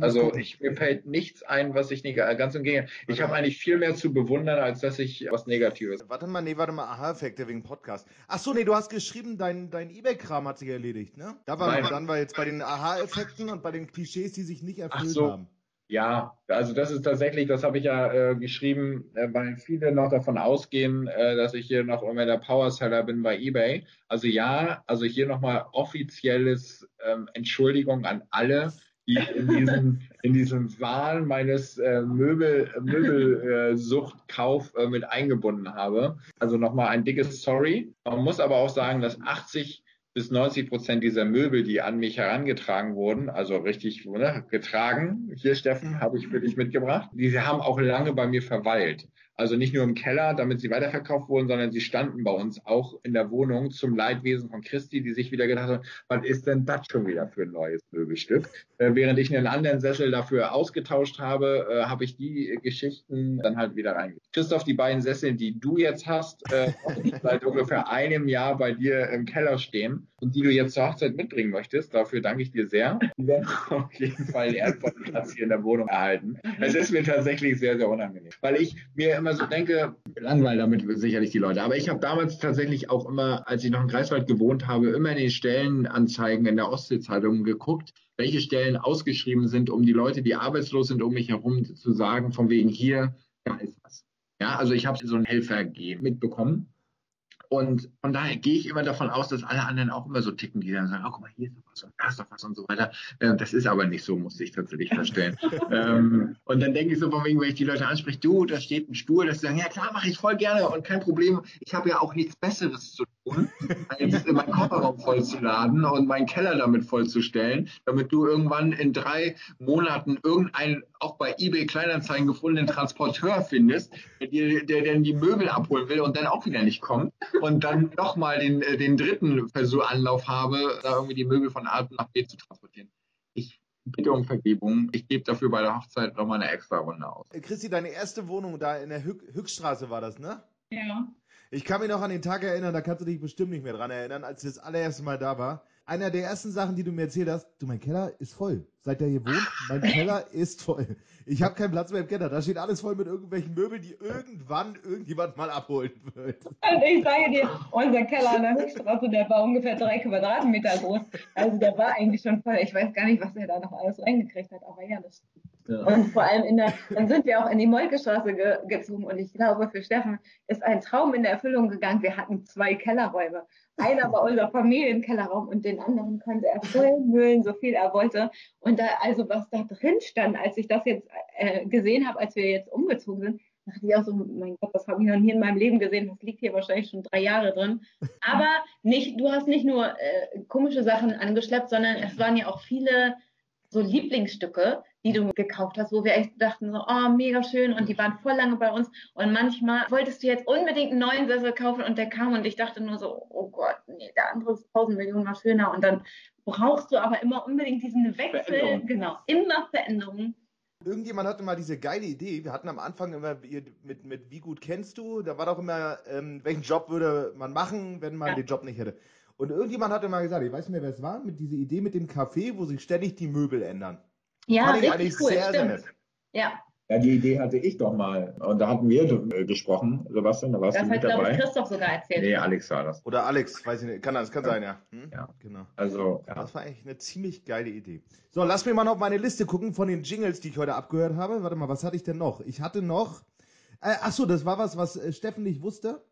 Also ich, mir fällt nichts ein, was ich nicht, ganz im Gegenteil. Ich habe eigentlich viel mehr zu bewundern, als dass ich was Negatives. Warte mal, nee, warte mal, Aha-Effekte wegen Podcast. Ach so, nee, du hast geschrieben, dein, dein Ebay-Kram hat sich erledigt, ne? Da waren Nein. dann war jetzt bei den Aha-Effekten und bei den Klischees, die sich nicht erfüllt so. haben. Ja, also das ist tatsächlich, das habe ich ja äh, geschrieben, äh, weil viele noch davon ausgehen, äh, dass ich hier noch immer der Powerseller bin bei eBay. Also ja, also hier nochmal offizielles ähm, Entschuldigung an alle, die ich in diesem, in diesem Wahn meines äh, Möbel, Möbelsuchtkauf äh, äh, mit eingebunden habe. Also nochmal ein dickes Sorry. Man muss aber auch sagen, dass 80 bis 90 Prozent dieser Möbel, die an mich herangetragen wurden, also richtig ne, getragen, hier Steffen, habe ich für dich mitgebracht, die haben auch lange bei mir verweilt. Also nicht nur im Keller, damit sie weiterverkauft wurden, sondern sie standen bei uns auch in der Wohnung zum Leidwesen von Christi, die sich wieder gedacht hat, was ist denn das schon wieder für ein neues Möbelstück? Äh, während ich einen anderen Sessel dafür ausgetauscht habe, äh, habe ich die äh, Geschichten dann halt wieder reingebracht. Christoph, die beiden Sessel, die du jetzt hast, äh, seit ungefähr einem Jahr bei dir im Keller stehen und die du jetzt zur Hochzeit mitbringen möchtest, dafür danke ich dir sehr. Die werden auf jeden Fall einen ehrenvollen Platz hier in der Wohnung erhalten. Es ist mir tatsächlich sehr, sehr unangenehm, weil ich mir immer so denke, langweilen damit sicherlich die Leute, aber ich habe damals tatsächlich auch immer, als ich noch in Greifswald gewohnt habe, immer in den Stellenanzeigen in der Ostsee-Zeitung geguckt, welche Stellen ausgeschrieben sind, um die Leute, die arbeitslos sind, um mich herum zu sagen, von wegen hier, da ist was. Ja, also ich habe so ein Helfergehen mitbekommen. Und von daher gehe ich immer davon aus, dass alle anderen auch immer so ticken, die dann sagen, oh, guck mal, hier ist doch was und so weiter. Äh, Das ist aber nicht so, musste ich tatsächlich feststellen. ähm, und dann denke ich so von wegen, wenn ich die Leute anspreche, du, da steht ein Stuhl, dass sie sagen, ja klar, mache ich voll gerne und kein Problem. Ich habe ja auch nichts Besseres zu tun, als meinen Kofferraum vollzuladen und meinen Keller damit vollzustellen, damit du irgendwann in drei Monaten irgendeinen auch bei eBay Kleinanzeigen gefundenen Transporteur findest, der, der dann die Möbel abholen will und dann auch wieder nicht kommt und dann nochmal den, äh, den dritten Versuch Anlauf habe, da irgendwie die Möbel von A nach B zu transportieren. Ich bitte um Vergebung. Ich gebe dafür bei der Hochzeit nochmal eine extra Runde aus. Äh, Christi, deine erste Wohnung da in der Hück Hückstraße war das, ne? Ja. Ich kann mich noch an den Tag erinnern, da kannst du dich bestimmt nicht mehr dran erinnern, als ich das allererste Mal da war. Einer der ersten Sachen, die du mir erzählt hast, du, mein Keller ist voll. Seit der hier wohnt, mein Keller ist voll. Ich habe keinen Platz mehr im Keller. Da steht alles voll mit irgendwelchen Möbeln, die irgendwann irgendjemand mal abholen wird. Und ich sage dir, unser Keller an der Höchststraße, der war ungefähr drei Quadratmeter groß. Also der war eigentlich schon voll. Ich weiß gar nicht, was er da noch alles reingekriegt hat, aber ja, das Ja. Und vor allem in der, dann sind wir auch in die Molkestraße ge gezogen und ich glaube, für Steffen ist ein Traum in der Erfüllung gegangen. Wir hatten zwei Kellerräume. Einer war unser Familienkellerraum und den anderen konnte er voll müllen, so viel er wollte. Und da, also was da drin stand, als ich das jetzt äh, gesehen habe, als wir jetzt umgezogen sind, dachte ich auch so, mein Gott, das habe ich noch nie in meinem Leben gesehen. Das liegt hier wahrscheinlich schon drei Jahre drin. Aber nicht, du hast nicht nur äh, komische Sachen angeschleppt, sondern es waren ja auch viele so Lieblingsstücke, die du gekauft hast, wo wir echt dachten so, oh, mega schön und die waren voll lange bei uns und manchmal wolltest du jetzt unbedingt einen neuen Sessel kaufen und der kam und ich dachte nur so, oh Gott, nee, der andere ist tausend Millionen mal schöner und dann brauchst du aber immer unbedingt diesen Wechsel, Veränderung. genau, immer Veränderungen. Irgendjemand hatte mal diese geile Idee. Wir hatten am Anfang immer mit, mit wie gut kennst du? Da war doch immer, ähm, welchen Job würde man machen, wenn man Ja. den Job nicht hätte. Und irgendjemand hatte mal gesagt, ich weiß nicht mehr, wer es war, mit dieser Idee mit dem Café, wo sich ständig die Möbel ändern. Ja, Fand ich richtig eigentlich cool, sehr, sehr stimmt. nett. Ja, Ja, die Idee hatte ich doch mal. Und da hatten wir äh, gesprochen, Sebastian, da warst das du hat, mit glaube ich, dabei. Christoph sogar erzählt. Nee, Alex war das. Oder Alex, weiß ich nicht. Kann das kann sein, ja. Hm? Ja. Genau. Also, ja. Das war eigentlich eine ziemlich geile Idee. So, lass mir mal noch meine Liste gucken von den Jingles, die ich heute abgehört habe. Warte mal, was hatte ich denn noch? Ich hatte noch. Äh, ach so, das war was, was äh, Steffen nicht wusste,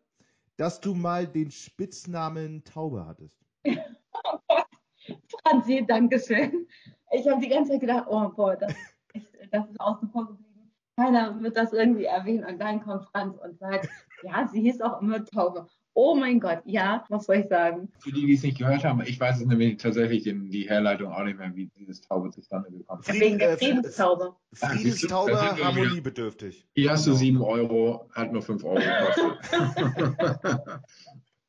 dass du mal den Spitznamen Taube hattest. Franzi, danke schön. Ich habe die ganze Zeit gedacht, oh boah, das, ist echt, das ist außen vor geblieben. Keiner wird das irgendwie erwähnen und dann kommt Franz und sagt, ja, sie hieß auch immer Taube. Oh mein Gott, ja, was soll ich sagen? Für die, die es nicht gehört haben, ich weiß es nämlich tatsächlich in die Herleitung auch nicht mehr, wie dieses Taube zustande gekommen ist. Wegen der äh, Friedenstaube. Ah, Friedenstaube, wieder. harmoniebedürftig. Hier hast du sieben Euro, hat nur fünf Euro gekostet.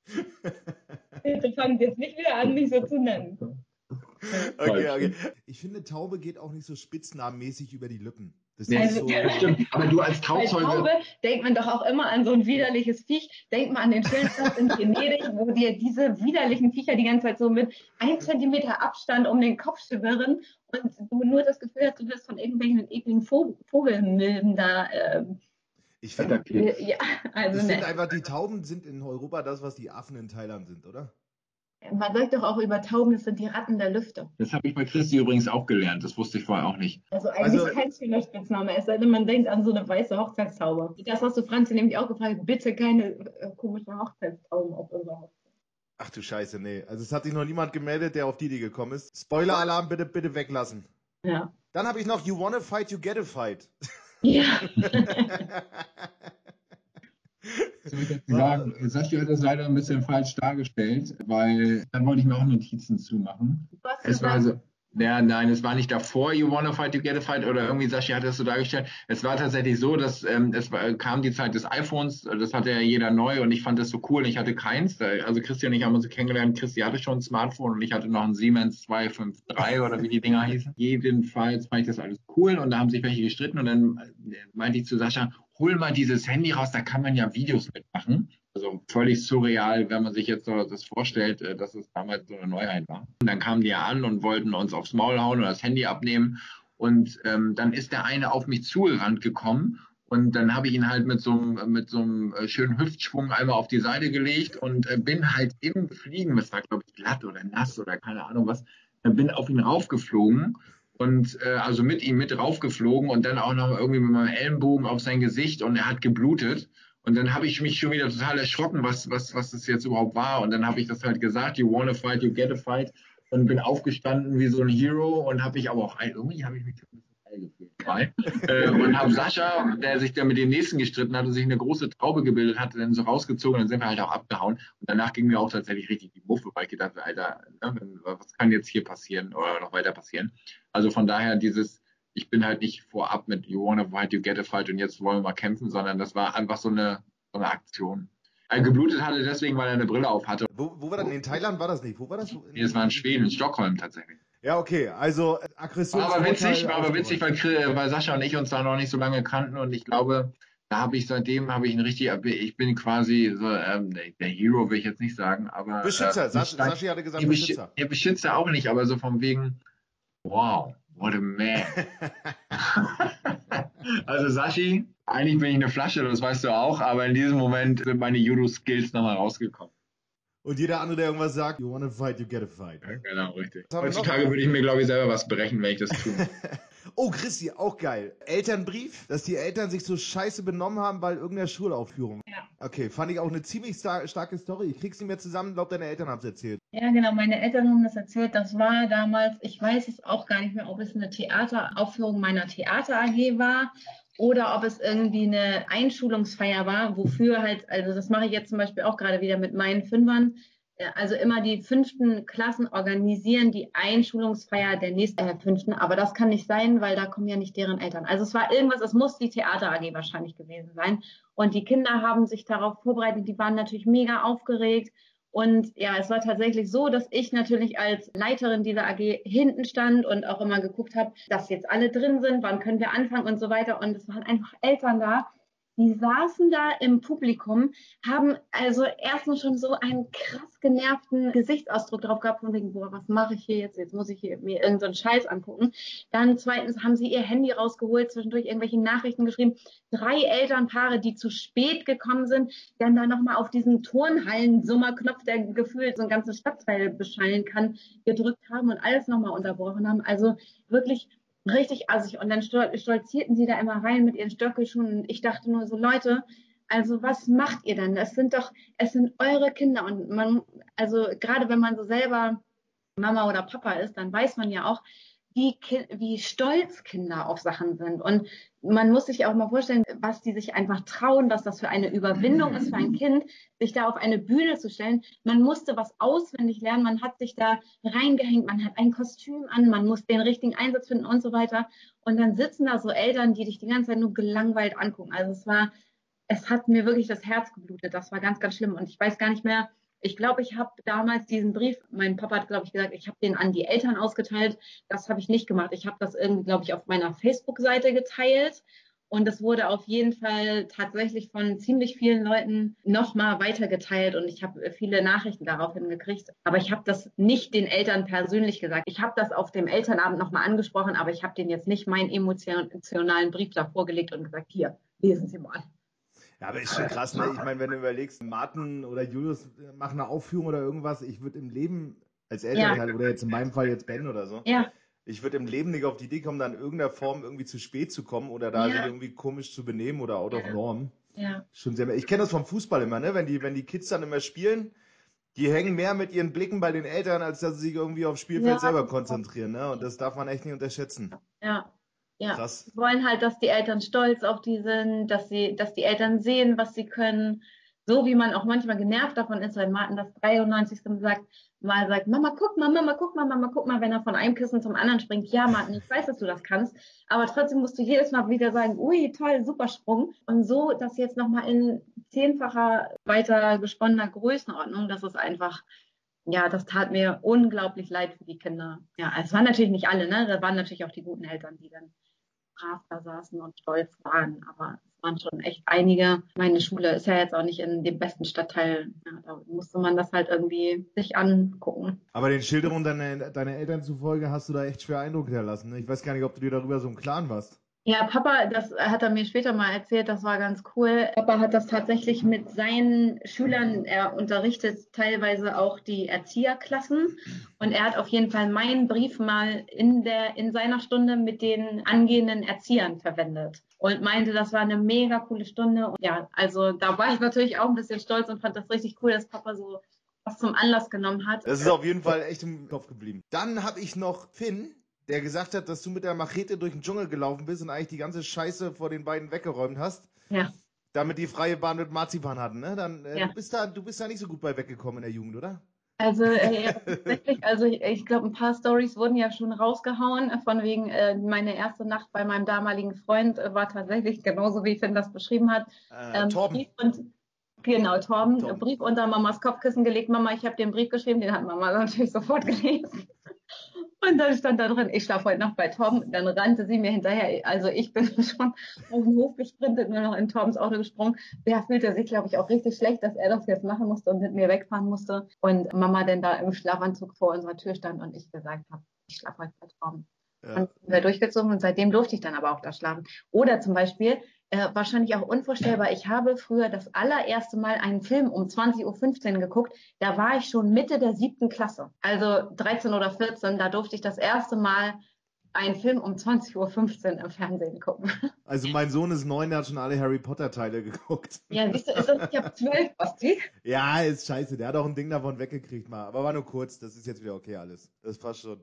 Bitte fangen Sie jetzt nicht wieder an, mich so zu nennen. Okay, okay. Ich finde, Taube geht auch nicht so spitznamenmäßig über die Lippen. Das Nee, ist Also- so. das stimmt. Aber du als Bei Trauzeuge, Taube denkt man doch auch immer an so ein widerliches Viech. Denkt man an den Schildplatz in Venedig, wo dir diese widerlichen Viecher die ganze Zeit so mit ein Zentimeter Abstand um den Kopf schwirren und du nur das Gefühl hast, du wirst von irgendwelchen ekligen Vog Vogelmilben da. Ähm, Ich finde, ja, also ich ne. einfach, die Tauben sind in Europa das, was die Affen in Thailand sind, oder? Man sagt doch auch über Tauben, das sind die Ratten der Lüfte. Das habe ich bei Christi übrigens auch gelernt. Das wusste ich vorher auch nicht. Also eigentlich Also- kein schöner Spitzname, es sei denn, man denkt an so eine weiße Hochzeitstaube. Das hast du Franzi nämlich auch gefragt. Bitte keine äh, komischen Hochzeitstauben auf unserer Hochzeit. Ach du Scheiße, nee. Also es hat sich noch niemand gemeldet, der auf die Idee gekommen ist. Spoiler-Alarm bitte, bitte weglassen. Ja. Dann habe ich noch You Wanna Fight, You Get a Fight. Ja. Soll ich dazu sagen, Sascha hat das leider ein bisschen falsch dargestellt, weil dann wollte ich mir auch Notizen zumachen. Du hast Es war also, ja, nein, es war nicht davor, you wanna fight, you get a fight, oder irgendwie Sascha hat das so dargestellt. Es war tatsächlich so, dass ähm, es war, kam die Zeit des iPhones, das hatte ja jeder neu und ich fand das so cool und ich hatte keins. Also Christian und ich haben uns kennengelernt, Christi hatte schon ein Smartphone und ich hatte noch ein Siemens 253 oder wie die Dinger hießen. Jedenfalls fand ich das alles cool und da haben sich welche gestritten und dann äh, meinte ich zu Sascha, hol mal dieses Handy raus, da kann man ja Videos mitmachen. Also völlig surreal, wenn man sich jetzt so das vorstellt, äh, dass es damals so eine Neuheit war. Und dann kamen die ja an und wollten uns aufs Maul hauen oder das Handy abnehmen. Und ähm, dann ist der eine auf mich zugerannt gekommen und dann habe ich ihn halt mit so einem mit so einem äh, schönen Hüftschwung einmal auf die Seite gelegt und äh, bin halt im Fliegen, das war glaube ich glatt oder nass oder keine Ahnung was, dann bin auf ihn raufgeflogen und äh, also mit ihm mit raufgeflogen und dann auch noch irgendwie mit meinem Ellenbogen auf sein Gesicht und er hat geblutet. Und dann habe ich mich schon wieder total erschrocken, was, was, was das jetzt überhaupt war. Und dann habe ich das halt gesagt, you wanna fight, you get a fight. Und bin aufgestanden wie so ein Hero und habe ich aber auch, irgendwie habe ich mich ein bisschen gefühlt. Äh, und habe Sascha, der sich dann mit dem nächsten gestritten hat und sich eine große Traube gebildet hatte, dann so rausgezogen und dann sind wir halt auch abgehauen. Und danach ging mir auch tatsächlich richtig die Muffe, weil ich gedacht habe, Alter, ne, was kann jetzt hier passieren oder noch weiter passieren? Also von daher dieses, ich bin halt nicht vorab mit You wanna fight, you get a fight und jetzt wollen wir mal kämpfen, sondern das war einfach so eine, so eine Aktion. Er geblutet hatte deswegen, weil er eine Brille auf hatte. Wo, wo war das? In Thailand war das nicht. Wo war das? Nee, es war in Schweden, in Stockholm tatsächlich. Ja, okay. Also äh, Aggression. War aber witzig, war aber witzig, weil, Chris- weil Sascha und ich uns da noch nicht so lange kannten und ich glaube, da habe ich seitdem habe ich ein richtig, ich bin quasi so, ähm, der Hero will ich jetzt nicht sagen, aber Beschützer. Äh, Sas Sashi hatte gesagt Beschützer. Ja, Beschützer auch nicht, aber so von wegen, wow, what a man. also Sashi, eigentlich bin ich eine Flasche, das weißt du auch, aber in diesem Moment sind meine Judo-Skills nochmal rausgekommen. Und jeder andere, der irgendwas sagt, you wanna fight, you get a fight. Ja, genau, richtig. Haben? Heutzutage würde ich mir, glaube ich, selber was brechen, wenn ich das tue. oh, Christi, auch geil. Elternbrief, dass die Eltern sich so scheiße benommen haben, weil irgendeiner Schulaufführung. Ja. Okay, fand ich auch eine ziemlich star starke Story. Ich krieg's nicht mehr zusammen, glaub, deine Eltern haben's erzählt. Ja, genau, meine Eltern haben das erzählt. Das war damals, ich weiß es auch gar nicht mehr, ob es eine Theateraufführung meiner Theater AG war oder ob es irgendwie eine Einschulungsfeier war, wofür halt, also das mache ich jetzt zum Beispiel auch gerade wieder mit meinen Fünfern. Ja, Also immer die fünften Klassen organisieren die Einschulungsfeier der nächsten äh, fünften, aber das kann nicht sein, weil da kommen ja nicht deren Eltern. Also es war irgendwas, es muss die Theater AG wahrscheinlich gewesen sein. Und die Kinder haben sich darauf vorbereitet, die waren natürlich mega aufgeregt. Und ja, es war tatsächlich so, dass ich natürlich als Leiterin dieser AG hinten stand und auch immer geguckt habe, dass jetzt alle drin sind, wann können wir anfangen und so weiter. Und es waren einfach Eltern da, die saßen da im Publikum, haben also erstens schon so einen krass genervten Gesichtsausdruck drauf gehabt, von wegen, boah, was mache ich hier jetzt? Jetzt muss ich hier mir irgendeinen so Scheiß angucken. Dann zweitens haben sie ihr Handy rausgeholt, zwischendurch irgendwelche Nachrichten geschrieben. Drei Elternpaare, die zu spät gekommen sind, dann da nochmal auf diesen Turnhallen-Summerknopf, der gefühlt so ein ganzes Stadtteil beschallen kann, gedrückt haben und alles nochmal unterbrochen haben. Also wirklich richtig assig. Und dann stolzierten sie da immer rein mit ihren Stöckelschuhen. Und ich dachte nur so, Leute, also was macht ihr denn? Es sind doch, es sind eure Kinder. Und man, also gerade wenn man so selber Mama oder Papa ist, dann weiß man ja auch, wie, wie stolz Kinder auf Sachen sind. Und man muss sich auch mal vorstellen, was die sich einfach trauen, was das für eine Überwindung ist für ein Kind, sich da auf eine Bühne zu stellen. Man musste was auswendig lernen, man hat sich da reingehängt, man hat ein Kostüm an, man muss den richtigen Einsatz finden und so weiter. Und dann sitzen da so Eltern, die dich die ganze Zeit nur gelangweilt angucken. Also es war, es hat mir wirklich das Herz geblutet. Das war ganz, ganz schlimm. Und ich weiß gar nicht mehr, ich glaube, ich habe damals diesen Brief, mein Papa hat, glaube ich, gesagt, ich habe den an die Eltern ausgeteilt. Das habe ich nicht gemacht. Ich habe das irgendwie, glaube ich, auf meiner Facebook-Seite geteilt. Und es wurde auf jeden Fall tatsächlich von ziemlich vielen Leuten nochmal weitergeteilt und ich habe viele Nachrichten daraufhin gekriegt. Aber ich habe das nicht den Eltern persönlich gesagt. Ich habe das auf dem Elternabend nochmal angesprochen, aber ich habe denen jetzt nicht meinen emotionalen Brief da vorgelegt und gesagt, hier, lesen Sie mal. Ja, aber ist schon krass, ne? Ich meine, wenn du überlegst, Martin oder Julius machen eine Aufführung oder irgendwas, ich würde im Leben als Elternteil Ja. oder jetzt in meinem Fall jetzt Ben oder so, Ja, ich würde im Leben nicht auf die Idee kommen, da in irgendeiner Form irgendwie zu spät zu kommen oder da Ja. sich irgendwie komisch zu benehmen oder out of norm. ja. Schon sehr, ich kenne das vom Fußball immer, ne? Wenn die, wenn die Kids dann immer spielen, die hängen mehr mit ihren Blicken bei den Eltern, als dass sie sich irgendwie aufs Spielfeld Ja. selber konzentrieren, ne? Und das darf man echt nicht unterschätzen. Ja, ja. Krass. Sie wollen halt, dass die Eltern stolz auf die sind, dass sie, dass die Eltern sehen, was sie können. So wie man auch manchmal genervt davon ist, wenn Martin das 93. sagt, mal sagt, Mama, guck mal, Mama, guck mal, Mama, guck mal, wenn er von einem Kissen zum anderen springt. Ja, Martin, ich weiß, dass du das kannst, aber trotzdem musst du jedes Mal wieder sagen, ui, toll, super Sprung. Und so, das jetzt nochmal in zehnfacher weiter gesponnener Größenordnung, das ist einfach, ja, das tat mir unglaublich leid für die Kinder. Ja, es waren natürlich nicht alle, ne? Da waren natürlich auch die guten Eltern, die dann brav da saßen und stolz waren. Aber es waren schon echt einige. Meine Schule ist ja jetzt auch nicht in dem besten Stadtteil. Ja, da musste man das halt irgendwie sich angucken. Aber den Schilderungen deiner, deiner Eltern zufolge hast du da echt schwer Eindruck hinterlassen. Ne? Ich weiß gar nicht, ob du dir darüber so im Klaren warst. Ja, Papa, das hat er mir später mal erzählt, das war ganz cool. Papa hat das tatsächlich mit seinen Schülern, er unterrichtet teilweise auch die Erzieherklassen und er hat auf jeden Fall meinen Brief mal in der, in seiner Stunde mit den angehenden Erziehern verwendet und meinte, das war eine mega coole Stunde. Und ja, also da war ich natürlich auch ein bisschen stolz und fand das richtig cool, dass Papa so was zum Anlass genommen hat. Das ist auf jeden Fall echt im Kopf geblieben. Dann habe ich noch Finn, der gesagt hat, dass du mit der Machete durch den Dschungel gelaufen bist und eigentlich die ganze Scheiße vor den beiden weggeräumt hast. Ja. Damit die freie Bahn mit Marzipan hatten, ne? Dann äh, Ja. du bist da, du bist da nicht so gut bei weggekommen in der Jugend, oder? Also äh, ja, tatsächlich, also ich, ich glaube, ein paar Stories wurden ja schon rausgehauen, äh, von wegen äh, meine erste Nacht bei meinem damaligen Freund äh, war tatsächlich genauso, wie Finn das beschrieben hat. Äh, Ähm, Torben. Brief und, genau, Torben, Torben. Brief unter Mamas Kopfkissen gelegt. Mama, ich habe den Brief geschrieben, den hat Mama natürlich sofort gelesen. Und dann stand da drin, ich schlafe heute Nacht bei Tom. Dann rannte sie mir hinterher. Also ich bin schon auf den Hof gesprintet, nur noch in Toms Auto gesprungen. Der fühlte sich, glaube ich, auch richtig schlecht, dass er das jetzt machen musste und mit mir wegfahren musste. Und Mama dann da im Schlafanzug vor unserer Tür stand und ich gesagt habe, ich schlafe heute bei Tom. Ja. Und sind wir durchgezogen und seitdem durfte ich dann aber auch da schlafen. Oder zum Beispiel, äh, wahrscheinlich auch unvorstellbar. Ich habe früher das allererste Mal einen Film um 20.15 Uhr geguckt. Da war ich schon Mitte der siebten Klasse. Also 13 oder 14. Da durfte ich das erste Mal einen Film um 20.15 Uhr im Fernsehen gucken. Also mein Sohn ist neun, der hat schon alle Harry Potter Teile geguckt. Ja, siehst du, ist das, ich habe zwölf, Basti. Ja, ist scheiße. Der hat auch ein Ding davon weggekriegt mal. Aber war nur kurz. Das ist jetzt wieder okay alles. Das passt schon.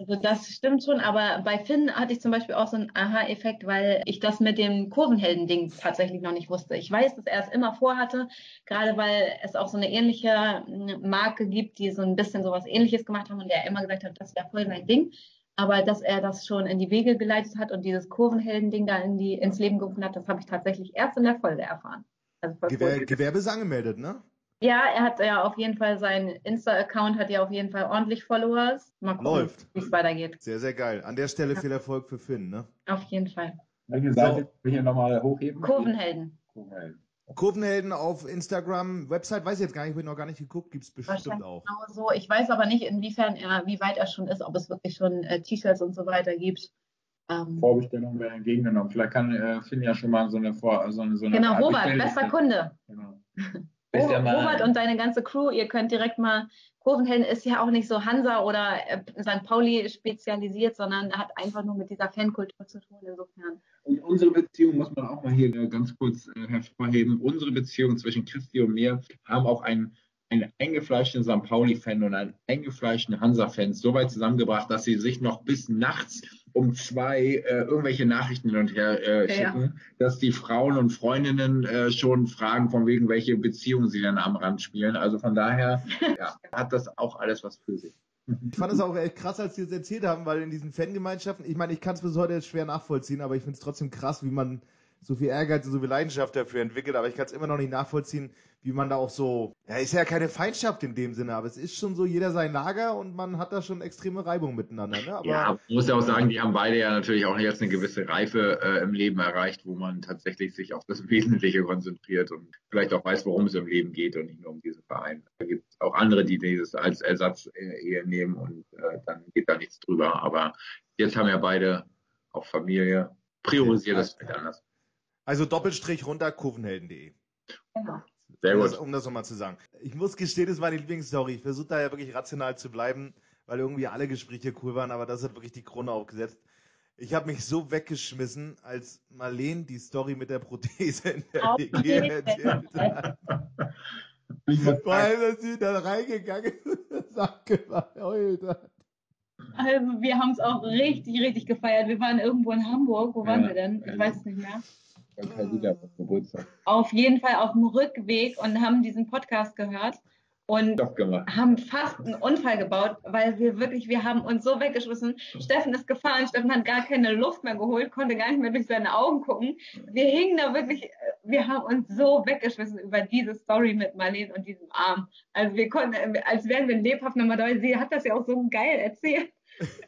Also das stimmt schon, aber bei Finn hatte ich zum Beispiel auch so einen Aha-Effekt, weil ich das mit dem Kurvenhelden-Ding tatsächlich noch nicht wusste. Ich weiß, dass er es immer vorhatte, gerade weil es auch so eine ähnliche hm, Marke gibt, die so ein bisschen sowas ähnliches gemacht haben und er immer gesagt hat, das wäre voll sein Ding. Aber dass er das schon in die Wege geleitet hat und dieses Kurvenhelden-Ding da in die, ins Leben gerufen hat, das habe ich tatsächlich erst in der Folge erfahren. Also Gewer Gewerbe ist angemeldet, ne? Ja, er hat ja auf jeden Fall sein Insta-Account hat ja auf jeden Fall ordentlich Followers. Mal gucken, Läuft. wie es weitergeht. Sehr, sehr geil. An der Stelle viel Erfolg für Finn, ne? Auf jeden Fall. Welche Seite will ich hier nochmal hochheben? Kurvenhelden. Kurvenhelden. Kurvenhelden auf Instagram, Website, weiß ich jetzt gar nicht, habe ich noch gar nicht geguckt, gibt's bestimmt Wahrscheinlich auch. Genau so. Ich weiß aber nicht, inwiefern er, wie weit er schon ist, ob es wirklich schon äh, T-Shirts und so weiter gibt. Ähm, Vorbestellung wäre entgegengenommen. Vielleicht kann äh, Finn ja schon mal so eine Vor so eine, so eine genau, Art Robert, bester Kunde. Genau. Robert und deine ganze Crew, ihr könnt direkt mal, Kurvenhelden ist ja auch nicht so Hansa oder äh, St. Pauli spezialisiert, sondern hat einfach nur mit dieser Fankultur zu tun, insofern. Und unsere Beziehung muss man auch mal hier äh, ganz kurz äh, hervorheben. Unsere Beziehung zwischen Christi und mir haben auch einen, einen eingefleischten St. Pauli-Fan und einen eingefleischten Hansa-Fan so weit zusammengebracht, dass sie sich noch bis nachts um zwei äh, irgendwelche Nachrichten hin und her äh, Ja. schicken, dass die Frauen und Freundinnen äh, schon fragen, von wegen welche Beziehungen sie dann am Rand spielen. Also von daher ja, hat das auch alles was für sich. Ich fand es auch echt krass, als die es erzählt haben, weil in diesen Fangemeinschaften, ich meine, ich kann es bis heute schwer nachvollziehen, aber ich finde es trotzdem krass, wie man so viel Ehrgeiz und so viel Leidenschaft dafür entwickelt, aber ich kann es immer noch nicht nachvollziehen, wie man da auch so, ja, ist ja keine Feindschaft in dem Sinne, aber es ist schon so jeder sein Lager und man hat da schon extreme Reibung miteinander, ne? Aber Ja, man muss ja auch sagen, die haben beide ja natürlich auch jetzt eine gewisse Reife äh, im Leben erreicht, wo man tatsächlich sich auf das Wesentliche konzentriert und vielleicht auch weiß, worum es im Leben geht und nicht nur um diesen Verein. Da gibt es auch andere, die dieses als Ersatz äh, eher nehmen und äh, dann geht da nichts drüber. Aber jetzt haben ja beide auch Familie. Priorisiert das vielleicht anders. Also Doppelstrich runter, kurvenhelden.de. Genau. Sehr Um das, gut. um das nochmal zu sagen. Ich muss gestehen, das ist meine Lieblingsstory. Ich versuche da ja wirklich rational zu bleiben, weil irgendwie alle Gespräche cool waren, aber das hat wirklich die Krone aufgesetzt. Ich habe mich so weggeschmissen, als Marlene die Story mit der Prothese in der WG erzählt hat. Weil dass sie dann reingegangen ist und geheult hat. Also wir haben es auch richtig, richtig gefeiert. Wir waren irgendwo in Hamburg. Wo waren Ja, wir denn? Ich also- weiß es nicht mehr. Herr Sieger auf Geburtstag. Auf jeden Fall auf dem Rückweg und haben diesen Podcast gehört und haben fast einen Unfall gebaut, weil wir wirklich, wir haben uns so weggeschmissen. Steffen ist gefahren, Steffen hat gar keine Luft mehr geholt, konnte gar nicht mehr durch seine Augen gucken. Wir hingen da wirklich, wir haben uns so weggeschmissen über diese Story mit Marlene und diesem Arm. Also wir konnten, als wären wir lebhaft nochmal da. Sie hat das ja auch so geil erzählt.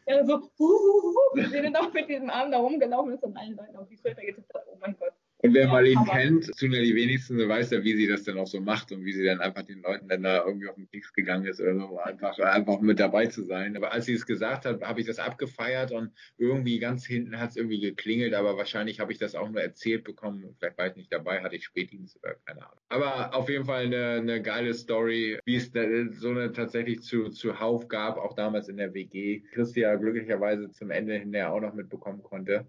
Ja, so, hu, hu, hu, wie sie dann auch mit diesem Arm da rumgelaufen ist und allen Leuten auf die Schulter getippt. Oh mein Gott. Und wer Marlene kennt, tun ja die wenigsten, weiß ja, wie sie das dann auch so macht und wie sie dann einfach den Leuten dann da irgendwie auf den Keks gegangen ist oder so, einfach, einfach mit dabei zu sein. Aber als sie es gesagt hat, habe ich das abgefeiert und irgendwie ganz hinten hat es irgendwie geklingelt, aber wahrscheinlich habe ich das auch nur erzählt bekommen. Vielleicht war ich nicht dabei, hatte ich Spätdienst oder keine Ahnung. Aber auf jeden Fall eine, eine geile Story, wie es da, so eine tatsächlich zu, zu Hauf gab, auch damals in der WG. Christia glücklicherweise zum Ende hinterher auch noch mitbekommen konnte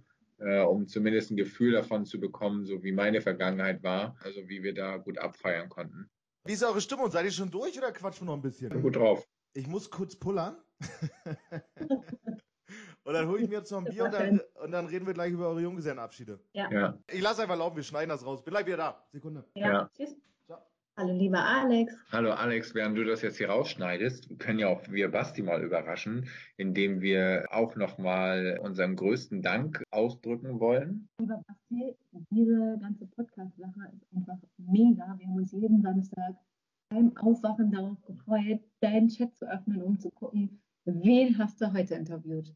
äh, um zumindest ein Gefühl davon zu bekommen, so wie meine Vergangenheit war, also wie wir da gut abfeiern konnten. Wie ist eure Stimmung? Seid ihr schon durch oder quatschen wir noch ein bisschen? Gut drauf. Ich muss kurz pullern. und dann hole ich mir jetzt noch ein Bier und dann, und dann reden wir gleich über eure Junggesellenabschiede. Ja. Ich lasse einfach laufen, wir schneiden das raus. Bin gleich wieder da. Sekunde. Ja, Ja. tschüss. Hallo, lieber Alex. Hallo Alex, während du das jetzt hier rausschneidest, können ja auch wir Basti mal überraschen, indem wir auch nochmal unseren größten Dank ausdrücken wollen. Lieber Basti, diese ganze Podcast-Sache ist einfach mega. Wir haben uns jeden Samstag beim Aufwachen darauf gefreut, deinen Chat zu öffnen, um zu gucken, wen hast du heute interviewt?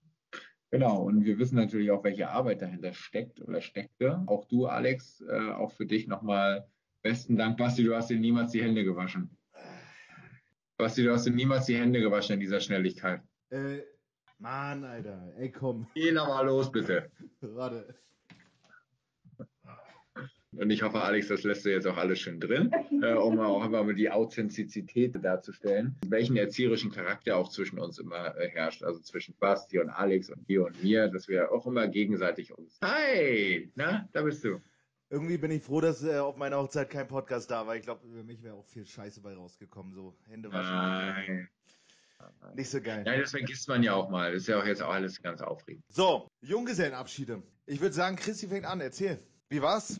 Genau, und wir wissen natürlich auch, welche Arbeit dahinter steckt oder steckte. Auch du, Alex, äh, auch für dich nochmal besten Dank. Basti, du hast dir niemals die Hände gewaschen. Basti, du hast dir niemals die Hände gewaschen in dieser Schnelligkeit. Äh, Mann, Alter. Ey, komm. Geh nochmal los, bitte. Warte. Und ich hoffe, Alex, das lässt du jetzt auch alles schön drin, äh, um auch einfach mal die Authentizität darzustellen, welchen erzieherischen Charakter auch zwischen uns immer äh, herrscht, also zwischen Basti und Alex und dir und mir, dass wir auch immer gegenseitig uns. Hi, na, da bist du. Irgendwie bin ich froh, dass äh, auf meiner Hochzeit kein Podcast da war. Ich glaube, über mich wäre auch viel Scheiße bei rausgekommen. So Hände waschen. Nein. Nicht so geil. Nein, das vergisst man ja auch mal. Das ist ja auch jetzt auch alles ganz aufregend. So, Junggesellenabschiede. Ich würde sagen, Christi fängt an. Erzähl. Wie war's?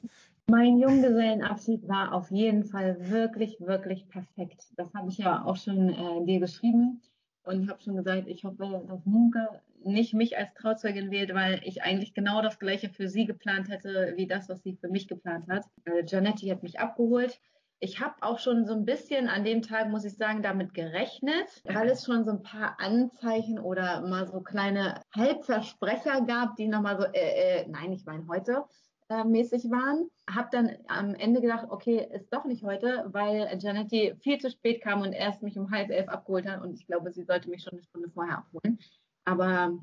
Mein Junggesellenabschied war auf jeden Fall wirklich, wirklich perfekt. Das habe ich ja auch schon äh, dir geschrieben und habe schon gesagt, ich hoffe, dass Munke nicht mich als Trauzeugin wählt, weil ich eigentlich genau das Gleiche für sie geplant hätte, wie das, was sie für mich geplant hat. Äh, Janetti hat mich abgeholt. Ich habe auch schon so ein bisschen an dem Tag, muss ich sagen, damit gerechnet, weil es schon so ein paar Anzeichen oder mal so kleine Halbversprecher gab, die nochmal so, äh, äh, nein, ich meine heute, äh, mäßig waren. Hab dann am Ende gedacht, okay, ist doch nicht heute, weil Janetti viel zu spät kam und erst mich um halb elf abgeholt hat und ich glaube, sie sollte mich schon eine Stunde vorher abholen. Aber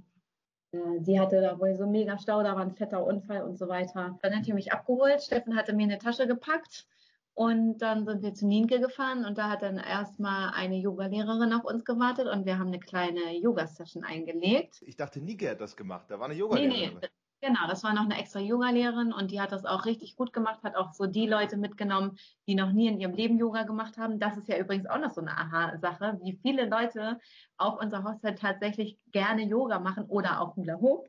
äh, sie hatte da wohl so mega Stau, da war ein fetter Unfall und so weiter. Dann hat sie mich abgeholt, Steffen hatte mir eine Tasche gepackt und dann sind wir zu Nienke gefahren und da hat dann erstmal eine Yogalehrerin auf uns gewartet und wir haben eine kleine Yoga-Session eingelegt. Ich dachte, Nike hat das gemacht. Da war eine Nee, Yoga-Lehrerin. nee, genau, das war noch eine extra Yoga-Lehrerin und die hat das auch richtig gut gemacht, hat auch so die Leute mitgenommen, die noch nie in ihrem Leben Yoga gemacht haben. Das ist ja übrigens auch noch so eine Aha-Sache, wie viele Leute auf unserer Hochzeit tatsächlich gerne Yoga machen oder auch Hula Hoop.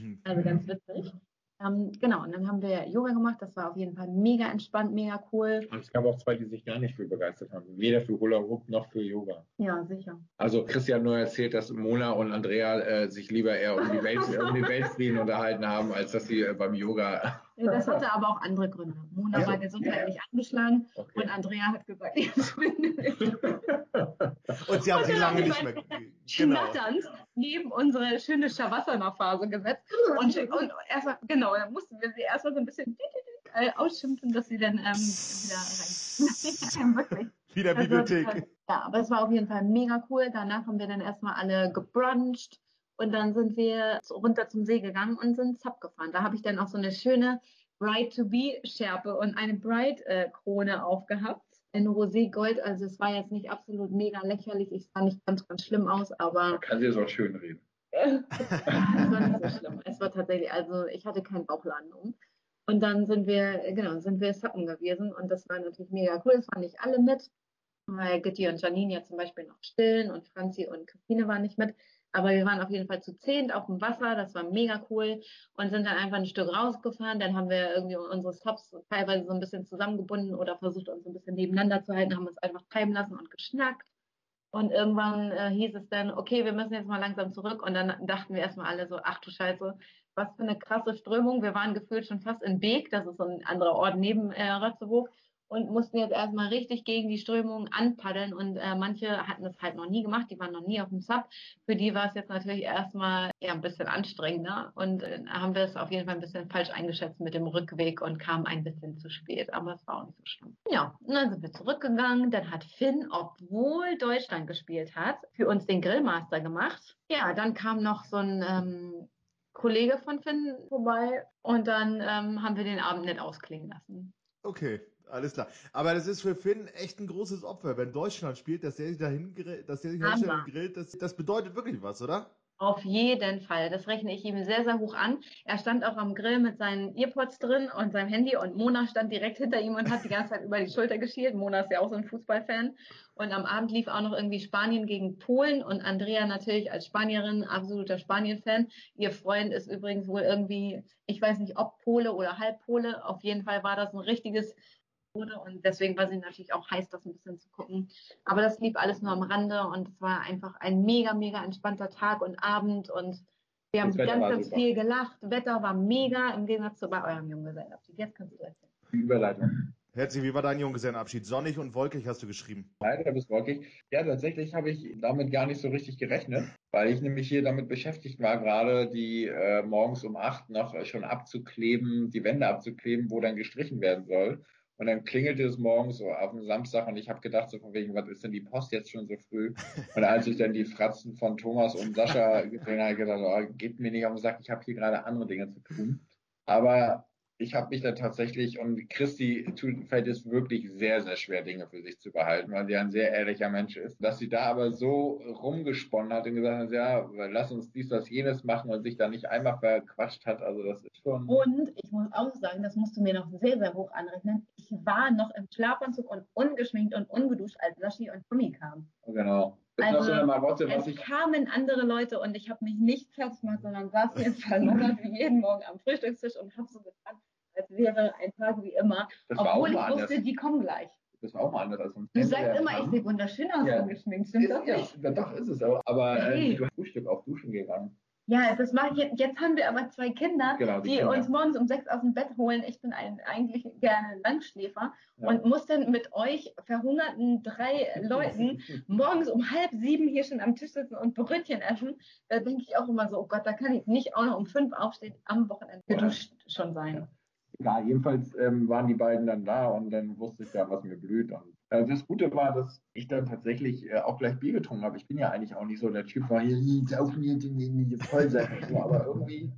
Mhm. Also ganz witzig. Ähm, genau, und dann haben wir Yoga gemacht. Das war auf jeden Fall mega entspannt, mega cool. Und es gab auch zwei, die sich gar nicht für begeistert haben. Weder für Hula Hoop noch für Yoga. Ja, sicher. Also Christian hat nur erzählt, dass Mona und Andrea äh, sich lieber eher um die, Welt, um die Weltfrieden unterhalten haben, als dass sie äh, beim Yoga. Das hatte aber auch andere Gründe. Mona Ja. war gesundheitlich angeschlagen Okay. und Andrea hat gesagt, ich nicht. Und sie haben Und dann lange nicht sie mehr. einfach Genau. schnatternd neben unsere schöne Shavasana-Phase gesetzt. Und, und erstmal, genau, dann mussten wir sie erstmal so ein bisschen äh, ausschimpfen, dass sie dann ähm, wieder rein. Wirklich. Wieder Also, Bibliothek. Ja, aber es war auf jeden Fall mega cool. Danach haben wir dann erstmal alle gebruncht und dann sind wir runter zum See gegangen und sind Sub gefahren. Da habe ich dann auch so eine schöne Bride-to-be-Schärpe und eine Bride-Krone aufgehabt. In Rosé-Gold, also es war jetzt nicht absolut mega lächerlich. Ich sah nicht ganz, ganz schlimm aus, aber Kann sie auch schön reden. es war nicht so schlimm. Es war tatsächlich, also ich hatte keinen Bauchladen um. Und dann sind wir, genau, sind wir Sappen gewesen und das war natürlich mega cool. Es waren nicht alle mit, weil Gitti und Janine ja zum Beispiel noch stillen und Franzi und Christine waren nicht mit. Aber wir waren auf jeden Fall zu zehnt auf dem Wasser, das war mega cool und sind dann einfach ein Stück rausgefahren. Dann haben wir irgendwie unsere Stops teilweise so ein bisschen zusammengebunden oder versucht uns ein bisschen nebeneinander zu halten, haben uns einfach treiben lassen und geschnackt. Und irgendwann äh, hieß es dann, okay, wir müssen jetzt mal langsam zurück. Und dann dachten wir erstmal alle so, ach du Scheiße, was für eine krasse Strömung. Wir waren gefühlt schon fast in Beek, das ist so ein anderer Ort neben äh, Ratzeburg, und mussten jetzt erstmal richtig gegen die Strömung anpaddeln. Und äh, manche hatten das halt noch nie gemacht, die waren noch nie auf dem Sub. Für die war es jetzt natürlich erstmal ja, ein bisschen anstrengender. Und äh, haben wir es auf jeden Fall ein bisschen falsch eingeschätzt mit dem Rückweg und kamen ein bisschen zu spät. Aber es war auch nicht so schlimm. Ja, und dann sind wir zurückgegangen. Dann hat Finn, obwohl Deutschland gespielt hat, für uns den Grillmaster gemacht. Ja, dann kam noch so ein ähm, Kollege von Finn vorbei und dann ähm, haben wir den Abend nicht ausklingen lassen. Okay, alles klar. Aber das ist für Finn echt ein großes Opfer, wenn Deutschland spielt, dass der sich dahin grillt, dass der sich Hammer. grillt, das, das bedeutet wirklich was, oder? Auf jeden Fall. Das rechne ich ihm sehr, sehr hoch an. Er stand auch am Grill mit seinen Earpods drin und seinem Handy und Mona stand direkt hinter ihm und hat die ganze Zeit über die Schulter geschielt. Mona ist ja auch so ein Fußballfan. Und am Abend lief auch noch irgendwie Spanien gegen Polen und Andrea natürlich als Spanierin absoluter Spanien-Fan. Ihr Freund ist übrigens wohl irgendwie, ich weiß nicht, ob Pole oder Halbpole. Auf jeden Fall war das ein richtiges wurde und deswegen war sie natürlich auch heiß, das ein bisschen zu gucken. Aber das lief alles nur am Rande und es war einfach ein mega, mega entspannter Tag und Abend und wir haben ganz, ganz super. viel gelacht. Wetter war mega im Gegensatz zu bei eurem Junggesellenabschied. Jetzt kannst du erzählen. Die Überleitung. Herzlich, wie war dein Junggesellenabschied? Sonnig und wolkig hast du geschrieben. Leider bis wolkig. Ja, tatsächlich habe ich damit gar nicht so richtig gerechnet, weil ich nämlich hier damit beschäftigt war, gerade die äh, morgens um acht noch schon abzukleben, die Wände abzukleben, wo dann gestrichen werden soll. Und dann klingelte es morgens so auf dem Samstag und ich habe gedacht, so von wegen, was ist denn die Post jetzt schon so früh? Und als ich dann die Fratzen von Thomas und Sascha gesehen habe, gedacht, oh, geht mir nicht auf den Sack, ich habe hier gerade andere Dinge zu tun. Aber ich habe mich da tatsächlich, und Christi tut, fällt es wirklich sehr, sehr schwer, Dinge für sich zu behalten, weil sie ein sehr ehrlicher Mensch ist. Dass sie da aber so rumgesponnen hat und gesagt hat, ja, lass uns dies, was jenes machen und sich da nicht einmal verquatscht hat, also das ist schon... Und ich muss auch sagen, das musst du mir noch sehr, sehr hoch anrechnen, ich war noch im Schlafanzug und ungeschminkt und ungeduscht, als Sashi und Tommy kamen. Genau. Also, Marotte, Es ich kamen andere Leute und ich habe mich nicht fertig gemacht, sondern saß hier verlungert wie jeden Morgen am Frühstückstisch und habe so getan, als wäre ein Tag wie immer. Das obwohl ich mal wusste, anders. die kommen gleich. Das war auch mal anders als uns. Du sagst immer, ich sehe wunderschön aus Ja. ungeschminkt. Stimmt ist das? nicht, ja, doch ist es auch. Aber äh, Nee. du hast Frühstück auf Duschen gegangen. Ja, das mache ich jetzt. Jetzt haben wir aber zwei Kinder, Genau, die die, Kinder. uns morgens um sechs aus dem Bett holen. Ich bin ein, eigentlich gerne Langschläfer Ja. und muss dann mit euch verhungerten drei Leuten morgens um halb sieben hier schon am Tisch sitzen und Brötchen essen. Da denke ich auch immer so, oh Gott, da kann ich nicht auch noch um fünf aufstehen, am Wochenende geduscht schon sein. Ja, jedenfalls ähm, waren die beiden dann da und dann wusste ich ja, was mir blüht. Und äh, das Gute war, dass ich dann tatsächlich äh, auch gleich Bier getrunken habe. Ich bin ja eigentlich auch nicht so der Typ, war hier nie nie, nie voll sein. aber irgendwie,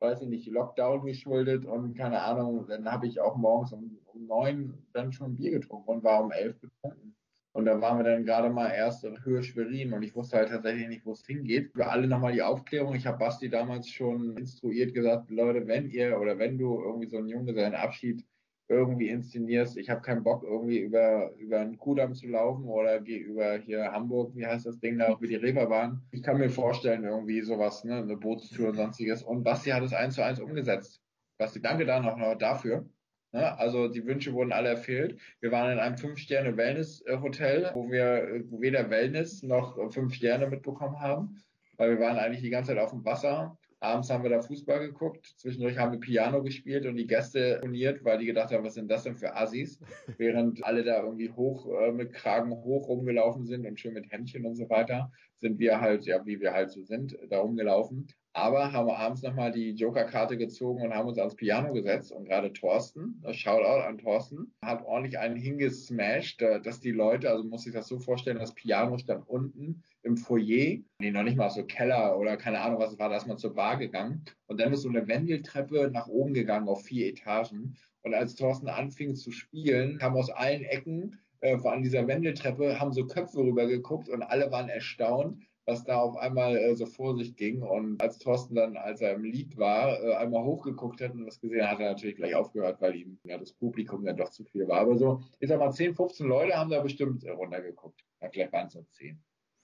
weiß ich nicht, Lockdown geschuldet und keine Ahnung, dann habe ich auch morgens um, um neun dann schon Bier getrunken und war um elf betrunken. Und da waren wir dann gerade mal erst in Höhe Schwerin und ich wusste halt tatsächlich nicht, wo es hingeht. Für alle nochmal die Aufklärung. Ich habe Basti damals schon instruiert gesagt, Leute, wenn ihr oder wenn du irgendwie so einen Junggesellenabschied irgendwie inszenierst, ich habe keinen Bock irgendwie über, über einen Kudamm zu laufen oder geh über hier Hamburg, wie heißt das Ding da, über die Reeperbahn. Ich kann mir vorstellen, irgendwie sowas, ne, eine Bootstour und sonstiges. Und Basti hat es eins zu eins umgesetzt. Basti, danke da noch dafür. Ne? Also die Wünsche wurden alle erfüllt. Wir waren in einem Fünf-Sterne-Wellness-Hotel, wo wir weder Wellness noch fünf Sterne mitbekommen haben, weil wir waren eigentlich die ganze Zeit auf dem Wasser. Abends haben wir da Fußball geguckt, zwischendurch haben wir Piano gespielt und die Gäste turniert, weil die gedacht haben, was sind das denn für Assis? Während alle da irgendwie hoch äh, mit Kragen hoch rumgelaufen sind und schön mit Händchen und so weiter, sind wir halt, ja, wie wir halt so sind, da rumgelaufen. Aber haben wir abends nochmal die Joker-Karte gezogen und haben uns ans Piano gesetzt. Und gerade Thorsten, das Shoutout an Thorsten, hat ordentlich einen hingesmashed, äh, dass die Leute, also muss ich das so vorstellen, das Piano stand unten im Foyer, nee, noch nicht mal so Keller oder keine Ahnung, was es war, da ist man zur Bar gegangen. Und dann ist so eine Wendeltreppe nach oben gegangen auf vier Etagen. Und als Thorsten anfing zu spielen, kam aus allen Ecken äh, an dieser Wendeltreppe, haben so Köpfe rübergeguckt und alle waren erstaunt, was da auf einmal äh, so vor sich ging. Und als Thorsten dann, als er im Lied war, äh, einmal hochgeguckt hat und das gesehen hat, hat er natürlich gleich aufgehört, weil ihm ja das Publikum dann doch zu viel war. Aber so, ich sag mal, 10, 15 Leute haben da bestimmt runtergeguckt. Ja, vielleicht waren es nur 10.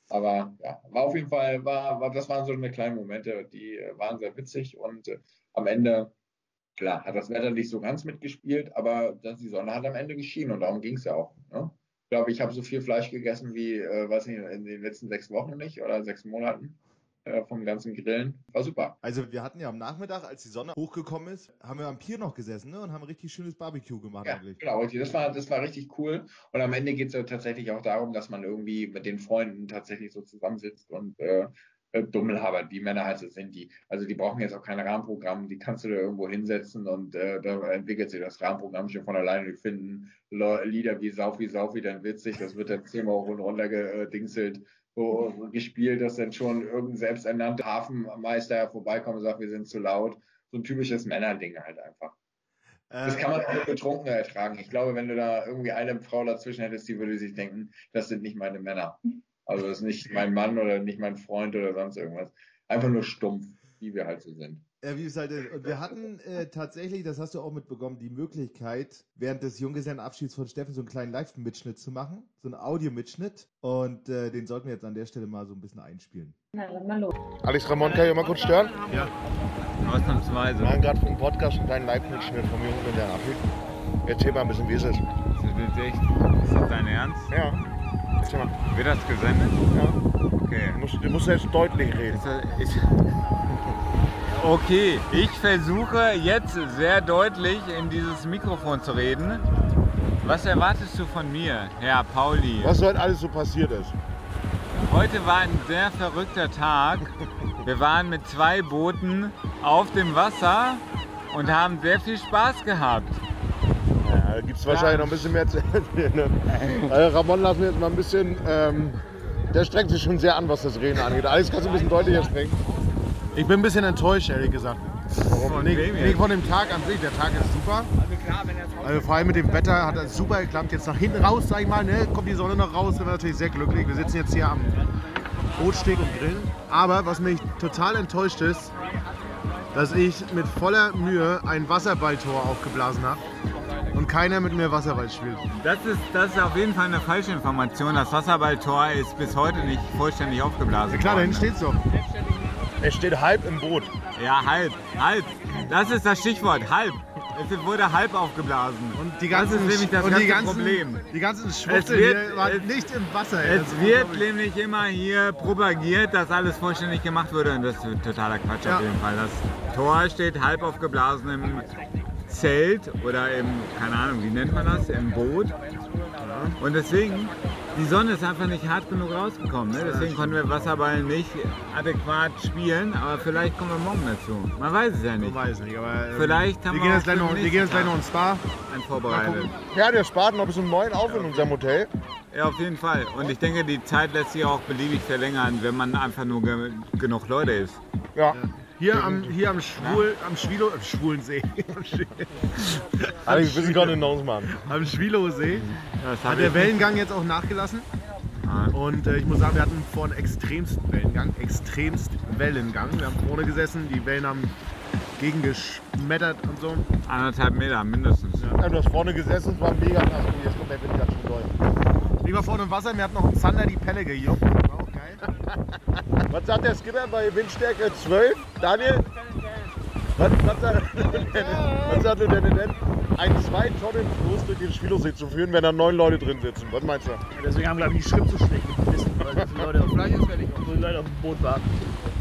Aber ja, war auf jeden Fall, war, war, das waren so eine kleinen Momente, die äh, waren sehr witzig und äh, am Ende, klar, hat das Wetter nicht so ganz mitgespielt, aber das, die Sonne hat am Ende geschienen und darum ging es ja auch. Ne? Ich glaube, ich habe so viel Fleisch gegessen wie, äh, weiß nicht, in den letzten sechs Wochen nicht oder sechs Monaten äh, vom ganzen Grillen. War super. Also wir hatten ja am Nachmittag, als die Sonne hochgekommen ist, haben wir am Pier noch gesessen ne? und haben richtig schönes Barbecue gemacht Ja, eigentlich. genau, das war, das war richtig cool. Und am Ende geht es ja tatsächlich auch darum, dass man irgendwie mit den Freunden tatsächlich so zusammensitzt und äh, äh, Dummelhaber, wie Männer halt so sind die. Also die brauchen jetzt auch kein Rahmenprogramm, die kannst du da irgendwo hinsetzen und äh, da entwickelt sich das Rahmenprogramm schon von alleine. Die finden Lieder wie Sauf wie Sauf wie dann witzig, das wird dann zehnmal hoch und runter gedingselt, so gespielt, dass dann schon irgendein selbsternannter Hafenmeister vorbeikommt und sagt, wir sind zu laut. So ein typisches Männerding halt einfach. Das kann man auch mit Betrunkener ertragen. Ich glaube, wenn du da irgendwie eine Frau dazwischen hättest, die würde sich denken, das sind nicht meine Männer. Also das ist nicht mein Mann oder nicht mein Freund oder sonst irgendwas. Einfach nur stumpf, wie wir halt so sind. Ja, wie es halt ist. Und wir hatten äh, tatsächlich, das hast du auch mitbekommen, die Möglichkeit, während des Junggesellenabschieds von Steffen so einen kleinen Live-Mitschnitt zu machen. So einen Audio-Mitschnitt. Und äh, den sollten wir jetzt an der Stelle mal so ein bisschen einspielen. Na, dann mal los. Alex Ramon, kann ich mal kurz stören? Ausnahmsweise. Wir machen gerade für den Podcast einen kleinen Live-Mitschnitt vom Jungen und der Abschied. Erzähl mal ein bisschen, wie ist es? Das ist jetzt echt. Ist das dein Ernst? Ja. Erzähl mal. Wird das gesendet? Ja. Okay. Du musst, du musst jetzt deutlich reden. Ist das, ist okay, ich versuche jetzt sehr deutlich in dieses Mikrofon zu reden. Was erwartest du von mir, Herr Pauli? Was heute alles so passiert ist. Heute war ein sehr verrückter Tag. Wir waren mit zwei Booten auf dem Wasser und haben sehr viel Spaß gehabt. Ja, da gibt es wahrscheinlich noch ein bisschen mehr zu erzählen. Ne? Also Ramon, lass mir jetzt mal ein bisschen. Ähm, der strengt sich schon sehr an, was das Reden angeht. Alles kannst du ein bisschen deutlicher sprechen. Ich bin ein bisschen enttäuscht, ehrlich gesagt. Von Nicht, nicht von dem Tag an sich. Der Tag ist super. Also vor allem mit dem Wetter hat das super geklappt. Jetzt nach hinten raus, sag ich mal, ne, kommt die Sonne noch raus, sind wir natürlich sehr glücklich. Wir sitzen jetzt hier am Bootsteg und grillen. Aber was mich total enttäuscht ist, dass ich mit voller Mühe ein Wasserballtor aufgeblasen habe und keiner mit mir Wasserball spielt. Das ist, das ist auf jeden Fall eine falsche Information. Das Wasserballtor ist bis heute nicht vollständig aufgeblasen. Ja klar, da hinten steht's doch. Es steht halb im Boot. Ja, halb, halb. Das ist das Stichwort, halb. Es wurde halb aufgeblasen. Und die ganzen, das ist nämlich das und ganze die ganzen, Problem. Die ganzen Schwuchtel wird- hier waren es- nicht im Wasser. ey. Es wird nämlich immer hier propagiert, dass alles vollständig gemacht wurde und das ist totaler Quatsch Ja. auf jeden Fall. Das Tor steht halb aufgeblasen im Zelt oder im, keine Ahnung, wie nennt man das, im Boot. Und deswegen, die Sonne ist einfach nicht hart genug rausgekommen. Ne? Deswegen konnten wir Wasserball nicht adäquat spielen, aber vielleicht kommen wir morgen dazu. Man weiß es ja Ich nicht. weiß nicht, aber ähm, Vielleicht haben wir wir gehen jetzt gleich noch, wir gehen jetzt gleich noch ins Spa. Ein vorbereitet. Ja, der spart noch bis um neun auf in unserem Hotel. Ja, auf jeden Fall. Und ich denke, die Zeit lässt sich auch beliebig verlängern, wenn man einfach nur ge genug Leute ist. Ja. Hier am, hier am, Schwul, am Schwilo, am Schwulensee, am, Schwi- Alex, wir sind gerade in Mann. am Schwilowsee Das hat der ich- Wellengang jetzt auch nachgelassen. Ah. Und äh, ich muss sagen, wir hatten vorhin extremst Wellengang, extremst Wellengang. Wir haben vorne gesessen, die Wellen haben gegengeschmettert und so. Anderthalb Meter mindestens. Ja, du hast vorne gesessen, es war mega. Oh, jetzt kommt der Wind ganz schön doll. Ich war vorne im Wasser, mir hat noch ein Zander die Pelle gejuckt. Was sagt der Skipper bei Windstärke 12? Daniel? Was, was, sagt, was sagt der denn? Ein 2 Tonnen Floß durch den Schwilosee zu führen, wenn da neun Leute drin sitzen. Was meinst du? Deswegen haben, glaube ich, die Schrift so schlecht gebissen, weil so viele Leute, auf, so viele Leute auf dem Boot waren.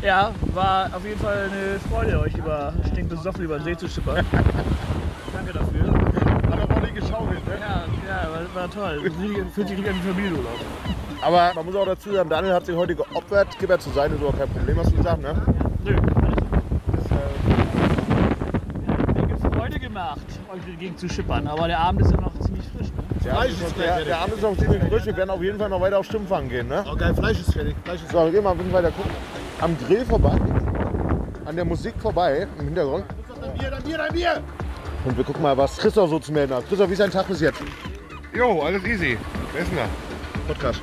Ja, war auf jeden Fall eine Freude, euch über stinkbesoffen über den See zu schippern. Danke dafür. Hat aber auch nicht geschaukelt, ne? Ja, ja war, war toll. Fühlt sich richtig an wie Familienurlaub. Aber man muss auch dazu sagen, Daniel hat sich heute geopfert, Skipper zu sein, ist überhaupt kein Problem, hast du gesagt, ne? Nö, alles gut. Mir hat Freude gemacht, euch dagegen zu schippern, aber der Abend ist ja noch ziemlich frisch. Ne? Der, Abend ist noch- der, der Abend ist noch ziemlich frisch, wir werden auf jeden Fall noch weiter auf Stimmfang gehen, ne? Oh geil, Fleisch ist fertig. Fleisch ist So, wir gehen mal ein bisschen weiter gucken. Am Grill vorbei, an der Musik vorbei, im Hintergrund. Dann Bier, dann Bier, dann Bier! Und wir gucken mal, was Christoph so zu melden hat. Christoph, wie ist dein Tag bis jetzt? Jo, alles easy. Wer ist denn da? Podcast.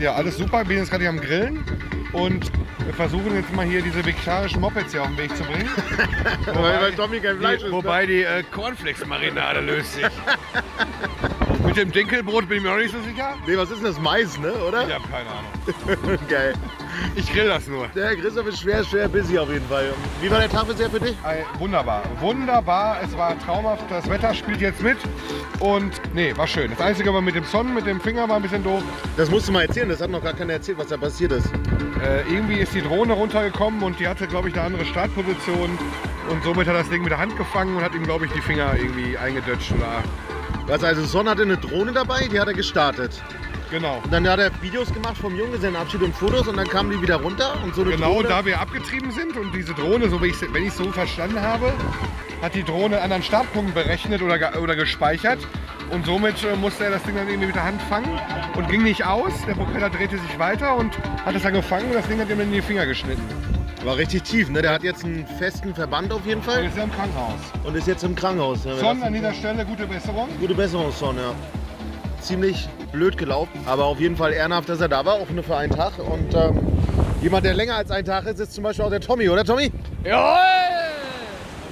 Ja, alles super. Bin jetzt gerade hier am Grillen und wir versuchen jetzt mal hier diese vegetarischen Mopeds hier auf den Weg zu bringen. Weil, weil Tommy kein Fleisch Die, ist. wobei die äh, Cornflakes-Marinade löst sich. Mit dem Dinkelbrot bin ich mir auch nicht so sicher. Ne? Nee, was ist denn das? Mais, ne? Oder? Ich habe keine Ahnung. Geil. Ich grill das nur. Der Christoph ist schwer, schwer busy auf jeden Fall. Wie war der Tag bisher für dich? Ey, wunderbar. Wunderbar. Es war traumhaft. Das Wetter spielt jetzt mit. Und nee, war schön. Das Einzige war mit dem Sonnen, mit dem Finger war ein bisschen doof. Das musst du mal erzählen, das hat noch gar keiner erzählt, was da passiert ist. Äh, irgendwie ist die Drohne runtergekommen und die hatte, glaube ich, eine andere Startposition. Und somit hat er das Ding mit der Hand gefangen und hat ihm, glaube ich, die Finger irgendwie eingedutscht. Oder Was, also Son hatte eine Drohne dabei, die hat er gestartet. genau. Und dann hat er Videos gemacht vom Junggesellenabschied und Fotos und dann kamen die wieder runter und so eine Genau Drohne. da wir abgetrieben sind und diese Drohne, so wie ich, wenn ich es so verstanden habe, hat die Drohne einen anderen Startpunkt berechnet oder, oder gespeichert. Und somit äh, musste er das Ding dann irgendwie mit der Hand fangen und ging nicht aus. Der Propeller drehte sich weiter und hat es dann gefangen und das Ding hat ihm in die Finger geschnitten. War richtig tief, ne? Der hat jetzt einen festen Verband auf jeden Und Fall jetzt ist er im Krankenhaus. und ist jetzt im Krankenhaus. Ne? Son an dieser Stelle, gute Besserung. Gute Besserung, Son, ja. Ziemlich blöd gelaufen, aber auf jeden Fall ehrenhaft, dass er da war, auch nur für einen Tag. Und ähm, jemand, der länger als einen Tag ist, ist zum Beispiel auch der Tommy, oder Tommy? Jawohl!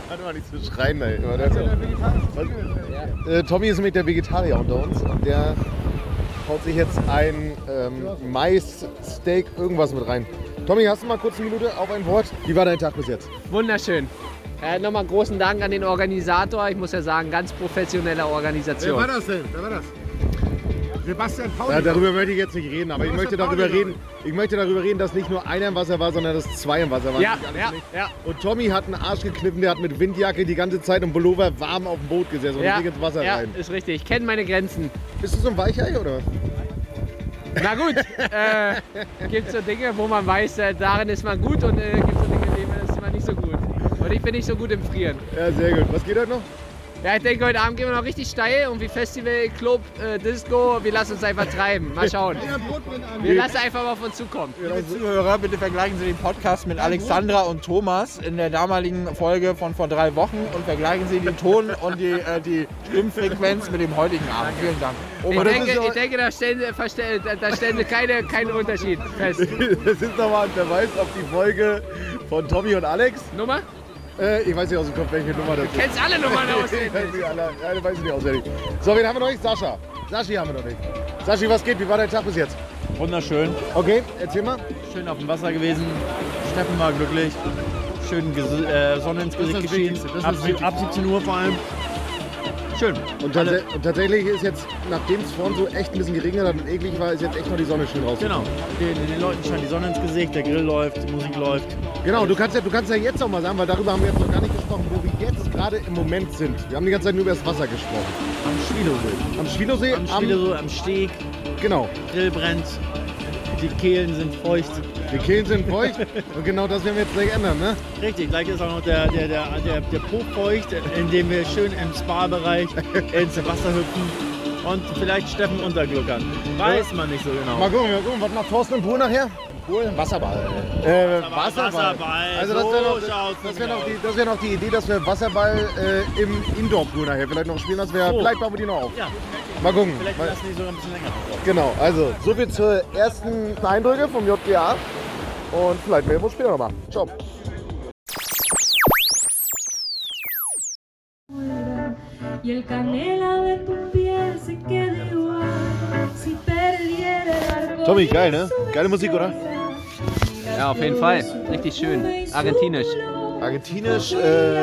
Warte mal nicht zu schreien, ey. Aber der ist ja-? Äh, Tommy ist nämlich der Vegetarier unter uns und der haut sich jetzt ein ähm, Mais-Steak irgendwas mit rein. Tommy, hast du mal kurz eine Minute auf ein Wort? Wie war dein Tag bis jetzt? Wunderschön. Äh, Nochmal großen Dank an den Organisator. Ich muss ja sagen, ganz professionelle Organisation. das denn? Wer war das? Sebastian Pauli. Ja, darüber möchte ich jetzt nicht reden, aber ich möchte darüber Pauli, reden, ich möchte darüber reden, dass nicht nur einer im Wasser war, sondern dass zwei im Wasser waren. Ja, ja, ja. Und Tommy hat einen Arsch gekniffen, der hat mit Windjacke die ganze Zeit und Pullover warm auf dem Boot gesessen und Ja, ins Wasser ja, rein. ist richtig. Ich kenne meine Grenzen. Bist du so ein Weichei oder? Na gut, äh, gibt so Dinge, wo man weiß, äh, darin ist man gut und äh, gibt so Dinge, in denen ist man nicht so gut. Und ich bin nicht so gut im Frieren. Ja, sehr gut. Was geht heute noch? Ja, ich denke, heute Abend gehen wir noch richtig steil und wie Festival, Club, äh, Disco, wir lassen uns einfach treiben. Mal schauen. Wir lassen einfach mal auf uns zukommen. Liebe Zuhörer, bitte vergleichen Sie den Podcast mit Alexandra und Thomas in der damaligen Folge von vor drei Wochen und vergleichen Sie den Ton und die, äh, die Stimmfrequenz mit dem heutigen Abend. Vielen Dank. Ich Aber das denke, doch- ich denke, da stellen Sie, verstell- da, da stellen Sie keine, keinen Unterschied fest. Das ist doch mal ein Verweis auf die Folge von Tommy und Alex. Nummer? Äh, ich weiß nicht aus dem Kopf, welche Nummer das ist. Kennst alle Nummern Ich auswendig. weiß nicht alle, ja, weiß ich nicht auswendig. So, wen haben wir noch nicht? Sascha. Saschi haben wir noch nicht. Saschi, was geht? Wie war dein Tag bis jetzt? Wunderschön. Okay, erzähl mal. Schön auf dem Wasser gewesen. Steffen war glücklich. Schön ges- äh, Sonne ins Gesicht geschienen. Ab, ab 17 Uhr vor allem. Schön. Und, tats und tatsächlich ist jetzt, nachdem es vorhin so echt ein bisschen geregnet hat und eklig war, ist jetzt echt noch die Sonne schön raus. Genau. Den, den Leuten scheint die Sonne ins Gesicht, der Grill läuft, die Musik läuft. Genau, du kannst, ja, du kannst ja jetzt auch mal sagen, weil darüber haben wir jetzt noch gar nicht gesprochen, wo wir jetzt gerade im Moment sind. Wir haben die ganze Zeit nur über das Wasser gesprochen. Am Schwielosee. Am Schwielosee? Am Schwielosee, am Steg. Genau. Grill brennt. Die Kehlen sind feucht. Die Kehlen sind feucht und genau das werden wir jetzt gleich ändern, ne? Richtig, gleich ist auch noch der, der, der, der, der Po feucht, indem wir schön im Spa-Bereich ins Wasser hüpfen und vielleicht Steffen untergluckern. Weiß man nicht so genau. Mal gucken, mal gucken, was macht Thorsten im Pool nachher? Pool? Wasserball. Äh, Wasserball, Wasserball. Wasserball, Also das wäre noch, das wär die, das wär noch die Idee, dass wir Wasserball äh, im Indoor-Pool nachher vielleicht noch spielen. Das wäre, So. vielleicht bauen wir die noch auf. Ja. Mal gucken. Vielleicht Mal- lassen die sogar ein bisschen länger auf. Genau, also so viel zur ersten Eindrücke vom JGA. Und vielleicht werden wir uns später nochmal. Ciao. y el canela de tu piel se queda igual si perdiera el Tommy, geil, ne? Geile Musik, oder? Ja, auf jeden Fall. Richtig schön. Argentinisch. Argentinisch, äh,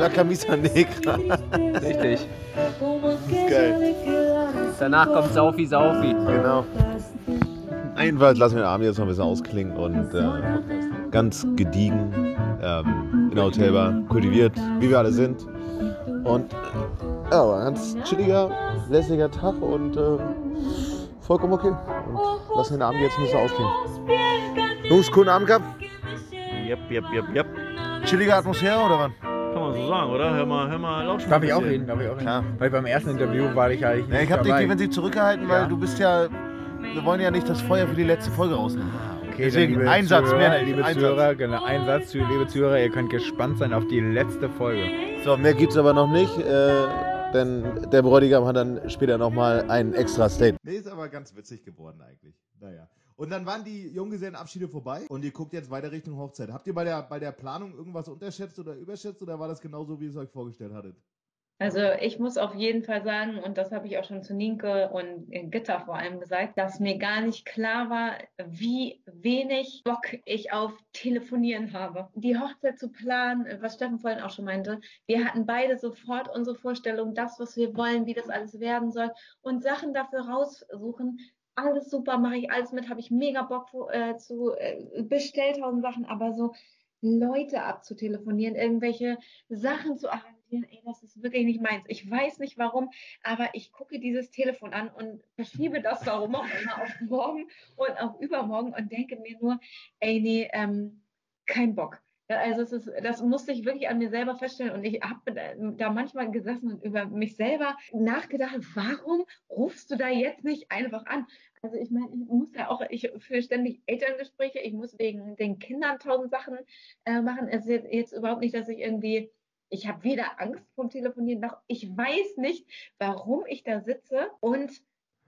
La Camisa Negra. Richtig. Geil. Danach kommt Saufi Saufi. Genau. Jedenfalls lassen wir den Abend jetzt noch ein bisschen ausklingen und äh, ganz gediegen ähm, in der Hotelbar kultiviert, wie wir alle sind. Und äh, ja, war ein ganz chilliger, lässiger Tag und äh, vollkommen okay. Und lassen den Abend jetzt ein bisschen ausklingen. Jungs, coolen Abend gehabt? Jep, jep, jep, jep. Chillige Atmosphäre oder was? Kann man so sagen, oder? Hör mal, hör mal, lauschen. Darf ich auch reden? Darf ich auch reden? Klar. Weil beim ersten Interview war ich eigentlich Ja, ich habe dich defensiv zurückgehalten, weil Ja. du bist ja. Wir wollen ja nicht das Feuer für die letzte Folge rausnehmen. Okay, Deswegen dann, ein Satz, Zuhörer, mehr. Liebe Ein Zuhörer, genau, ein Satz für liebe Zuhörer, ihr könnt gespannt sein auf die letzte Folge. So, mehr gibt's aber noch nicht, äh, denn der Bräutigam hat dann später nochmal ein extra State. Nee, ist aber ganz witzig geworden eigentlich. Naja. Und dann waren die Junggesellenabschiede vorbei und ihr guckt jetzt weiter Richtung Hochzeit. Habt ihr bei der, bei der Planung irgendwas unterschätzt oder überschätzt oder war das genauso, wie ihr es euch vorgestellt hattet? Also ich muss auf jeden Fall sagen, und das habe ich auch schon zu Nienke und Gitter vor allem gesagt, dass mir gar nicht klar war, wie wenig Bock ich auf Telefonieren habe. Die Hochzeit zu planen, was Steffen vorhin auch schon meinte, wir hatten beide sofort unsere Vorstellung, das, was wir wollen, wie das alles werden soll und Sachen dafür raussuchen. Alles super, mache ich alles mit, habe ich mega Bock äh, zu, äh, bestellt tausend Sachen, aber so Leute abzutelefonieren, irgendwelche Sachen zu arrangieren, ey, das ist wirklich nicht meins. Ich weiß nicht warum, aber ich gucke dieses Telefon an und verschiebe das warum auch immer auf morgen und auf übermorgen und denke mir nur, ey, nee, ähm, kein Bock. Also es ist, das musste ich wirklich an mir selber feststellen und ich habe da manchmal gesessen und über mich selber nachgedacht, warum rufst du da jetzt nicht einfach an? Also ich meine, ich muss ja auch, ich führe ständig Elterngespräche, ich muss wegen den Kindern tausend Sachen äh, machen. Es ist jetzt, jetzt überhaupt nicht, dass ich irgendwie, ich habe weder Angst vom Telefonieren noch, ich weiß nicht, warum ich da sitze und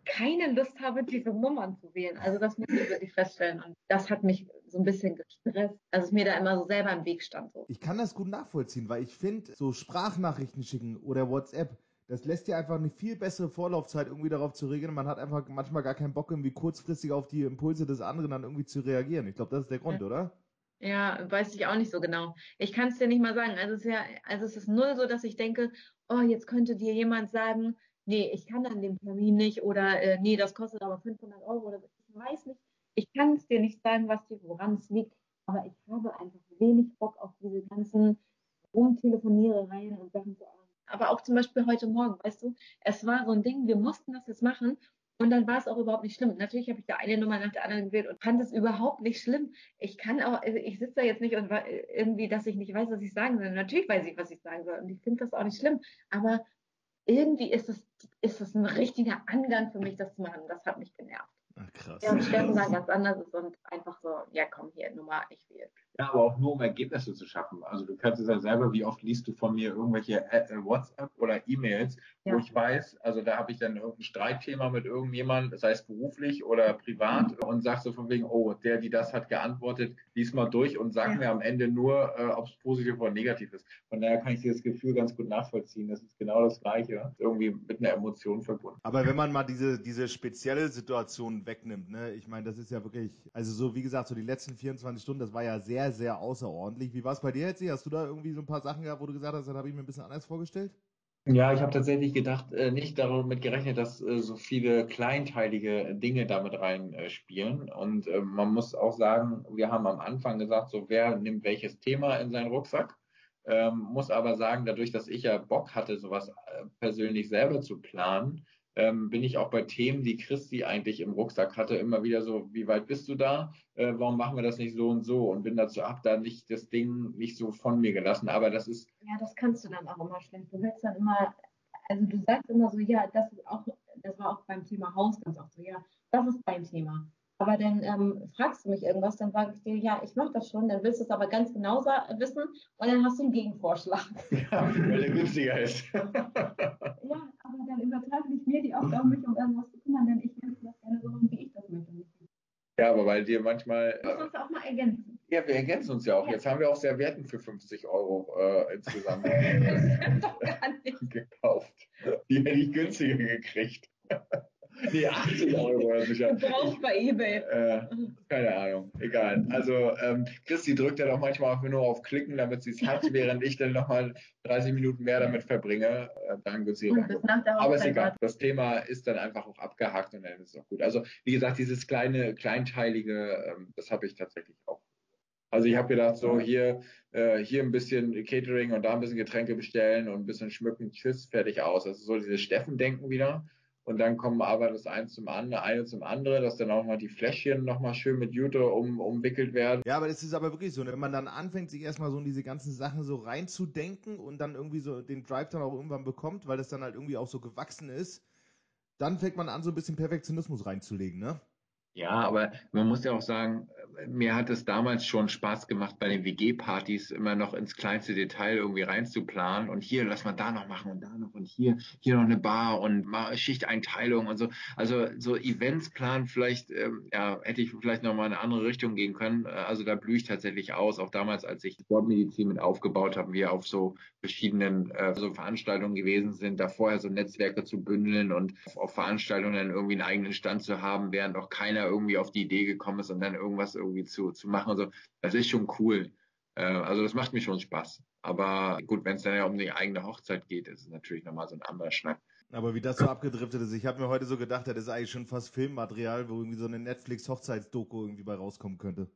keine Lust habe, diese Nummern zu wählen. Also das muss ich wirklich feststellen. Und das hat mich so ein bisschen gestresst, dass es mir da immer so selber im Weg stand. So. Ich kann das gut nachvollziehen, weil ich finde, so Sprachnachrichten schicken oder WhatsApp, das lässt dir einfach eine viel bessere Vorlaufzeit irgendwie darauf zu regeln. Man hat einfach manchmal gar keinen Bock, irgendwie kurzfristig auf die Impulse des anderen dann irgendwie zu reagieren. Ich glaube, das ist der Grund, Ja. oder? Ja, weiß ich auch nicht so genau. Ich kann es dir nicht mal sagen. Also es ist ja, also es ist null so, dass ich denke, oh, jetzt könnte dir jemand sagen, nee, ich kann an dem Termin nicht oder äh, nee, das kostet aber 500 Euro oder. Ich weiß nicht, ich kann es dir nicht sagen, was die, woran es liegt, aber ich habe einfach wenig Bock auf diese ganzen Rumtelefonierereien und Sachen zu arbeiten. Aber auch zum Beispiel heute Morgen, weißt du, es war so ein Ding, wir mussten das jetzt machen und dann war es auch überhaupt nicht schlimm. Natürlich habe ich da eine Nummer nach der anderen gewählt und fand es überhaupt nicht schlimm. Ich kann auch, also ich sitze da jetzt nicht und irgendwie, dass ich nicht weiß, was ich sagen soll. Natürlich weiß ich, was ich sagen soll und ich finde das auch nicht schlimm. Aber irgendwie ist es, ist es ein richtiger Angang für mich, das zu machen. Das hat mich genervt. Ach, krass. Ja, und Steffen da ganz anders ist und einfach so, ja komm hier, Nummer, ich will. Ja, aber auch nur um Ergebnisse zu schaffen. Also du kannst es ja selber, wie oft liest du von mir irgendwelche äh, äh, WhatsApp oder E-Mails, Ja. wo ich weiß, also da habe ich dann irgendein Streitthema mit irgendjemandem, sei es beruflich oder privat, und sag so von wegen, oh, der, die das hat geantwortet, lies mal durch und sag Ja. mir am Ende nur, äh, ob es positiv oder negativ ist. Von daher kann ich dieses Gefühl ganz gut nachvollziehen. Das ist genau das Gleiche, irgendwie mit einer Emotion verbunden. Aber wenn man mal diese, diese spezielle Situation wegnimmt, ne, ich meine, das ist ja wirklich, also so wie gesagt, so die letzten 24 Stunden, das war ja sehr, sehr außerordentlich. Wie war es bei dir jetzt? Hast du da irgendwie so ein paar Sachen gehabt, wo du gesagt hast, das habe ich mir ein bisschen anders vorgestellt? Ja, ich habe tatsächlich gedacht, äh, nicht damit gerechnet, dass äh, so viele kleinteilige Dinge damit reinspielen. Und äh, man muss auch sagen, wir haben am Anfang gesagt, so wer nimmt welches Thema in seinen Rucksack. Ähm, muss aber sagen, dadurch, dass ich ja Bock hatte, sowas äh, persönlich selber zu planen, ähm, bin ich auch bei Themen, die Christi eigentlich im Rucksack hatte, immer wieder so, wie weit bist du da? Äh, warum machen wir das nicht so und so? Und bin dazu ab, da nicht das Ding nicht so von mir gelassen. Aber das ist Ja, das kannst du dann auch immer schlecht. Du willst dann immer, also du sagst immer so, ja, das ist auch, das war auch beim Thema Haus ganz oft so, ja, das ist dein Thema. Aber dann ähm, fragst du mich irgendwas, dann sage ich dir, ja, ich mache das schon, dann willst du es aber ganz genau wissen und dann hast du einen Gegenvorschlag. Ja, weil der günstiger ist. Ja, aber dann übertrage ich mir die Aufgabe, mich um irgendwas zu kümmern, denn ich möchte das gerne so machen, wie ich das möchte. Ja, aber weil dir manchmal. Du musst uns auch mal ergänzen. Ja, wir ergänzen uns ja auch. Jetzt haben wir auch Servietten für 50 Euro äh, insgesamt gekauft. Die hätte ich günstiger gekriegt. Nee, 80 Euro. Ich, Gebraucht bei Ebay. äh, keine Ahnung, egal. Also ähm, Christi drückt ja doch manchmal einfach nur auf Klicken, damit sie es hat, während ich dann nochmal 30 Minuten mehr damit verbringe. Äh, dann nach der Aber ist egal. Das Thema ist dann einfach auch abgehakt und dann ist es auch gut. Also wie gesagt, dieses kleine, kleinteilige, ähm, das habe ich tatsächlich auch. Also ich habe gedacht, so hier, äh, hier ein bisschen Catering und da ein bisschen Getränke bestellen und ein bisschen schmücken, tschüss, fertig aus. Also so dieses Steffen-Denken wieder. Und dann kommen aber das eins zum anderen, eine zum anderen, dass dann auch mal die Fläschchen nochmal schön mit Jute um, umwickelt werden. Ja, aber es ist aber wirklich so, ne? wenn man dann anfängt, sich erstmal so in diese ganzen Sachen so reinzudenken und dann irgendwie so den Drive dann auch irgendwann bekommt, weil das dann halt irgendwie auch so gewachsen ist, dann fängt man an, so ein bisschen Perfektionismus reinzulegen, ne? Ja, aber man muss ja auch sagen, mir hat es damals schon Spaß gemacht, bei den WG-Partys immer noch ins kleinste Detail irgendwie reinzuplanen und hier lass mal da noch machen und da noch und hier, hier noch eine Bar und Schichteinteilung und so. Also so Events planen vielleicht, ähm, ja, hätte ich vielleicht noch mal in eine andere Richtung gehen können. Also da blühe ich tatsächlich aus. Auch damals, als ich Sportmedizin mit aufgebaut habe, wir auf so verschiedenen äh, so Veranstaltungen gewesen sind, da vorher so Netzwerke zu bündeln und auf, auf Veranstaltungen dann irgendwie einen eigenen Stand zu haben, während noch keiner irgendwie auf die Idee gekommen ist und dann irgendwas irgendwie zu, zu machen. Also das ist schon cool. Äh, also das macht mir schon Spaß. Aber gut, wenn es dann ja um die eigene Hochzeit geht, ist es natürlich nochmal so ein anderer Schnack. Aber wie das so abgedriftet ist, ich habe mir heute so gedacht, das ist eigentlich schon fast Filmmaterial, wo irgendwie so eine Netflix-Hochzeitsdoku irgendwie bei rauskommen könnte.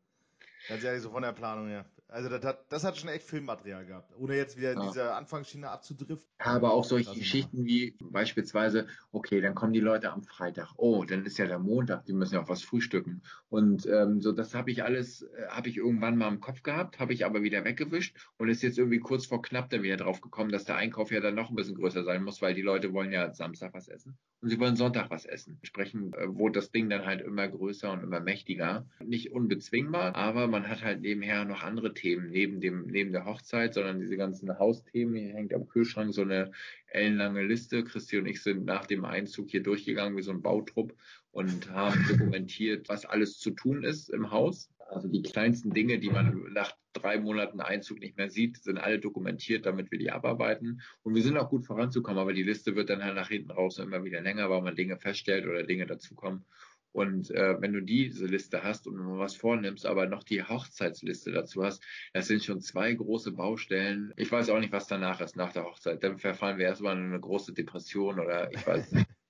Ganz ehrlich, so von der Planung her. Also das hat, das hat schon echt Filmmaterial gehabt. Ohne jetzt wieder in Ja. dieser Anfangsschiene abzudriften. Aber auch solche Geschichten wie beispielsweise, okay, dann kommen die Leute am Freitag. Oh, dann ist ja der Montag, die müssen ja auch was frühstücken. Und ähm, so, das habe ich alles, äh, habe ich irgendwann mal im Kopf gehabt, habe ich aber wieder weggewischt und ist jetzt irgendwie kurz vor knapp dann wieder drauf gekommen, dass der Einkauf ja dann noch ein bisschen größer sein muss, weil die Leute wollen ja Samstag was essen und sie wollen Sonntag was essen. Entsprechend äh, wurde das Ding dann halt immer größer und immer mächtiger. Nicht unbezwingbar, aber man hat halt nebenher noch andere Themen neben dem neben der Hochzeit, sondern diese ganzen Hausthemen. Hier hängt am Kühlschrank so eine ellenlange Liste. Christi und ich sind nach dem Einzug hier durchgegangen wie so ein Bautrupp und haben dokumentiert, was alles zu tun ist im Haus. Also die kleinsten Dinge, die man nach drei Monaten Einzug nicht mehr sieht, sind alle dokumentiert, damit wir die abarbeiten. Und wir sind auch gut voranzukommen, aber die Liste wird dann halt nach hinten raus immer wieder länger, weil man Dinge feststellt oder Dinge dazukommen. Und äh, wenn du diese Liste hast und mal was vornimmst, aber noch die Hochzeitsliste dazu hast, das sind schon zwei große Baustellen. Ich weiß auch nicht, was danach ist, nach der Hochzeit. Dann verfallen wir erstmal in eine große Depression oder ich weiß nicht.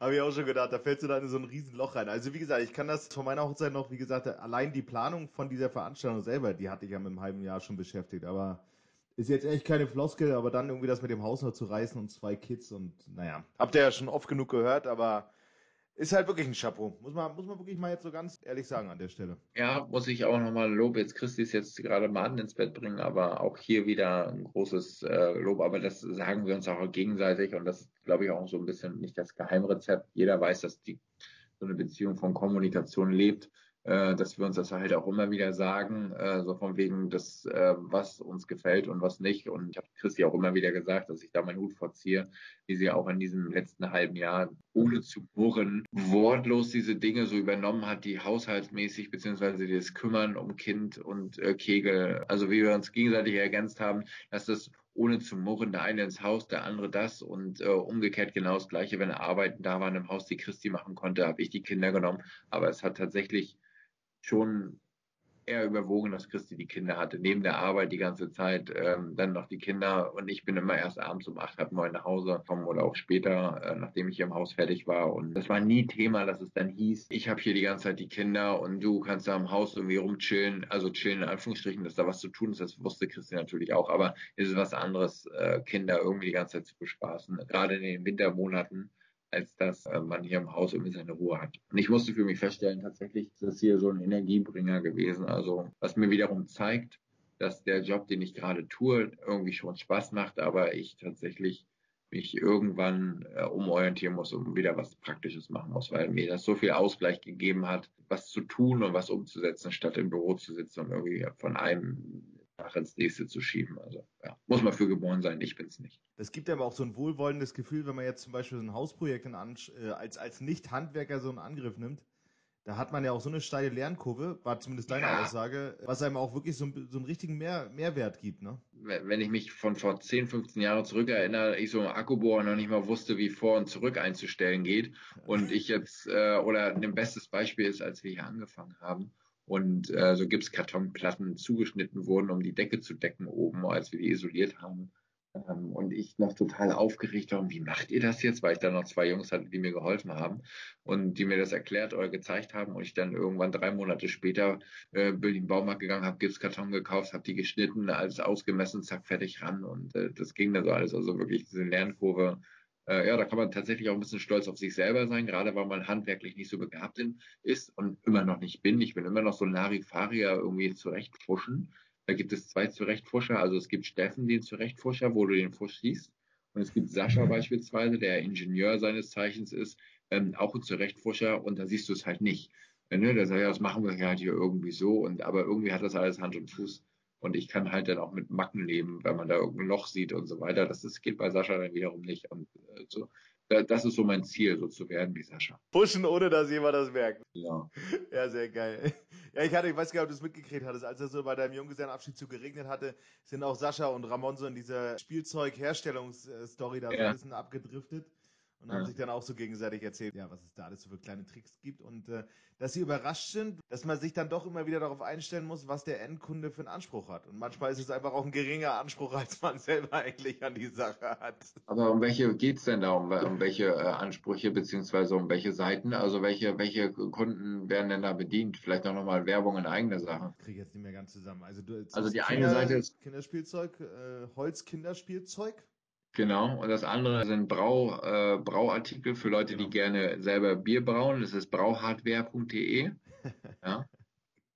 Habe ich auch schon gedacht, da fällst du dann in so ein Riesenloch rein. Also wie gesagt, ich kann das von meiner Hochzeit noch, wie gesagt, allein die Planung von dieser Veranstaltung selber, die hatte ich ja mit einem halben Jahr schon beschäftigt. Aber ist jetzt echt keine Floskel, aber dann irgendwie das mit dem Haus noch zu reißen und zwei Kids und naja. Habt ihr ja schon oft genug gehört, aber ist halt wirklich ein Chapeau. Muss man, muss man wirklich mal jetzt so ganz ehrlich sagen an der Stelle. Ja, muss ich auch nochmal Lob jetzt Christis jetzt gerade Maden ins Bett bringen, aber auch hier wieder ein großes äh, Lob. Aber das sagen wir uns auch gegenseitig und das ist, glaube ich, auch so ein bisschen nicht das Geheimrezept. Jeder weiß, dass die so eine Beziehung von Kommunikation lebt äh, dass wir uns das halt auch immer wieder sagen, äh, so von wegen das, äh, was uns gefällt und was nicht. Und ich habe Christi auch immer wieder gesagt, dass ich da meinen Hut vorziehe, wie sie auch in diesem letzten halben Jahr ohne zu murren wortlos diese Dinge so übernommen hat, die haushaltsmäßig beziehungsweise das Kümmern um Kind und äh, Kegel, also wie wir uns gegenseitig ergänzt haben, dass das ohne zu murren, der eine ins Haus, der andere das und äh, umgekehrt genau das Gleiche, wenn Arbeiten da waren im Haus, die Christi machen konnte, habe ich die Kinder genommen. Aber es hat tatsächlich schon eher überwogen, dass Christi die Kinder hatte, neben der Arbeit die ganze Zeit, ähm, dann noch die Kinder. Und ich bin immer erst abends um acht, halb neun nach Hause gekommen oder auch später, äh, nachdem ich hier im Haus fertig war. Und das war nie Thema, dass es dann hieß, ich habe hier die ganze Zeit die Kinder und du kannst da im Haus irgendwie rumchillen, also chillen in Anführungsstrichen, dass da was zu tun ist, das wusste Christi natürlich auch, aber es ist was anderes, äh, Kinder irgendwie die ganze Zeit zu bespaßen, gerade in den Wintermonaten als dass äh, man hier im Haus irgendwie seine Ruhe hat. Und ich musste für mich feststellen, tatsächlich ist das hier so ein Energiebringer gewesen. Also was mir wiederum zeigt, dass der Job, den ich gerade tue, irgendwie schon Spaß macht, aber ich tatsächlich mich irgendwann äh, umorientieren muss und wieder was Praktisches machen muss, weil mir das so viel Ausgleich gegeben hat, was zu tun und was umzusetzen, statt im Büro zu sitzen und irgendwie von einem Tag ins nächste zu schieben. Also ja, muss man für geboren sein, ich bin es nicht. Das gibt aber auch so ein wohlwollendes Gefühl, wenn man jetzt zum Beispiel so ein Hausprojekt in, äh, als, als Nicht-Handwerker so einen Angriff nimmt. Da hat man ja auch so eine steile Lernkurve, war zumindest deine ja. Aussage, was einem auch wirklich so, so einen richtigen Mehr, Mehrwert gibt. Ne? Wenn ich mich von vor 10, 15 Jahren zurückerinnere, ich so einen Akkubohrer noch nicht mal wusste, wie vor und zurück einzustellen geht. Und ich jetzt, äh, oder ein bestes Beispiel ist, als wir hier angefangen haben und äh, so Gipskartonplatten zugeschnitten wurden, um die Decke zu decken oben, als wir die isoliert haben. Ähm, und ich noch total aufgeregt war, wie macht ihr das jetzt? Weil ich da noch zwei Jungs hatte, die mir geholfen haben und die mir das erklärt oder gezeigt haben und ich dann irgendwann drei Monate später äh, bin in den Baumarkt gegangen, habe Gipskarton gekauft, habe die geschnitten, alles ausgemessen, zack, fertig ran und äh, das ging dann so alles. Also wirklich diese Lernkurve äh, ja, da kann man tatsächlich auch ein bisschen stolz auf sich selber sein, gerade weil man handwerklich nicht so begabt ist und immer noch nicht bin. Ich bin immer noch so Larifarier irgendwie zurechtfuschen. Da gibt es zwei Zurechtfuscher. Also es gibt Steffen, den Zurechtfuscher, wo du den Fusch siehst. Und es gibt Sascha beispielsweise, der Ingenieur seines Zeichens ist, ähm, auch ein Zurechtfuscher und da siehst du es halt nicht. Ne? Der sagt, ja, das machen wir halt hier irgendwie so und aber irgendwie hat das alles Hand und Fuß. Und ich kann halt dann auch mit Macken leben, wenn man da irgendein Loch sieht und so weiter. Das, das geht bei Sascha dann wiederum nicht. Und äh, so, das ist so mein Ziel, so zu werden wie Sascha. Pushen, ohne dass jemand das merkt. Ja. Ja, sehr geil. Ja, ich hatte, ich weiß gar nicht, ob du es mitgekriegt hattest, als es so bei deinem Junggesellenabschied zu geregnet hatte, sind auch Sascha und Ramon so in dieser Spielzeugherstellungsstory da ja. so ein bisschen abgedriftet und ja. haben sich dann auch so gegenseitig erzählt, ja, was es da alles so für kleine Tricks gibt und äh, dass sie überrascht sind, dass man sich dann doch immer wieder darauf einstellen muss, was der Endkunde für einen Anspruch hat. Und manchmal ist es einfach auch ein geringer Anspruch, als man selber eigentlich an die Sache hat. Aber um welche geht's denn da? Um, um welche äh, Ansprüche beziehungsweise um welche Seiten? Also welche, welche Kunden werden denn da bedient? Vielleicht auch nochmal Werbung in eigener Sache. Ich kriege jetzt nicht mehr ganz zusammen. Also, du, also die Kinder, eine Seite ist Kinderspielzeug, äh, Holzkinderspielzeug. Genau, und das andere sind Brau, äh, Brauartikel für Leute, genau. die gerne selber Bier brauen. Das ist brauhardware.de. ja.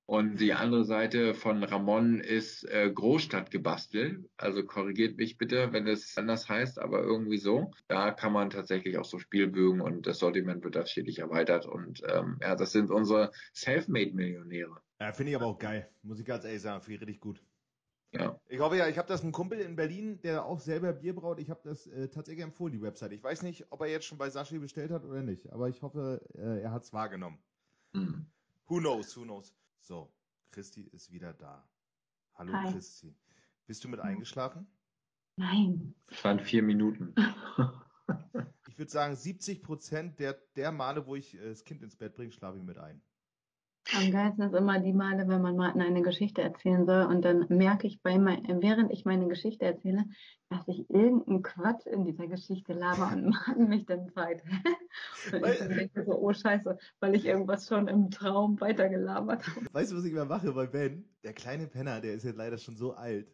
Und die andere Seite von Ramon ist äh, Großstadt gebastelt. Also korrigiert mich bitte, wenn es anders heißt, aber irgendwie so. Da kann man tatsächlich auch so Spielbögen und das Sortiment wird da stetig erweitert. Und ähm, ja, das sind unsere Selfmade-Millionäre. Ja, finde ich aber auch geil. Muss ich ganz ehrlich sagen, finde ich richtig gut. Ja. Ich hoffe ja, ich habe das einen Kumpel in Berlin, der auch selber Bier braut. Ich habe das äh, tatsächlich empfohlen, die Website. Ich weiß nicht, ob er jetzt schon bei Sashi bestellt hat oder nicht, aber ich hoffe, äh, er hat es wahrgenommen. Mhm. Who knows, who knows. So, Christi ist wieder da. Hallo Hi. Christi. Bist du mit eingeschlafen? Nein. Es waren vier Minuten. ich würde sagen, 70 Prozent der, der Male, wo ich äh, das Kind ins Bett bringe, schlafe ich mit ein. Am geilsten ist immer die Male, wenn man Martin eine Geschichte erzählen soll und dann merke ich bei mein, während ich meine Geschichte erzähle, dass ich irgendeinen Quatsch in dieser Geschichte laber und Martin mich dann fragt. Und ich dann denke so, oh Scheiße, weil ich irgendwas schon im Traum weitergelabert habe. Weißt du, was ich immer mache bei Ben? Der kleine Penner, der ist jetzt leider schon so alt,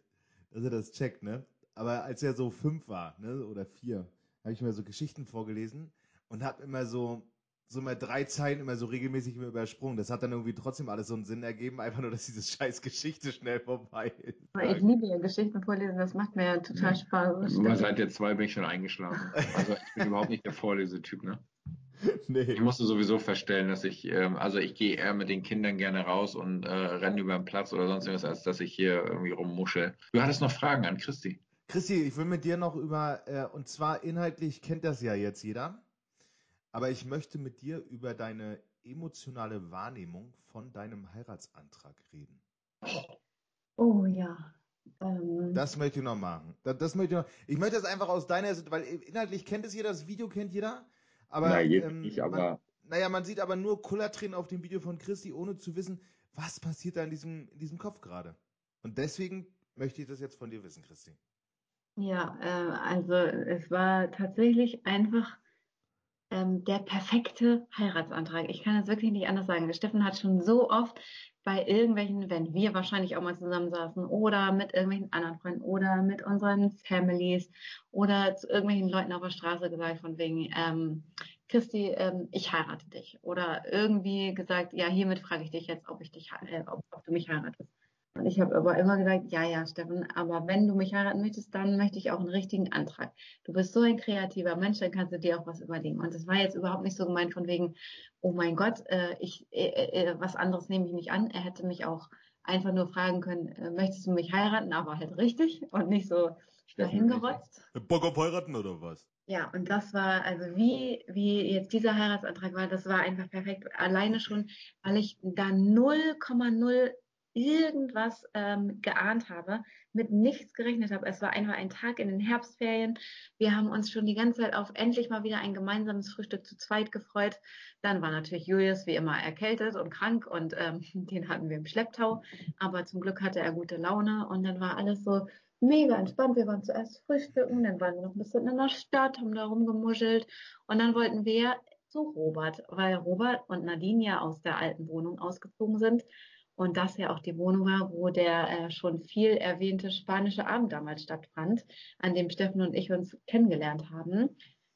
dass er das checkt, ne? Aber als er so fünf war, ne, oder vier, habe ich mir so Geschichten vorgelesen und habe immer so, so mal drei Zeilen immer so regelmäßig immer übersprungen. Das hat dann irgendwie trotzdem alles so einen Sinn ergeben, einfach nur, dass diese scheiß Geschichte schnell vorbei ist. Aber Ich liebe ja Geschichten vorlesen, das macht mir ja total Spaß. Immer stimmt. seit der zwei bin ich schon eingeschlafen. Also ich bin überhaupt nicht der Vorlesetyp, ne? Nee. Ich musste sowieso feststellen, dass ich, ähm, also ich gehe eher mit den Kindern gerne raus und äh, renne über den Platz oder sonst irgendwas, als dass ich hier irgendwie rummuschel. Du hattest noch Fragen an Christi. Christi, ich will mit dir noch über, äh, und zwar inhaltlich kennt das ja jetzt jeder, aber ich möchte mit dir über deine emotionale Wahrnehmung von deinem Heiratsantrag reden. Oh ja. Ähm, Das möchte ich noch machen. Das, das möchte ich noch. Ich möchte das einfach aus deiner Sicht, weil inhaltlich kennt es jeder, das Video kennt jeder. Aber, Na, jetzt ähm, nicht, aber- Man, naja, man sieht aber nur Kullertränen auf dem Video von Christi, ohne zu wissen, was passiert da in diesem, in diesem Kopf gerade. Und deswegen möchte ich das jetzt von dir wissen, Christi. Ja, äh, also es war tatsächlich einfach ähm, der perfekte Heiratsantrag. Ich kann es wirklich nicht anders sagen. Steffen hat schon so oft bei irgendwelchen, wenn wir wahrscheinlich auch mal zusammensaßen oder mit irgendwelchen anderen Freunden oder mit unseren Families oder zu irgendwelchen Leuten auf der Straße gesagt von wegen, ähm, Christi, ähm, ich heirate dich. Oder irgendwie gesagt, ja, hiermit frage ich dich jetzt, ob ich dich, äh, ob, ob du mich heiratest. Und ich habe aber immer gesagt, ja, ja, Steffen, aber wenn du mich heiraten möchtest, dann möchte ich auch einen richtigen Antrag. Du bist so ein kreativer Mensch, dann kannst du dir auch was überlegen. Und das war jetzt überhaupt nicht so gemeint von wegen, oh mein Gott, äh, ich, äh, äh, was anderes nehme ich nicht an. Er hätte mich auch einfach nur fragen können, äh, möchtest du mich heiraten, aber halt richtig und nicht so dahingerotzt. Bock auf heiraten oder was? Ja, und das war, also wie, wie jetzt dieser Heiratsantrag war, das war einfach perfekt. Alleine schon, weil ich da 0,0 irgendwas ähm, geahnt habe, mit nichts gerechnet habe. Es war einfach ein Tag in den Herbstferien. Wir haben uns schon die ganze Zeit auf endlich mal wieder ein gemeinsames Frühstück zu zweit gefreut. Dann war natürlich Julius wie immer erkältet und krank und ähm, den hatten wir im Schlepptau. Aber zum Glück hatte er gute Laune und dann war alles so mega entspannt. Wir waren zuerst frühstücken, dann waren wir noch ein bisschen in der Stadt, haben da rumgemuschelt und dann wollten wir zu Robert, weil Robert und Nadine ja aus der alten Wohnung ausgezogen sind und das ja auch die Wohnung war, wo der äh, schon viel erwähnte spanische Abend damals stattfand, an dem Steffen und ich uns kennengelernt haben,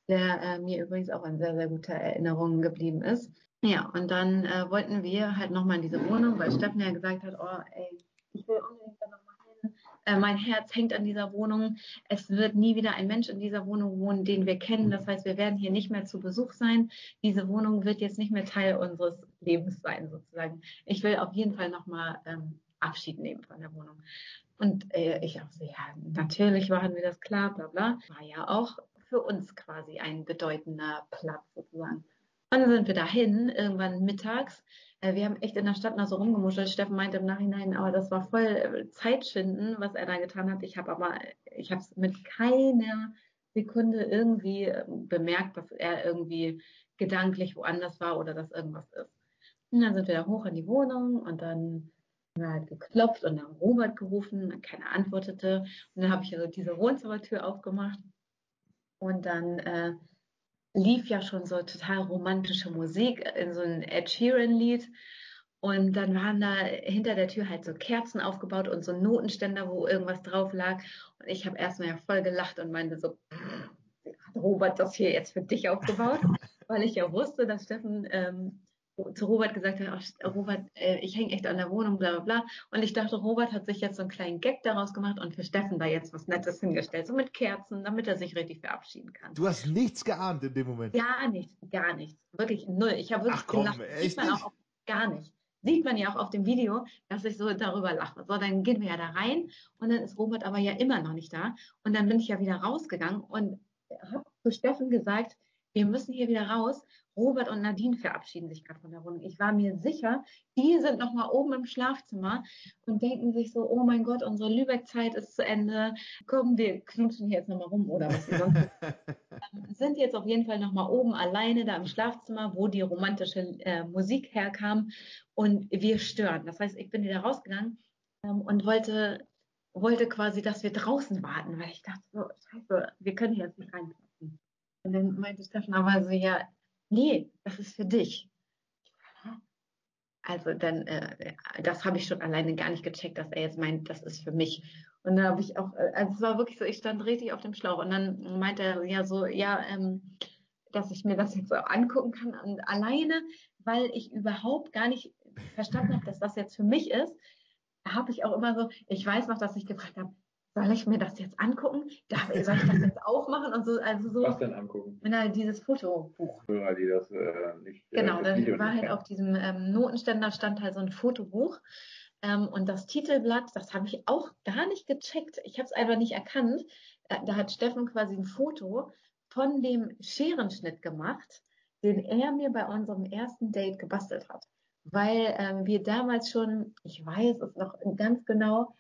der äh, mir übrigens auch in sehr, sehr guter Erinnerung geblieben ist. Ja, und dann äh, wollten wir halt nochmal in diese Wohnung, weil Steffen ja gesagt hat, oh ey, ich will unbedingt. Äh, mein Herz hängt an dieser Wohnung. Es wird nie wieder ein Mensch in dieser Wohnung wohnen, den wir kennen. Das heißt, wir werden hier nicht mehr zu Besuch sein. Diese Wohnung wird jetzt nicht mehr Teil unseres Lebens sein, sozusagen. Ich will auf jeden Fall nochmal ähm, Abschied nehmen von der Wohnung. Und äh, ich auch so, ja, natürlich waren wir das klar, bla bla. War ja auch für uns quasi ein bedeutender Platz sozusagen. Und dann sind wir dahin, irgendwann mittags. Äh, Wir haben echt in der Stadt noch so rumgemuschelt. Steffen meinte im Nachhinein, aber das war voll äh, Zeitschinden, was er da getan hat. Ich habe aber, ich habe es mit keiner Sekunde irgendwie äh, bemerkt, dass er irgendwie gedanklich woanders war oder dass irgendwas ist. Und dann sind wir da hoch in die Wohnung und dann haben wir halt geklopft und dann Robert gerufen und keiner antwortete. Und dann habe ich also diese Wohnzimmertür aufgemacht und dann äh, lief ja schon so total romantische Musik in so ein Ed Sheeran-Lied. Und dann waren da hinter der Tür halt so Kerzen aufgebaut und so Notenständer, wo irgendwas drauf lag. Und ich habe erstmal ja voll gelacht und meinte so, hat Robert das hier jetzt für dich aufgebaut? Weil ich ja wusste, dass Steffen ähm, zu Robert gesagt hat, "Ach, Robert, äh, ich hänge echt an der Wohnung, bla bla bla. Und ich dachte, Robert hat sich jetzt so einen kleinen Gag daraus gemacht und für Steffen da jetzt was Nettes hingestellt, so mit Kerzen, damit er sich richtig verabschieden kann. Du hast nichts geahnt in dem Moment. Gar nichts, gar nichts. Wirklich null. Ich habe wirklich Ach komm, gelacht. echt Sieht man auch gar nicht. Sieht man ja auch auf dem Video, dass ich so darüber lache. So, dann gehen wir ja da rein und dann ist Robert aber ja immer noch nicht da. Und dann bin ich ja wieder rausgegangen und habe zu Steffen gesagt, wir müssen hier wieder raus. Robert und Nadine verabschieden sich gerade von der Wohnung. Ich war mir sicher, die sind noch mal oben im Schlafzimmer und denken sich so, oh mein Gott, unsere Lübeck-Zeit ist zu Ende. Komm, wir knutschen hier jetzt noch mal rum oder was sonst ähm, sind jetzt auf jeden Fall noch mal oben alleine da im Schlafzimmer, wo die romantische äh, Musik herkam und wir stören. Das heißt, ich bin wieder rausgegangen ähm, und wollte wollte quasi, dass wir draußen warten, weil ich dachte so, scheiße, wir können hier jetzt nicht reinpassen. Und dann meinte Steffen aber so, ja, nee, das ist für dich. Also dann, äh, das habe ich schon alleine gar nicht gecheckt, dass er jetzt meint, das ist für mich. Und dann habe ich auch, äh, also es war wirklich so, ich stand richtig auf dem Schlauch und dann meinte er ja so, ja, ähm, dass ich mir das jetzt so angucken kann und alleine, weil ich überhaupt gar nicht verstanden habe, dass das jetzt für mich ist, habe ich auch immer so, ich weiß noch, dass ich gefragt habe, soll ich mir das jetzt angucken? Darf, soll ich das jetzt aufmachen? Und so, also so. Was denn angucken? Na, dieses Fotobuch. Hörer, die das äh, nicht. äh, Genau, das dann war halt auf diesem ähm, Notenständer stand halt so ein Fotobuch. Ähm, und das Titelblatt, das habe ich auch gar nicht gecheckt. Ich habe es einfach nicht erkannt. Äh, da hat Steffen quasi ein Foto von dem Scherenschnitt gemacht, den er mir bei unserem ersten Date gebastelt hat. Weil ähm, wir damals schon, ich weiß es noch ganz genau,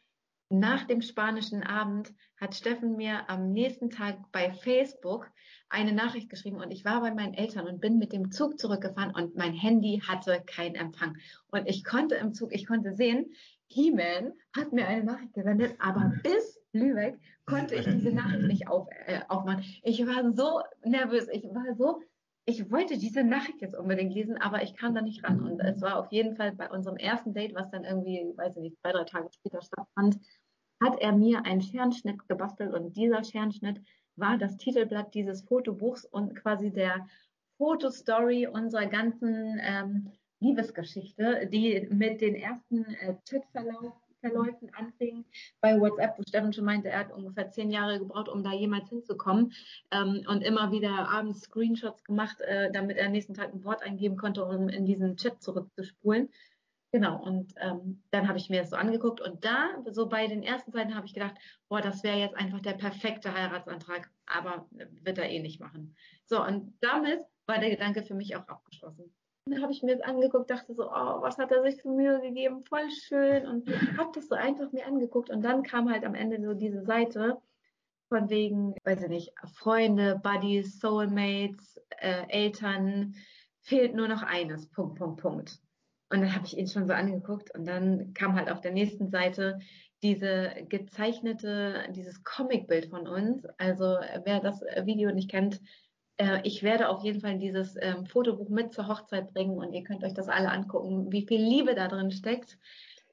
nach dem spanischen Abend hat Steffen mir am nächsten Tag bei Facebook eine Nachricht geschrieben und ich war bei meinen Eltern und bin mit dem Zug zurückgefahren und mein Handy hatte keinen Empfang. Und ich konnte im Zug, ich konnte sehen, He-Man hat mir eine Nachricht gesendet, aber bis Lübeck konnte ich diese Nachricht nicht auf, äh, aufmachen. Ich war so nervös, ich war so, ich wollte diese Nachricht jetzt unbedingt lesen, aber ich kam da nicht ran. Und es war auf jeden Fall bei unserem ersten Date, was dann irgendwie, weiß ich nicht, zwei, drei Tage später stattfand, hat er mir einen Scherenschnitt gebastelt und dieser Scherenschnitt war das Titelblatt dieses Fotobuchs und quasi der Fotostory unserer ganzen ähm, Liebesgeschichte, die mit den ersten äh, Chatverläufen anfing bei WhatsApp, wo Steffen schon meinte, er hat ungefähr zehn Jahre gebraucht, um da jemals hinzukommen ähm, und immer wieder abends Screenshots gemacht, äh, damit er am nächsten Tag ein Wort eingeben konnte, um in diesen Chat zurückzuspulen. Genau, und ähm, dann habe ich mir das so angeguckt und da, so bei den ersten Seiten, habe ich gedacht, boah, das wäre jetzt einfach der perfekte Heiratsantrag, aber wird er eh nicht machen. So, und damit war der Gedanke für mich auch abgeschlossen. Habe ich mir das angeguckt, dachte so, oh, was hat er sich für Mühe gegeben, voll schön. Und habe das so einfach mir angeguckt. Und dann kam halt am Ende so diese Seite von wegen, weiß ich nicht, Freunde, Buddies, Soulmates, äh, Eltern, fehlt nur noch eines, Punkt, Punkt, Punkt. Und dann habe ich ihn schon so angeguckt. Und dann kam halt auf der nächsten Seite diese gezeichnete, dieses Comicbild von uns. Also wer das Video nicht kennt, äh, ich werde auf jeden Fall dieses ähm, Fotobuch mit zur Hochzeit bringen und ihr könnt euch das alle angucken, wie viel Liebe da drin steckt.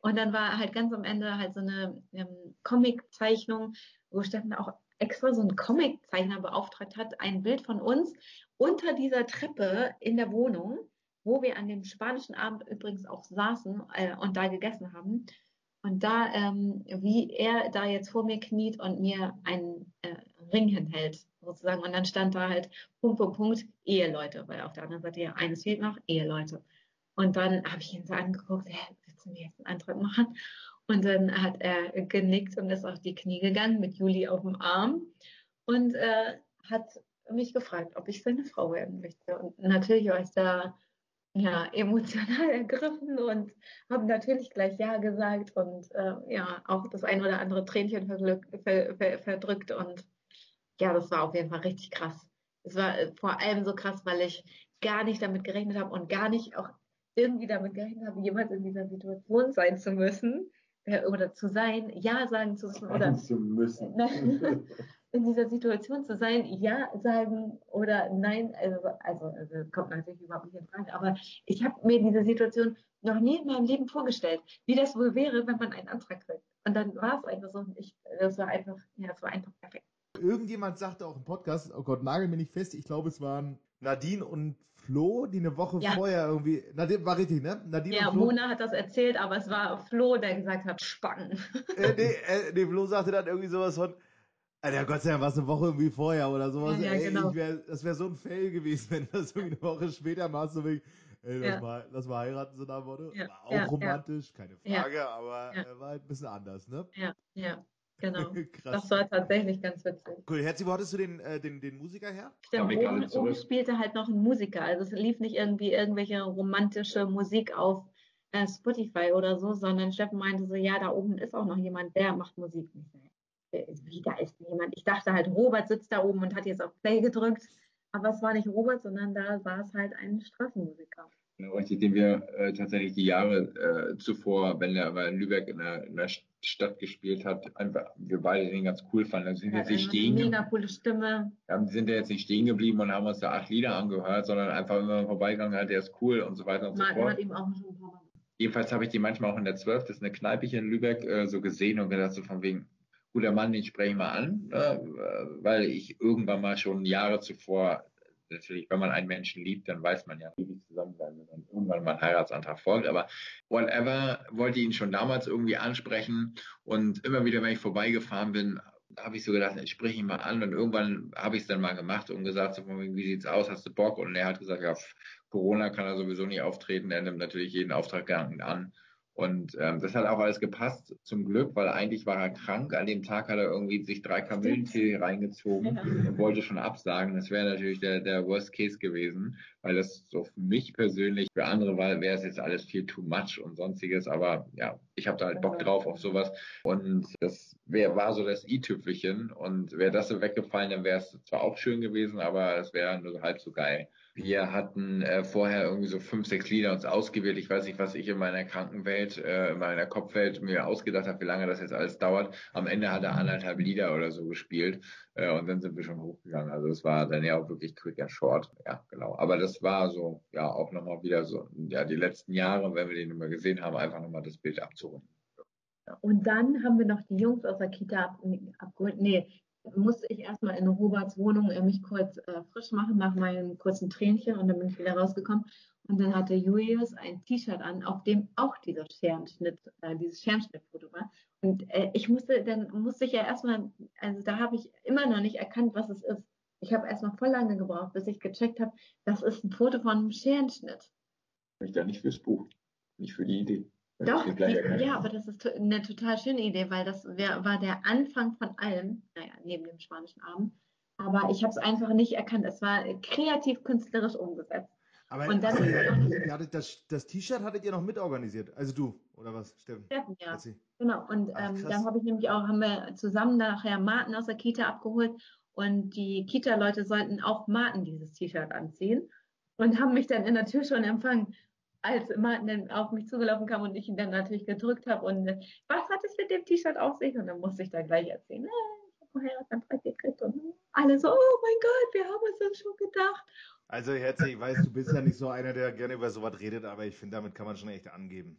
Und dann war halt ganz am Ende halt so eine ähm, Comic-Zeichnung, wo Steffen auch extra so einen Comic-Zeichner beauftragt hat, ein Bild von uns unter dieser Treppe in der Wohnung wo wir an dem spanischen Abend übrigens auch saßen äh, und da gegessen haben. Und da, ähm, wie er da jetzt vor mir kniet und mir einen äh, Ring hinhält, sozusagen. Und dann stand da halt Punkt, Punkt, Punkt, Eheleute, weil auf der anderen Seite ja eines fehlt noch, Eheleute. Und dann habe ich ihn so angeguckt, hä, willst du mir jetzt einen Antrag machen? Und dann hat er genickt und ist auf die Knie gegangen mit Juli auf dem Arm und äh, hat mich gefragt, ob ich seine Frau werden möchte. Und natürlich war ich da ja, emotional ergriffen und habe natürlich gleich Ja gesagt und äh, ja, auch das ein oder andere Tränchen verdrückt und ja, das war auf jeden Fall richtig krass. Es war äh, vor allem so krass, weil ich gar nicht damit gerechnet habe und gar nicht auch irgendwie damit gerechnet habe, jemals in dieser Situation sein zu müssen äh, oder zu sein, Ja sagen zu müssen oder zu müssen. in dieser Situation zu sein, ja sagen oder nein, also, also, also kommt natürlich überhaupt nicht in Frage, aber ich habe mir diese Situation noch nie in meinem Leben vorgestellt, wie das wohl wäre, wenn man einen Antrag kriegt. Und dann war es einfach so, ich, das war einfach, ja, das war einfach perfekt. Irgendjemand sagte auch im Podcast, oh Gott, nagel mir nicht fest, ich glaube, es waren Nadine und Flo, die eine Woche Ja. vorher irgendwie, Nadine war richtig, ne? Nadine Ja, und Flo. Mona hat das erzählt, aber es war Flo, der gesagt hat, Spacken. Äh, nee, äh, nee, Flo sagte dann irgendwie sowas von, Alter, Gott sei Dank war es eine Woche irgendwie vorher oder sowas. Ja, ja, ey, genau. wär, das wäre so ein Fail gewesen, wenn das irgendwie eine Woche später machst, so wie, ey, lass, Ja. mal, lass mal heiraten, so nach Motto. Ja, War auch romantisch, keine. Frage, aber äh, war halt ein bisschen anders, ne? Ja, ja. Genau. Krass. Das war tatsächlich ganz witzig. Cool. Herzi, wo hattest du den, äh, den, den Musiker her? Stimmt, oben, oben spielte halt noch ein Musiker. Also es lief nicht irgendwie irgendwelche romantische Musik auf äh, Spotify oder so, sondern Steffen meinte so, ja, da oben ist auch noch jemand, der macht Musik. Äh, Wie, da ist jemand? Ich dachte halt, Robert sitzt da oben und hat jetzt auf Play gedrückt. Aber es war nicht Robert, sondern da saß halt ein Straßenmusiker. Richtig, den wir äh, tatsächlich die Jahre äh, zuvor, wenn er in Lübeck in der, in der Stadt gespielt hat, einfach wir beide den ganz cool fanden. Also sind Ja, jetzt nicht stehen, mega coole Stimme. ja, sind ja jetzt nicht stehen geblieben und haben uns da acht Lieder angehört, sondern einfach immer vorbeigegangen, halt, der ist cool und so weiter und so Man fort. hat ihm auch schon ein paar Mal Jedenfalls habe ich die manchmal auch in der 12, das ist eine Kneipe hier in Lübeck, äh, so gesehen und gedacht, so von wegen, guter Mann, den spreche ich mal an, ne, äh, weil ich irgendwann mal schon Jahre zuvor, natürlich, wenn man einen Menschen liebt, dann weiß man ja, wie die zusammenbleiben, wenn dann irgendwann mal ein Heiratsantrag folgt, aber whatever, wollte ihn schon damals irgendwie ansprechen. Und immer wieder, wenn ich vorbeigefahren bin, habe ich so gedacht, ich spreche ihn mal an. Und irgendwann habe ich es dann mal gemacht und gesagt, so wie sieht's aus, hast du Bock? Und er hat gesagt, ja, Corona kann er sowieso nicht auftreten, er nimmt natürlich jeden Auftrag an. Und ähm, das hat auch alles gepasst, zum Glück, weil eigentlich war er krank. An dem Tag hat er irgendwie sich drei Kamillentee reingezogen und wollte schon absagen. Das wäre natürlich der, der Worst Case gewesen, weil das so für mich persönlich, für andere wäre es jetzt alles viel too much und sonstiges. Aber ja, ich habe da halt Bock drauf auf sowas. Und das wär, war so das i-Tüpfelchen. Und wäre das so weggefallen, dann wäre es zwar auch schön gewesen, aber es wäre nur halb so geil. Wir hatten äh, vorher irgendwie so fünf, sechs Lieder uns ausgewählt. Ich weiß nicht, was ich in meiner Krankenwelt, äh, in meiner Kopfwelt mir ausgedacht habe, wie lange das jetzt alles dauert. Am Ende hat er anderthalb Lieder oder so gespielt äh, und dann sind wir schon hochgegangen. Also es war dann ja auch wirklich quick and short. Ja, genau. Aber das war so, ja, auch nochmal wieder so, ja, die letzten Jahre, wenn wir den immer gesehen haben, einfach nochmal das Bild abzurunden. Und dann haben wir noch die Jungs aus der Kita ab, abgeholt. Nee, musste ich erstmal in Roberts Wohnung äh, mich kurz äh, frisch machen nach meinem kurzen Tränchen und dann bin ich wieder rausgekommen. Und dann hatte Julius ein T-Shirt an, auf dem auch dieser Scherenschnitt, äh, dieses Scherenschnittfoto war. Und äh, ich musste, dann musste ich ja erstmal, also da habe ich immer noch nicht erkannt, was es ist. Ich habe erstmal voll lange gebraucht, bis ich gecheckt habe, das ist ein Foto von einem Scherenschnitt. Ich da nicht fürs Buch, nicht für die Idee. Doch, ja, aber das ist eine total schöne Idee, weil das wär, war der Anfang von allem, naja, neben dem spanischen Abend. Aber ich habe es einfach nicht erkannt. Es war kreativ künstlerisch umgesetzt. Aber Und dann- ihr hattet das, das T-Shirt hattet ihr noch mitorganisiert. Also du, oder was, Steffen? Steffen, ja. Genau. Und Ach, ähm, dann habe ich nämlich auch, haben wir zusammen nachher Martin aus der Kita abgeholt und die Kita-Leute sollten auch Martin dieses T-Shirt anziehen und haben mich dann in der Tür schon empfangen, als Martin dann auf mich zugelaufen kam und ich ihn dann natürlich gedrückt habe und äh, was hat es mit dem T-Shirt auf sich? Und dann musste ich da gleich erzählen, äh, ich habe einen Heiratsantrag gekriegt und alle so, oh mein Gott, wir haben uns das schon gedacht. Also Herzi, ich weiß, du bist ja nicht so einer, der gerne über sowas redet, aber ich finde, damit kann man schon echt angeben.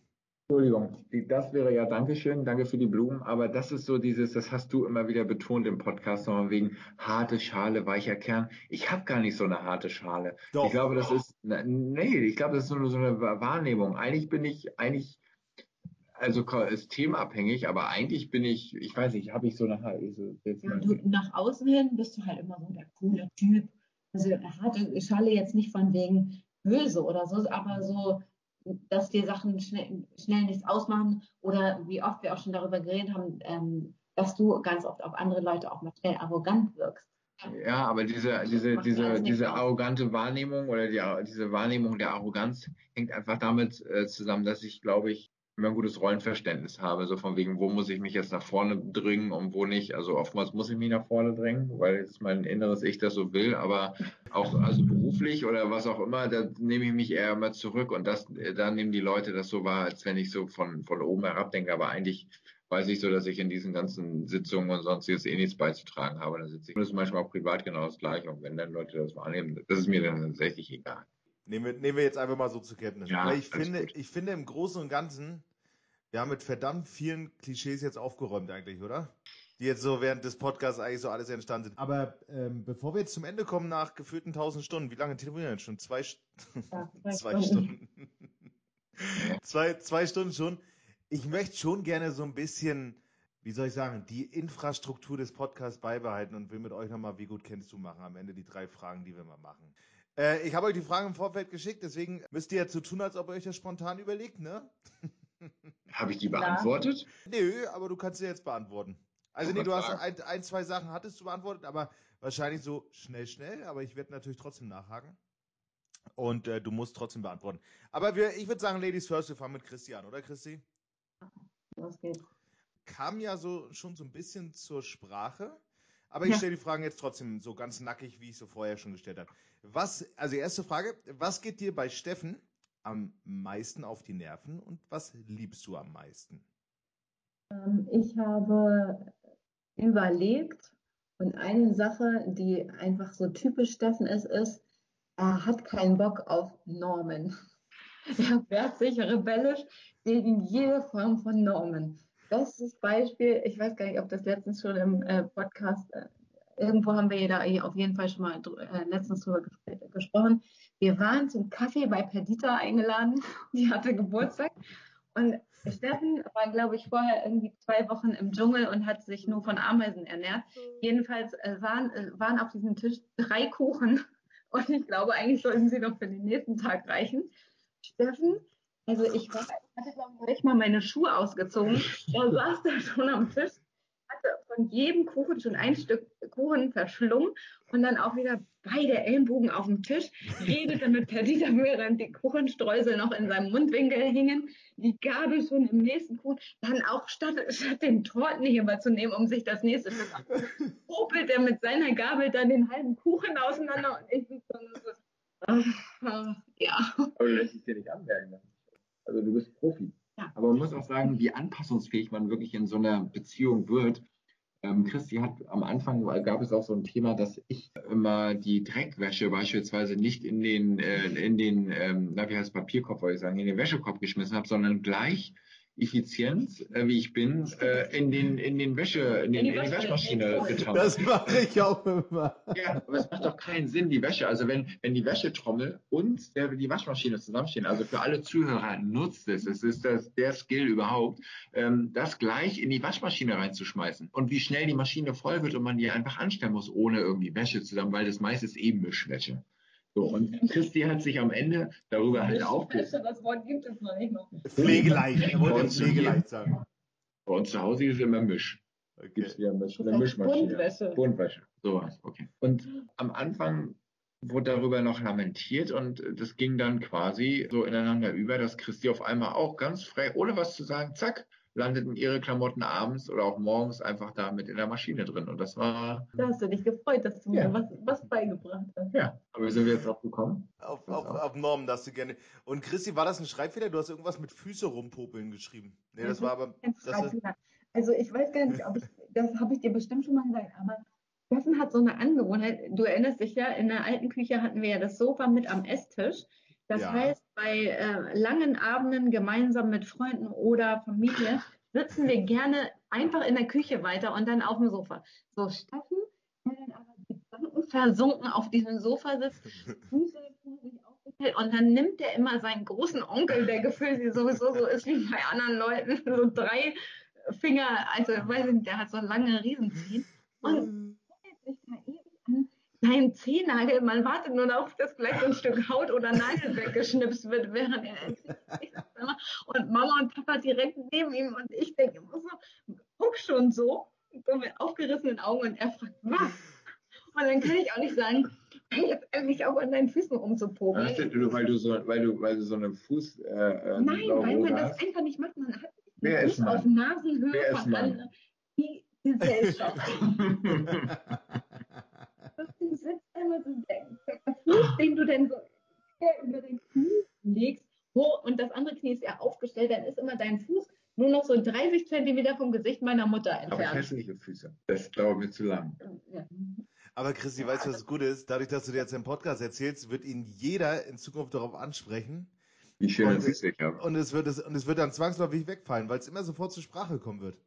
Entschuldigung, das wäre ja Dankeschön, danke für die Blumen, aber das ist so dieses, das hast du immer wieder betont im Podcast, nochmal wegen harte Schale, weicher Kern. Ich habe gar nicht so eine harte Schale. Doch. Ich glaube, das ist, nee, ich glaube, das ist so eine, so eine Wahrnehmung. Eigentlich bin ich, eigentlich, also ist themenabhängig, aber eigentlich bin ich, ich weiß nicht, habe ich so eine, so, jetzt Ja, du, nach außen hin bist du halt immer so der coole Typ. Also harte Schale jetzt nicht von wegen böse oder so, aber so, dass dir Sachen schnell, schnell nichts ausmachen oder wie oft wir auch schon darüber geredet haben, ähm, dass du ganz oft auf andere Leute auch mal schnell arrogant wirkst. Ja, aber diese, diese, diese, diese arrogante Wahrnehmung oder die, diese Wahrnehmung der Arroganz hängt einfach damit äh, zusammen, dass ich, glaube ich, immer ein gutes Rollenverständnis habe, so von wegen, wo muss ich mich jetzt nach vorne drängen und wo nicht. Also oftmals muss ich mich nach vorne drängen, weil jetzt mein inneres Ich das so will, aber auch also beruflich oder was auch immer, da nehme ich mich eher immer zurück und das, da nehmen die Leute das so wahr, als wenn ich so von, von oben herab denke, aber eigentlich weiß ich so, dass ich in diesen ganzen Sitzungen und sonstiges eh nichts beizutragen habe. Da sitze ich. Und das ist manchmal auch privat genau das Gleiche. Und wenn dann Leute das wahrnehmen, das ist mir dann tatsächlich egal. Nehmen wir, nehmen wir jetzt einfach mal so zur Kenntnis. Ja, Aber ich finde, gut. ich finde im Großen und Ganzen, wir haben mit verdammt vielen Klischees jetzt aufgeräumt eigentlich, oder? Die jetzt so während des Podcasts eigentlich so alles entstanden sind. Aber ähm, bevor wir jetzt zum Ende kommen nach gefühlten 1000 Stunden, wie lange telefonieren wir denn schon? Zwei, St Ja, zwei Stunden. zwei, zwei Stunden schon. Ich möchte schon gerne so ein bisschen, wie soll ich sagen, die Infrastruktur des Podcasts beibehalten und will mit euch nochmal, wie gut kennst du machen, am Ende die drei Fragen, die wir mal machen. Äh, ich habe euch die Fragen im Vorfeld geschickt, deswegen müsst ihr jetzt so tun, als ob ihr euch das spontan überlegt, ne? Habe ich die beantwortet? Nö, aber du kannst sie jetzt beantworten. Also nee, du hast ein, ein, zwei Sachen hattest du beantwortet, aber wahrscheinlich so schnell, schnell. Aber ich werde natürlich trotzdem nachhaken. Und äh, du musst trotzdem beantworten. Aber wir, ich würde sagen, Ladies first, wir fangen mit Christian, oder Christi? Los geht's. Kam ja so schon so ein bisschen zur Sprache. Aber ich Ja. stelle die Fragen jetzt trotzdem so ganz nackig, wie ich sie vorher schon gestellt habe. Was, also erste Frage, was geht dir bei Steffen am meisten auf die Nerven und was liebst du am meisten? Ähm, Ich habe überlegt und eine Sache, die einfach so typisch Steffen ist, ist, er hat keinen Bock auf Normen. Er wehrt sich rebellisch gegen jede Form von Normen. Bestes Beispiel, ich weiß gar nicht, ob das letztens schon im äh, Podcast, äh, irgendwo haben wir ja da auf jeden Fall schon mal äh, letztens drüber ges gesprochen. Wir waren zum Kaffee bei Perdita eingeladen, die hatte Geburtstag und Steffen war, glaube ich, vorher irgendwie zwei Wochen im Dschungel und hat sich nur von Ameisen ernährt. Jedenfalls äh, waren, äh, waren auf diesem Tisch drei Kuchen und ich glaube, eigentlich sollten sie noch für den nächsten Tag reichen. Steffen, also ich war, hatte, glaube ich, nicht mal meine Schuhe ausgezogen. Er saß da schon am Tisch, hatte von jedem Kuchen schon ein Stück Kuchen verschlungen und dann auch wieder beide Ellenbogen auf dem Tisch, redete mit Perdita, während die Kuchenstreusel noch in seinem Mundwinkel hingen, die Gabel schon im nächsten Kuchen, dann auch statt, statt den Tortenheber zu nehmen, um sich das nächste Stück abzuholen, er mit seiner Gabel dann den halben Kuchen auseinander und ich sitze dann so, ah, ja. Aber du lässt es dir nicht anmerken. ne? Also du bist Profi. Aber man muss auch sagen, wie anpassungsfähig man wirklich in so einer Beziehung wird. Ähm, Christi hat am Anfang gab es auch so ein Thema, dass ich immer die Dreckwäsche beispielsweise nicht in den äh, in den ähm, na wie heißt Papierkorb wollte ich sagen in den Wäschekorb geschmissen habe, sondern gleich effizient, äh, wie ich bin, äh, in den in den Wäsche in, den, in die Waschmaschine getan. Das mache ich auch immer. Ja, aber es macht doch keinen Sinn, die Wäsche. Also wenn, wenn die Wäschetrommel und der, die Waschmaschine zusammenstehen, also für alle Zuhörer, nutzt es. Es ist das, der Skill überhaupt, ähm, das gleich in die Waschmaschine reinzuschmeißen. Und wie schnell die Maschine voll wird und man die einfach anstellen muss, ohne irgendwie Wäsche zusammen, weil das meiste ist eben Mischwäsche. So, und Christi hat sich am Ende darüber halt aufgeregt. Das Wort gibt es noch nicht noch. Pflegeleicht, er wollte Bei uns Pflegeleicht sagen. Bei uns zu Hause ist immer Misch. Da gibt's wieder Misch, eine Mischmaschine. Buntwäsche. Buntwäsche. Sowas, okay. Und am Anfang wurde darüber noch lamentiert und das ging dann quasi so ineinander über, dass Christi auf einmal auch ganz frei, ohne was zu sagen, zack, landeten ihre Klamotten abends oder auch morgens einfach da mit in der Maschine drin. Und das war, Da hast du dich gefreut, dass du Ja. mir was, was beigebracht hast. ja. Aber wie sind wir jetzt drauf gekommen? Auf, auf, auf Normen, dass du gerne. Und Christi, war das ein Schreibfehler? Du hast irgendwas mit Füße rumpopeln geschrieben. Nee, das war aber. Das. Also ich weiß gar nicht, ob ich, das habe ich dir bestimmt schon mal gesagt, aber Steffen hat so eine Angewohnheit, du erinnerst dich ja, in der alten Küche hatten wir ja das Sofa mit am Esstisch. Das Ja. heißt, bei äh, langen Abenden gemeinsam mit Freunden oder Familie sitzen wir gerne einfach in der Küche weiter und dann auf dem Sofa. So, Steffen, dann aber Gedanken versunken auf diesem Sofa sitzt, Füße aufgestellt und dann nimmt er immer seinen großen Onkel, der gefühlt sowieso so ist wie bei anderen Leuten, so drei Finger, also weiß ich nicht, der hat so lange Riesenzehen und sich da seinen Zehennagel, man wartet nur darauf, dass gleich so ein Stück Haut oder Nagel weggeschnipst wird, während er. Und Mama und Papa direkt neben ihm und ich denke immer so, guck schon so, so mit aufgerissenen Augen und er fragt, was? Und dann kann ich auch nicht sagen, jetzt endlich auch an deinen Füßen rumzupobeln. Ach, du, weil du so, weil du, weil du so eine Fuß, äh, äh, Nein, weil man hast. das einfach nicht macht. Man hat Wer ist nicht Mann? auf Nasenhöhe Wer ist von anderen. Die Gesellschaft. du sitzt immer so, der, der Fuß, den du dann so über den Knie legst, hoch und das andere Knie ist eher aufgestellt, dann ist immer dein Fuß nur noch so 30 Zentimeter vom Gesicht meiner Mutter Aber entfernt. hässliche Füße. Das dauert mir zu lang. Ja. aber Christi, weißt du, was das Gute ist? Dadurch, dass du dir jetzt im Podcast erzählst, wird ihn jeder in Zukunft darauf ansprechen. Wie schöne Und- ich habe. Und es wird, es, und es wird dann zwangsläufig wegfallen, weil es immer sofort zur Sprache kommen wird.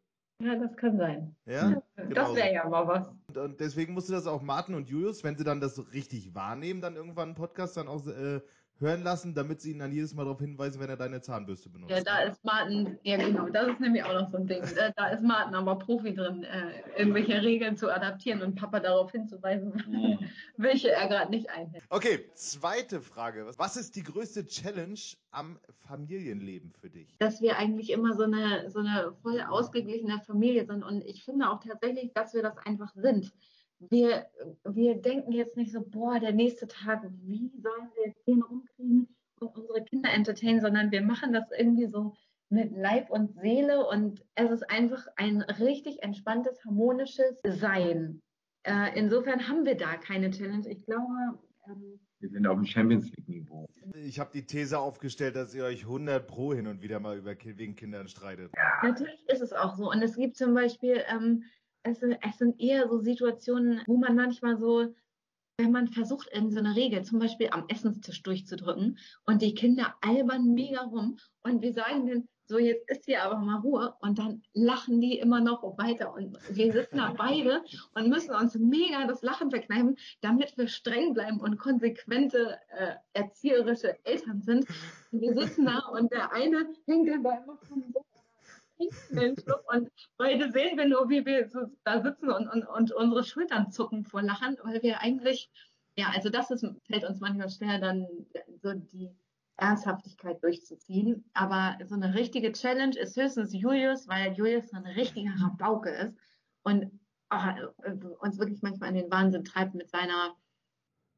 Ja, das kann sein. Ja? Das Genauso. wäre ja mal was. Und, und deswegen musst du das auch Martin und Julius, wenn sie dann das so richtig wahrnehmen, dann irgendwann einen Podcast dann auch äh, hören lassen, damit sie ihn dann jedes Mal darauf hinweisen, wenn er deine Zahnbürste benutzt. Ja, da ist Martin, ja genau, das ist nämlich auch noch so ein Ding. Da, ist Martin aber Profi drin, äh, irgendwelche Regeln zu adaptieren und Papa darauf hinzuweisen, welche er gerade nicht einhält. Okay, zweite Frage. Was ist die größte Challenge am Familienleben für dich? Dass wir eigentlich immer so eine, so eine voll ausgeglichene Familie sind und ich finde auch tatsächlich, dass wir das einfach sind. Wir, wir denken jetzt nicht so, boah, der nächste Tag, wie sollen wir jetzt den rumkriegen und unsere Kinder entertainen, sondern wir machen das irgendwie so mit Leib und Seele und es ist einfach ein richtig entspanntes, harmonisches Sein. Äh, insofern haben wir da keine Challenge. Ich glaube, ähm, Wir sind auf dem Champions League-Niveau. Ich habe die These aufgestellt, dass ihr euch 100 pro hin und wieder mal über wegen Kindern streitet. Natürlich ist es auch so. Und es gibt zum Beispiel, ähm, es, sind- es sind eher so Situationen, wo man manchmal so, wenn man versucht, in so eine Regel, zum Beispiel am Essenstisch durchzudrücken und die Kinder albern mega rum und wir sagen dann, so jetzt ist hier aber mal Ruhe und dann lachen die immer noch weiter und wir sitzen da beide und müssen uns mega das Lachen verkneifen, damit wir streng bleiben und konsequente äh, erzieherische Eltern sind. Und wir sitzen da und der eine hängt dann da immer vom Boden den Schluck und beide sehen wir nur, wie wir so da sitzen und, und, und unsere Schultern zucken vor Lachen, weil wir eigentlich, ja, also das ist, fällt uns manchmal schwer, dann so die Ernsthaftigkeit durchzuziehen. Aber so eine richtige Challenge ist höchstens Julius, weil Julius so ein richtiger Rabauke ist und äh, uns wirklich manchmal in den Wahnsinn treibt mit seiner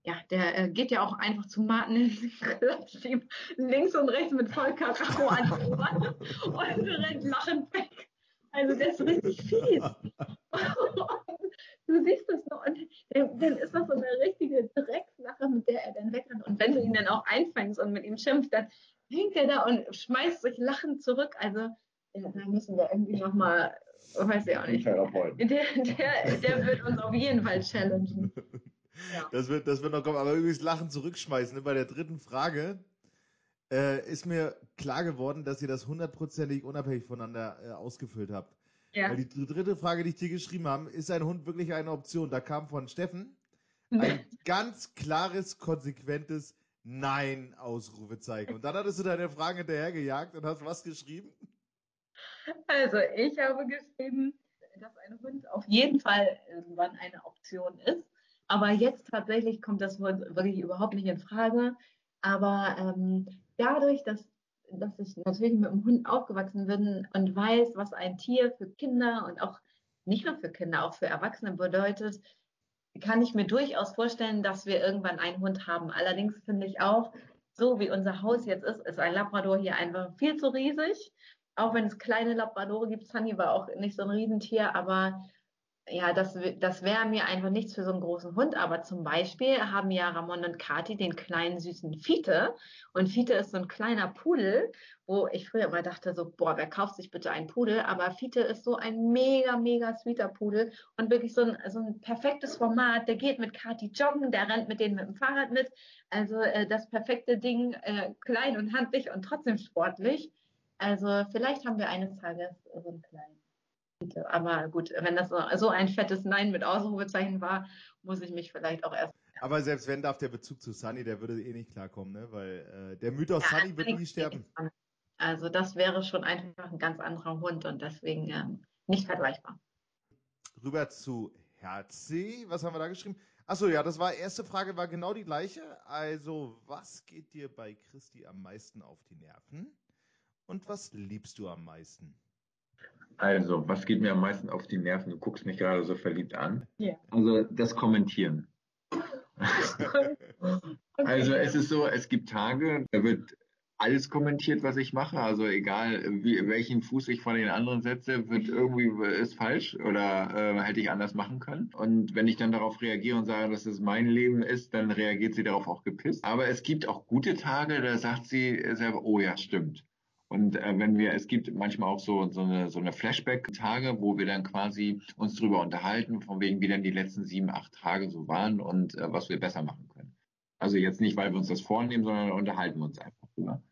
ja, der äh, geht ja auch einfach zu Martin in klatscht ihm links und rechts mit voll an die Ohren und rennt lachend weg. Also der ist richtig fies. du siehst das noch und dann, dann ist das so eine richtige Dreckslache, mit der er dann wegrennt. Und wenn du ihn dann auch einfängst und mit ihm schimpfst, dann hängt er da und schmeißt sich lachend zurück. Also ja, da müssen wir irgendwie nochmal, weiß ich auch nicht. Der, der, der wird uns auf jeden Fall challengen. Das wird, das wird noch kommen. Aber übrigens Lachen zurückschmeißen. ne? Bei der dritten Frage äh, ist mir klar geworden, dass ihr das hundertprozentig unabhängig voneinander äh, ausgefüllt habt. Ja. Weil die dr- dritte Frage, die ich dir geschrieben habe, ist ein Hund wirklich eine Option? Da kam von Steffen ein ganz klares, konsequentes Nein, Ausrufezeichen. Und dann hattest du deine Fragen hinterhergejagt und hast was geschrieben? Also ich habe geschrieben, dass ein Hund auf jeden Fall irgendwann eine Option ist. Aber jetzt tatsächlich kommt das wirklich überhaupt nicht in Frage. Aber ähm, dadurch, dass, dass ich natürlich mit dem Hund aufgewachsen bin und weiß, was ein Tier für Kinder und auch nicht nur für Kinder, auch für Erwachsene bedeutet, kann ich mir durchaus vorstellen, dass wir irgendwann einen Hund haben. Allerdings finde ich auch, so wie unser Haus jetzt ist, ist ein Labrador hier einfach viel zu riesig. Auch wenn es kleine Labradore gibt, Sunny war auch nicht so ein Riesentier, aber ja, das, das wäre mir einfach nichts für so einen großen Hund. Aber zum Beispiel haben ja Ramon und Kati den kleinen süßen Fiete. Und Fiete ist so ein kleiner Pudel, wo ich früher immer dachte so, boah, wer kauft sich bitte einen Pudel? Aber Fiete ist so ein mega, mega sweeter Pudel und wirklich so ein, so ein perfektes Format. Der geht mit Kati joggen, der rennt mit denen mit dem Fahrrad mit. Also äh, das perfekte Ding, äh, klein und handlich und trotzdem sportlich. Also vielleicht haben wir eines Tages so einen kleinen. Aber gut, wenn das so, ein fettes Nein mit Ausrufezeichen war, muss ich mich vielleicht auch erst. Aber selbst wenn, darf der Bezug zu Sunny, der würde eh nicht klarkommen, ne? Weil äh, der Mythos Sunny wird nie sterben. Also das wäre schon einfach ein ganz anderer Hund und deswegen ähm, nicht vergleichbar. Rüber zu Herzi. Was haben wir da geschrieben? Achso, ja, das war erste Frage, war genau die gleiche. Also, was geht dir bei Christi am meisten auf die Nerven? Und was liebst du am meisten? Also, was geht mir am meisten auf die Nerven? Du guckst mich gerade so verliebt an. Ja. Also, das Kommentieren. Also, es ist so, es gibt Tage, da wird alles kommentiert, was ich mache. Also, egal, wie, welchen Fuß ich vor den anderen setze, wird irgendwie, ist falsch oder äh, hätte ich anders machen können. Und wenn ich dann darauf reagiere und sage, dass es mein Leben ist, dann reagiert sie darauf auch gepisst. Aber es gibt auch gute Tage, da sagt sie selber, oh ja, stimmt. Und äh, wenn wir, es gibt manchmal auch so, so eine, so eine Flashback-Tage, wo wir dann quasi uns drüber unterhalten, von wegen, wie dann die letzten sieben, acht Tage so waren und äh, was wir besser machen können. Also jetzt nicht, weil wir uns das vornehmen, sondern unterhalten uns einfach drüber.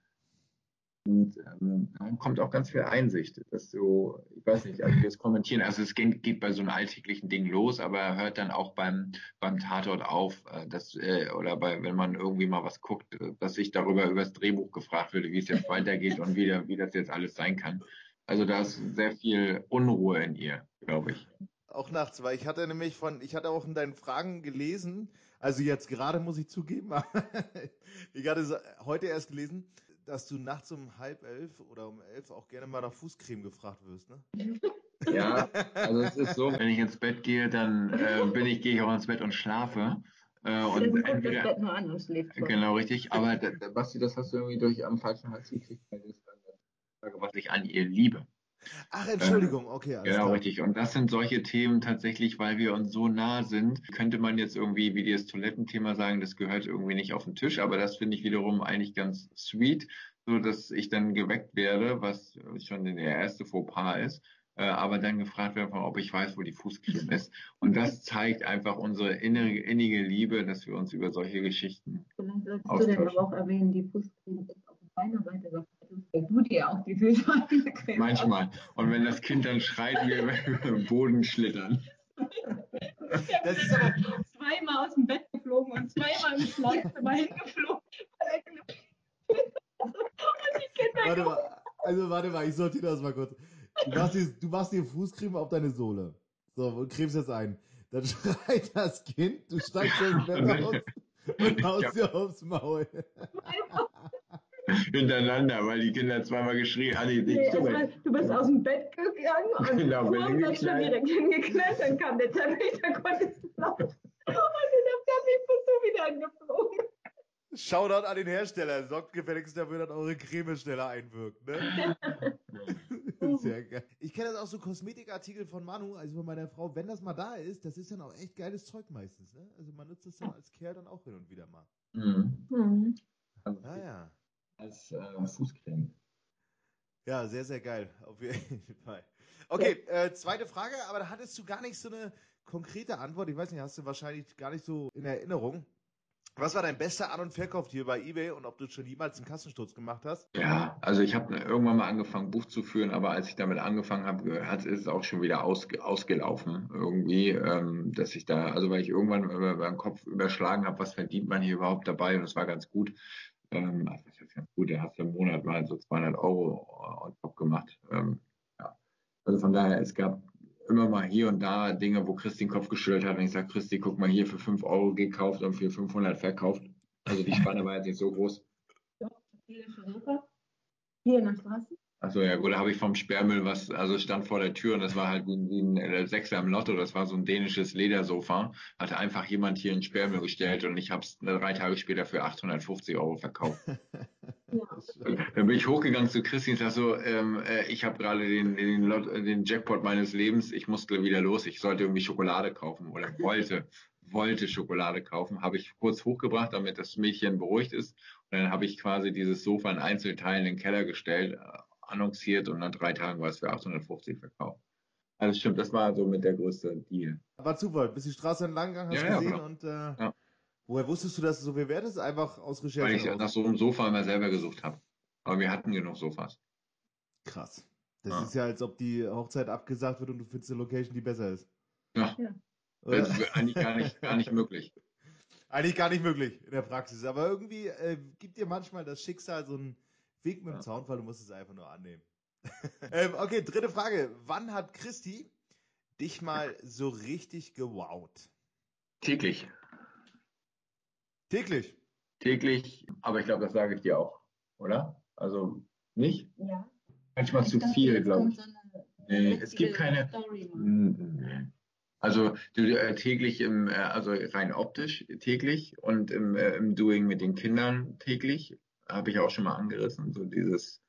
Und ähm, dann kommt auch ganz viel Einsicht, dass du, ich weiß nicht, also es kommentieren, also es geht, geht bei so einem alltäglichen Ding los, aber er hört dann auch beim, beim Tatort auf, äh, dass, äh, oder bei, wenn man irgendwie mal was guckt, äh, dass sich darüber über das Drehbuch gefragt würde, wie es jetzt weitergeht und wie, wie das jetzt alles sein kann. Also da ist sehr viel Unruhe in ihr, glaube ich. Auch nachts, weil ich hatte nämlich von, ich hatte auch in deinen Fragen gelesen, also jetzt gerade muss ich zugeben, ich hatte heute erst gelesen, dass du nachts um halb elf oder um elf auch gerne mal nach Fußcreme gefragt wirst, ne? Ja, also es ist so, wenn ich ins Bett gehe, dann äh, bin ich, gehe ich auch ins Bett und schlafe. Äh, und Dann guckt das entweder, Bett nur an und schläft schon. genau richtig, aber Basti, das hast du irgendwie durch am falschen Hals gekriegt, weil das eine Frage, was ich an ihr liebe. Ach, Entschuldigung, okay, alles Genau, klar. richtig. Und das sind solche Themen tatsächlich, weil wir uns so nah sind, könnte man jetzt irgendwie wie das Toilettenthema sagen, das gehört irgendwie nicht auf den Tisch, aber das finde ich wiederum eigentlich ganz sweet, so dass ich dann geweckt werde, was schon der erste Fauxpas ist, äh, aber dann gefragt werde, ob ich weiß, wo die Fußcreme ist. Und das zeigt einfach unsere innere, innige Liebe, dass wir uns über solche Geschichten Vielleicht solltest du dann aber auch erwähnen, die Fußcreme ist auf deiner Seite weil du dir auch die Füße an diese Creme Manchmal. Und wenn das Kind dann schreit, wir über den Boden schlittern. Das ist aber zweimal aus dem Bett geflogen und zweimal im Schlafzimmer hingeflogen. Warte mal, also warte mal, ich sortiere das mal kurz. Du machst, dir, du machst dir Fußcreme auf deine Sohle. So, und cremst jetzt ein. Dann schreit das Kind, du steigst aus dem Bett raus und haust dir aufs Maul. Hintereinander, weil die Kinder zweimal geschrien haben. Nee, weit. du bist aus dem Bett gegangen und Genau, vorm Bett schon direkt hingeknallt, dann kam der Teppich, dann konntest du laufen. Und in der Teppich bist du wieder angeflogen. Shoutout an den Hersteller. Sorgt gefälligst dafür, dass eure Creme schneller einwirkt, ne? Sehr geil. Ich kenne das auch so Kosmetikartikel von Manu, also von meiner Frau. Wenn das mal da ist, das ist dann auch echt geiles Zeug meistens, ne? Also man nutzt es dann als Kerl dann auch hin und wieder mal. Mhm. Ah ja. Als äh, Fußcreme. Ja, sehr, sehr geil. Auf jeden Fall. Okay, äh, zweite Frage, aber da hattest du gar nicht so eine konkrete Antwort. Ich weiß nicht, hast du wahrscheinlich gar nicht so in Erinnerung. Was war dein bester An- und Verkauf hier bei eBay und ob du schon jemals einen Kassensturz gemacht hast? Ja, also ich habe irgendwann mal angefangen, Buch zu führen, aber als ich damit angefangen habe, hat ist es auch schon wieder ausge, ausgelaufen irgendwie, ähm, dass ich da, also weil ich irgendwann über, beim Kopf überschlagen habe, was verdient man hier überhaupt dabei und es war ganz gut. Ähm, also das ist ganz gut, da hast du im Monat mal so 200 Euro on top gemacht. Ähm, ja. Also von daher, es gab immer mal hier und da Dinge, wo Christi den Kopf geschüttelt hat und ich sage, Christi, guck mal hier für 5 Euro gekauft und für 500 verkauft. Also die Spanne war jetzt nicht so groß. Seelische Sofa. Hier in der Straße. Achso, ja gut, da habe ich vom Sperrmüll was, also stand vor der Tür und das war halt wie, ein äh, Sechser im Lotto, das war so ein dänisches Ledersofa, hatte einfach jemand hier in Sperrmüll gestellt und ich habe es drei Tage später für 850 Euro verkauft. Dann bin ich hochgegangen zu Christi und sag so, ähm, äh, ich habe gerade den, den, den Jackpot meines Lebens, ich musste wieder los, ich sollte irgendwie Schokolade kaufen oder wollte, wollte Schokolade kaufen, habe ich kurz hochgebracht, damit das Mädchen beruhigt ist. Und dann habe ich quasi dieses Sofa in Einzelteilen in den Keller gestellt, annonciert und nach drei Tagen war es für 850 verkauft. Also stimmt, das war so mit der größte Deal. War Zufall. Bist die Straße entlang gegangen, hast Ja, ja, gesehen genau. und äh, Ja. woher wusstest du, dass es so viel wert ist? Einfach aus Weil Recherche. ich raus. nach so einem Sofa immer selber gesucht habe. Aber wir hatten genug Sofas. Krass. Das Ja. ist ja, als ob die Hochzeit abgesagt wird und du findest eine Location, die besser ist. Ja. Oder? Das ist eigentlich gar nicht, gar nicht möglich. Eigentlich gar nicht möglich in der Praxis. Aber irgendwie äh, gibt dir manchmal das Schicksal so einen Wink mit dem Zaunfall, du musst es einfach nur annehmen. ähm, okay, dritte Frage. Wann hat Christi dich mal so richtig gewowt? Täglich. Täglich? Täglich, aber ich glaube, das sage ich dir auch, oder? Also nicht? Ja. Manchmal zu dachte, viel, glaube ich. so Nee, es gibt keine. Story nee. Also du, äh, täglich im, äh, also rein optisch täglich und im, äh, im Doing mit den Kindern täglich, habe ich auch schon mal angerissen, so dieses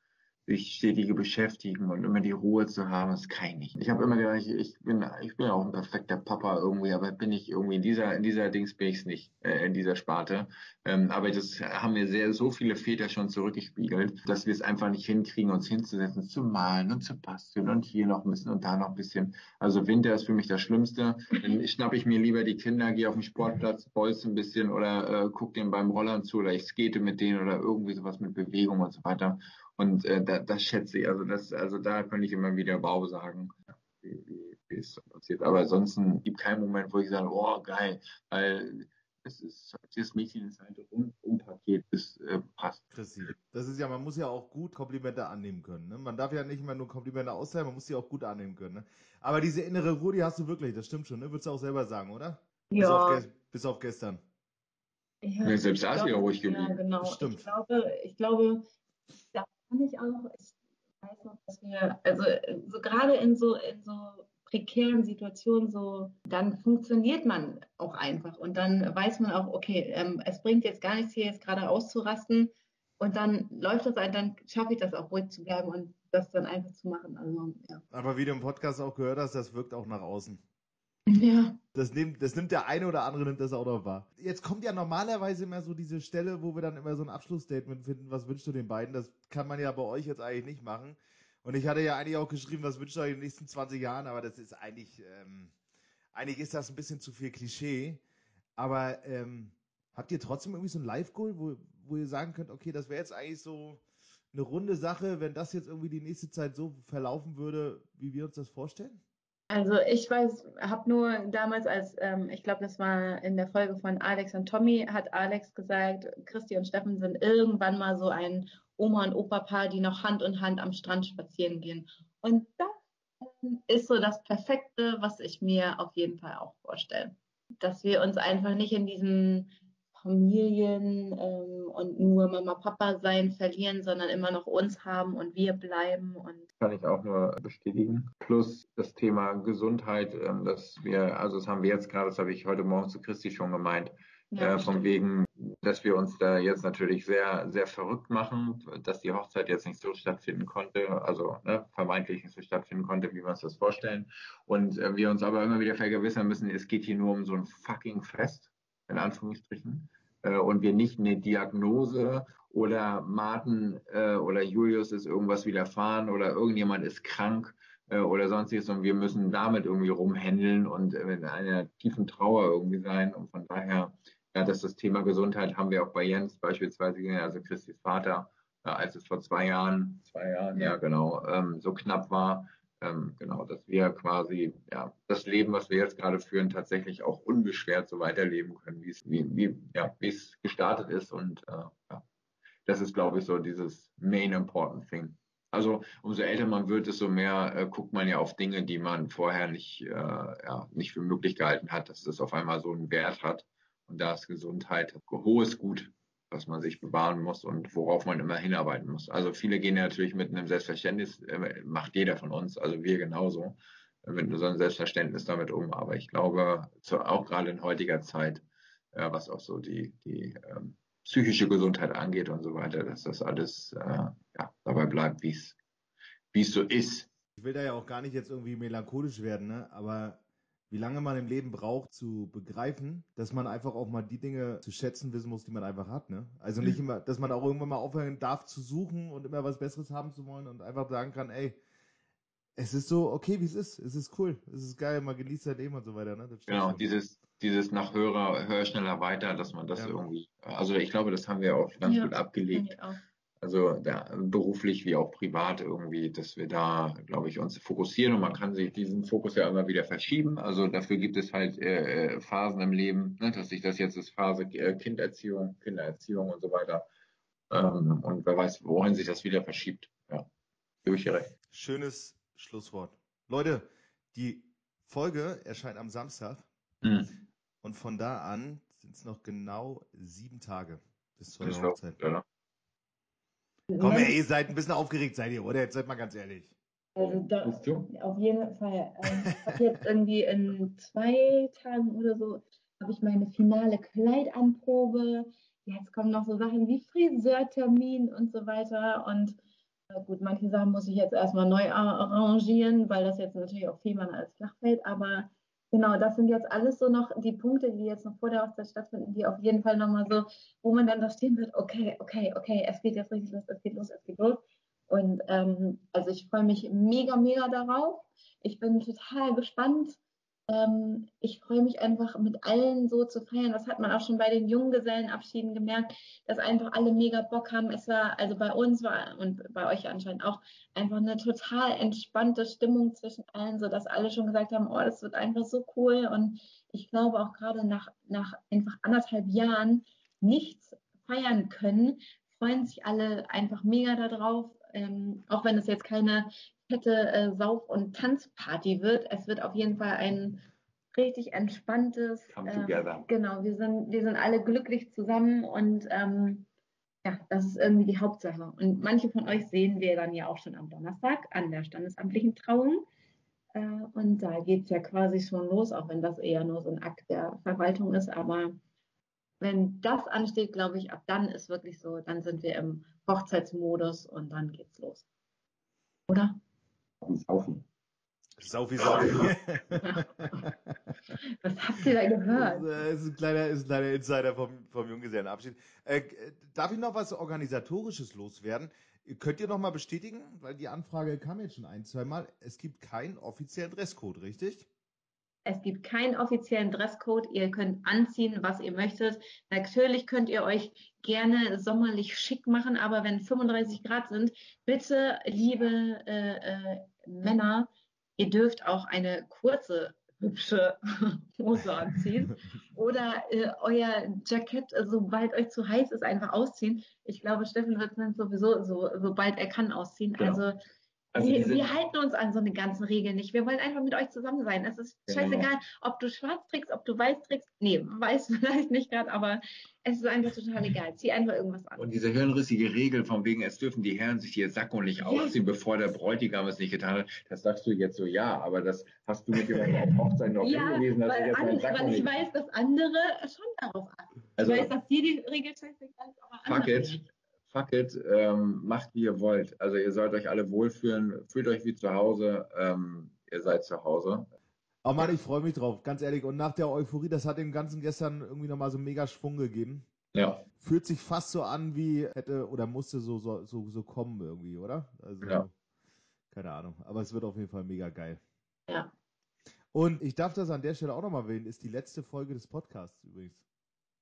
sich stetige beschäftigen und immer die Ruhe zu haben, das kann ich nicht. Ich habe immer gedacht, ich, ich bin ich bin auch ein perfekter Papa irgendwie, aber bin ich irgendwie in dieser in dieser Dings bin ich's nicht, äh, in dieser Sparte. Ähm, aber das haben mir sehr so viele Väter schon zurückgespiegelt, dass wir es einfach nicht hinkriegen, uns hinzusetzen, zu malen und zu basteln und hier noch ein bisschen und da noch ein bisschen. Also Winter ist für mich das Schlimmste. Dann schnappe ich mir lieber die Kinder, gehe auf den Sportplatz, bolze ein bisschen oder äh, guck denen beim Rollern zu oder ich skate mit denen oder irgendwie sowas mit Bewegung und so weiter. Und äh, da, das schätze ich, also das, also da könnte ich immer wieder Bau sagen, wie, wie, wie es passiert. Aber ansonsten gibt keinen Moment, wo ich sage, oh geil, weil es ist das Mädchen ist halt rundum Paket, das äh, passt. Chrissy, das ist ja, man muss ja auch gut Komplimente annehmen können. Ne? Man darf ja nicht immer nur Komplimente austeilen, man muss sie auch gut annehmen können. Ne? Aber diese innere Ruhe, die hast du wirklich, das stimmt schon, ne? Würdest du auch selber sagen, oder? Bis Ja. auf, ge- bis auf gestern. Ja, Ja, selbst da ist ja ruhig geblieben. Ja, genau. Stimmt. Ich glaube, ich glaube, da kann ich auch, ich weiß noch, dass wir, also so gerade in so, in so prekären Situationen so, dann funktioniert man auch einfach und dann weiß man auch, okay, ähm, es bringt jetzt gar nichts hier jetzt gerade auszurasten und dann läuft das ein, dann schaffe ich das auch ruhig zu bleiben und das dann einfach zu machen. Also, ja. Aber wie du im Podcast auch gehört hast, das wirkt auch nach außen. Ja. Das nimmt, das nimmt der eine oder andere nimmt das auch noch wahr. Jetzt kommt ja normalerweise immer so diese Stelle, wo wir dann immer so ein Abschlussstatement finden, was wünschst du den beiden? Das kann man ja bei euch jetzt eigentlich nicht machen. Und ich hatte ja eigentlich auch geschrieben, was wünscht ihr euch in den nächsten 20 Jahren, aber das ist eigentlich, ähm, eigentlich ist das ein bisschen zu viel Klischee. Aber ähm, habt ihr trotzdem irgendwie so ein Live-Goal, wo, wo ihr sagen könnt, okay, das wäre jetzt eigentlich so eine runde Sache, wenn das jetzt irgendwie die nächste Zeit so verlaufen würde, wie wir uns das vorstellen? Also ich weiß, habe nur damals als, ähm, ich glaube, das war in der Folge von Alex und Tommy, hat Alex gesagt, Christi und Steffen sind irgendwann mal so ein Oma- und Opa-Paar, die noch Hand in Hand am Strand spazieren gehen. Und das ähm, ist so das Perfekte, was ich mir auf jeden Fall auch vorstelle. Dass wir uns einfach nicht in diesen Familien ähm, und nur Mama, Papa sein verlieren, sondern immer noch uns haben und wir bleiben und Kann ich auch nur bestätigen. Plus das Thema Gesundheit, ähm, dass wir, also das haben wir jetzt gerade, das habe ich heute Morgen zu Christi schon gemeint, Ja, äh, von wegen, dass wir uns da jetzt natürlich sehr, sehr verrückt machen, dass die Hochzeit jetzt nicht so stattfinden konnte, also ne, vermeintlich nicht so stattfinden konnte, wie wir uns das vorstellen. Und äh, wir uns aber immer wieder vergewissern müssen, es geht hier nur um so ein fucking Fest, in Anführungsstrichen. Äh, und wir nicht eine Diagnose oder Martin äh, oder Julius ist irgendwas widerfahren oder irgendjemand ist krank äh, oder sonstiges und wir müssen damit irgendwie rumhändeln und äh, in einer tiefen Trauer irgendwie sein. Und von daher, ja, dass das Thema Gesundheit haben wir auch bei Jens beispielsweise, also Christis Vater, äh, als es vor zwei Jahren, zwei Jahren, ja genau, ähm, so knapp war, ähm, genau, dass wir quasi ja das Leben, was wir jetzt gerade führen, tatsächlich auch unbeschwert so weiterleben können, wie es wie, wie, ja, es gestartet ist und äh, ja, das ist, glaube ich, so dieses main important thing. Also umso älter man wird, desto mehr äh, guckt man ja auf Dinge, die man vorher nicht, äh, ja, nicht für möglich gehalten hat, dass das auf einmal so einen Wert hat. Und da ist Gesundheit ein hohes Gut, was man sich bewahren muss und worauf man immer hinarbeiten muss. Also viele gehen ja natürlich mit einem Selbstverständnis, äh, macht jeder von uns, also wir genauso, äh, mit so einem Selbstverständnis damit um. Aber ich glaube, auch gerade in heutiger Zeit, äh, was auch so die, die ähm, psychische Gesundheit angeht und so weiter, dass das alles ja, dabei bleibt, wie es so ist. Ich will da ja auch gar nicht jetzt irgendwie melancholisch werden, ne? aber wie lange man im Leben braucht zu begreifen, dass man einfach auch mal die Dinge zu schätzen wissen muss, die man einfach hat. Ne? Also nicht Mhm. immer, dass man auch irgendwann mal aufhören darf zu suchen und immer was Besseres haben zu wollen und einfach sagen kann, ey, es ist so okay, wie es ist. Es ist cool. Es ist geil, man genießt sein Leben und so weiter. Ne? Genau, schon. dieses, dieses nach höher, höher, schneller weiter, dass man das Ja. irgendwie, also ich glaube, das haben wir auch ganz Ja, gut abgelegt. auch. Also da, beruflich wie auch privat irgendwie, dass wir da, glaube ich, uns fokussieren und man kann sich diesen Fokus ja immer wieder verschieben. Also dafür gibt es halt äh, äh, Phasen im Leben, ne, dass sich das jetzt ist Phase äh, Kindererziehung, Kindererziehung und so weiter. Ähm, und wer weiß, wohin sich das wieder verschiebt. Ja, gebe ich dir recht. Schönes Schlusswort. Leute, die Folge erscheint am Samstag Hm. und von da an sind es noch genau sieben Tage bis zur Hochzeit. oder? Komm, ey, ihr seid ein bisschen aufgeregt, seid ihr, oder? Jetzt seid mal ganz ehrlich. Also da, auf jeden Fall. Ähm, ich jetzt irgendwie in zwei Tagen oder so habe ich meine finale Kleidanprobe. Jetzt kommen noch so Sachen wie Friseurtermin und so weiter. Und äh, gut, manche Sachen muss ich jetzt erstmal neu ar- arrangieren, weil das jetzt natürlich auch Fehmarn als flach fällt. Aber genau, das sind jetzt alles so noch die Punkte, die jetzt noch vor der Hochzeit stattfinden, die auf jeden Fall nochmal so, wo man dann da stehen wird, okay, okay, okay, es geht jetzt richtig los, es geht los, es geht los. Und ähm, also ich freue mich mega, mega darauf. Ich bin total gespannt, Ähm, ich freue mich einfach mit allen so zu feiern. Das hat man auch schon bei den Junggesellenabschieden gemerkt, dass einfach alle mega Bock haben. Es war, also bei uns war und bei euch anscheinend auch, einfach eine total entspannte Stimmung zwischen allen, sodass alle schon gesagt haben, oh, das wird einfach so cool. Und ich glaube auch gerade nach, nach einfach anderthalb Jahren nichts feiern können, freuen sich alle einfach mega darauf. Ähm, auch wenn es jetzt keine fette äh, Sauf- und Tanzparty wird. Es wird auf jeden Fall ein richtig entspanntes. Come äh, together. Genau, wir sind, wir sind alle glücklich zusammen und ähm, ja, das ist irgendwie die Hauptsache. Und manche von euch sehen wir dann ja auch schon am Donnerstag an der standesamtlichen Trauung. Äh, und da geht es ja quasi schon los, auch wenn das eher nur so ein Akt der Verwaltung ist. Aber wenn das ansteht, glaube ich, ab dann ist wirklich so, dann sind wir im Hochzeitsmodus und dann geht's los. Oder? Saufen. Saufi, Saufi. Was habt ihr da gehört? Das ist ein kleiner, ist ein kleiner Insider vom, vom Junggesellenabschied. Äh, darf ich noch was Organisatorisches loswerden? Könnt ihr noch mal bestätigen, weil die Anfrage kam jetzt schon ein, zwei Mal, es gibt keinen offiziellen Dresscode, richtig? Es gibt keinen offiziellen Dresscode. Ihr könnt anziehen, was ihr möchtet. Natürlich könnt ihr euch gerne sommerlich schick machen, aber wenn 35 Grad sind, bitte, liebe äh, äh, Männer, ihr dürft auch eine kurze, hübsche Hose anziehen oder äh, euer Jackett, äh, sobald euch zu heiß ist, einfach ausziehen. Ich glaube, Steffen wird es sowieso, so, sobald er kann, ausziehen. Genau. Also Also wir, wir halten uns an so eine ganzen Regeln nicht. Wir wollen einfach mit euch zusammen sein. Es ist Genau. scheißegal, ob du schwarz trägst, ob du weiß trägst. Nee, weiß vielleicht nicht gerade, aber es ist einfach total egal. Zieh einfach irgendwas an. Und diese hirnrissige Regel von wegen, es dürfen die Herren sich hier Sakko nicht ausziehen, bevor der Bräutigam es nicht getan hat, das sagst du jetzt so, ja, aber das hast du mit jemandem auf Hochzeit noch Ja, hingewiesen, dass weil, jetzt an, deinen Sakko weil ich weiß, dass andere schon darauf achten. Also- ich weiß, dass dir die Regel scheißegal ist, aber Fuck andere it, nicht. Fuck it, ähm, macht wie ihr wollt. Also ihr sollt euch alle wohlfühlen, fühlt euch wie zu Hause, ähm, ihr seid zu Hause. Oh Mann, ich freue mich drauf, ganz ehrlich. Und nach der Euphorie, das hat dem Ganzen gestern irgendwie nochmal so mega Schwung gegeben. Ja. Fühlt sich fast so an, wie hätte oder musste so, so, so, so kommen irgendwie, oder? Also, Ja. keine Ahnung. Aber es wird auf jeden Fall mega geil. Ja. Und ich darf das an der Stelle auch nochmal wählen, ist die letzte Folge des Podcasts übrigens.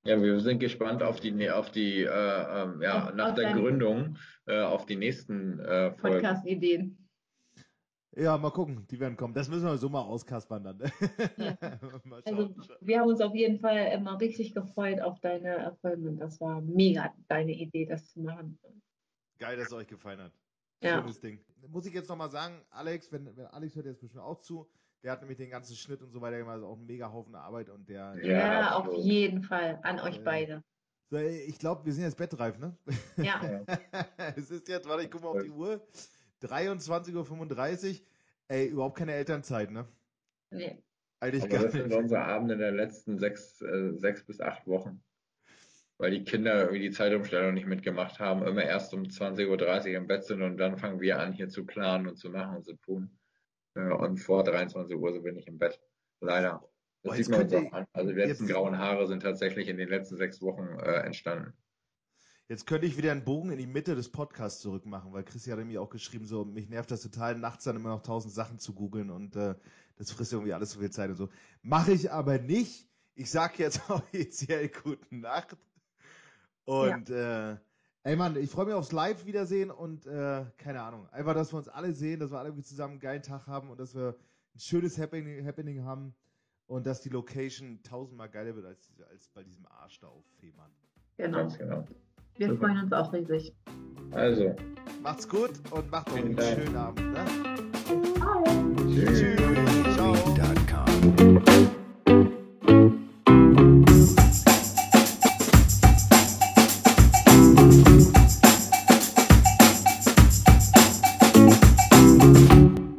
Ja, wir sind gespannt auf die, auf die, äh, ähm, ja, Auf- nach auf der Gründung, äh, auf die nächsten äh, Folgen. Podcast-Ideen. Ja, mal gucken, die werden kommen. Das müssen wir so mal auskaspern dann. mal Also wir haben uns auf jeden Fall immer richtig gefreut auf deine Erfolge das war mega deine Idee, das zu machen. Geil, dass es euch gefallen hat. Ja. Schönes Ding. Muss ich jetzt nochmal sagen, Alex, wenn, wenn Alex hört jetzt bestimmt auch zu, der hat nämlich den ganzen Schnitt und so weiter gemacht, also auch einen mega Haufen Arbeit und der. Ja, auf jeden Fall an euch beide. So, ich glaube, wir sind jetzt bettreif, ne? Ja. es ist jetzt, warte, ich gucke mal auf die Uhr. 23.35 Uhr. Ey, überhaupt keine Elternzeit, ne? Nee. Eigentlich Aber gar das sind unsere Abende der letzten sechs, äh, sechs bis acht Wochen. Weil die Kinder irgendwie die Zeitumstellung nicht mitgemacht haben, immer erst um 20.30 Uhr im Bett sind und dann fangen wir an, hier zu planen und zu machen und zu tun. Äh, und vor 23 Uhr bin ich im Bett. Leider. Das Boah, sieht man uns auch an. Also die letzten jetzt- grauen Haare sind tatsächlich in den letzten sechs Wochen äh, entstanden. Jetzt könnte ich wieder einen Bogen in die Mitte des Podcasts zurückmachen, weil Chrissy hat mir auch geschrieben, so, mich nervt das total, nachts dann immer noch tausend Sachen zu googeln und äh, das frisst irgendwie alles so viel Zeit und so. Mache ich aber nicht. Ich sag jetzt offiziell gute Nacht. Und äh, ey Mann, ich freue mich aufs Live-Wiedersehen und äh, keine Ahnung. Einfach, dass wir uns alle sehen, dass wir alle zusammen einen geilen Tag haben und dass wir ein schönes Happening, Happening haben und dass die Location tausendmal geiler wird als, als bei diesem Arsch da auf Fehmarn. Genau. Ganz genau. Wir Super. freuen uns auch riesig. Also, Macht's gut und macht noch einen Dank. schönen Abend. Ne? Ciao. Tschüss. Ciao. Ciao.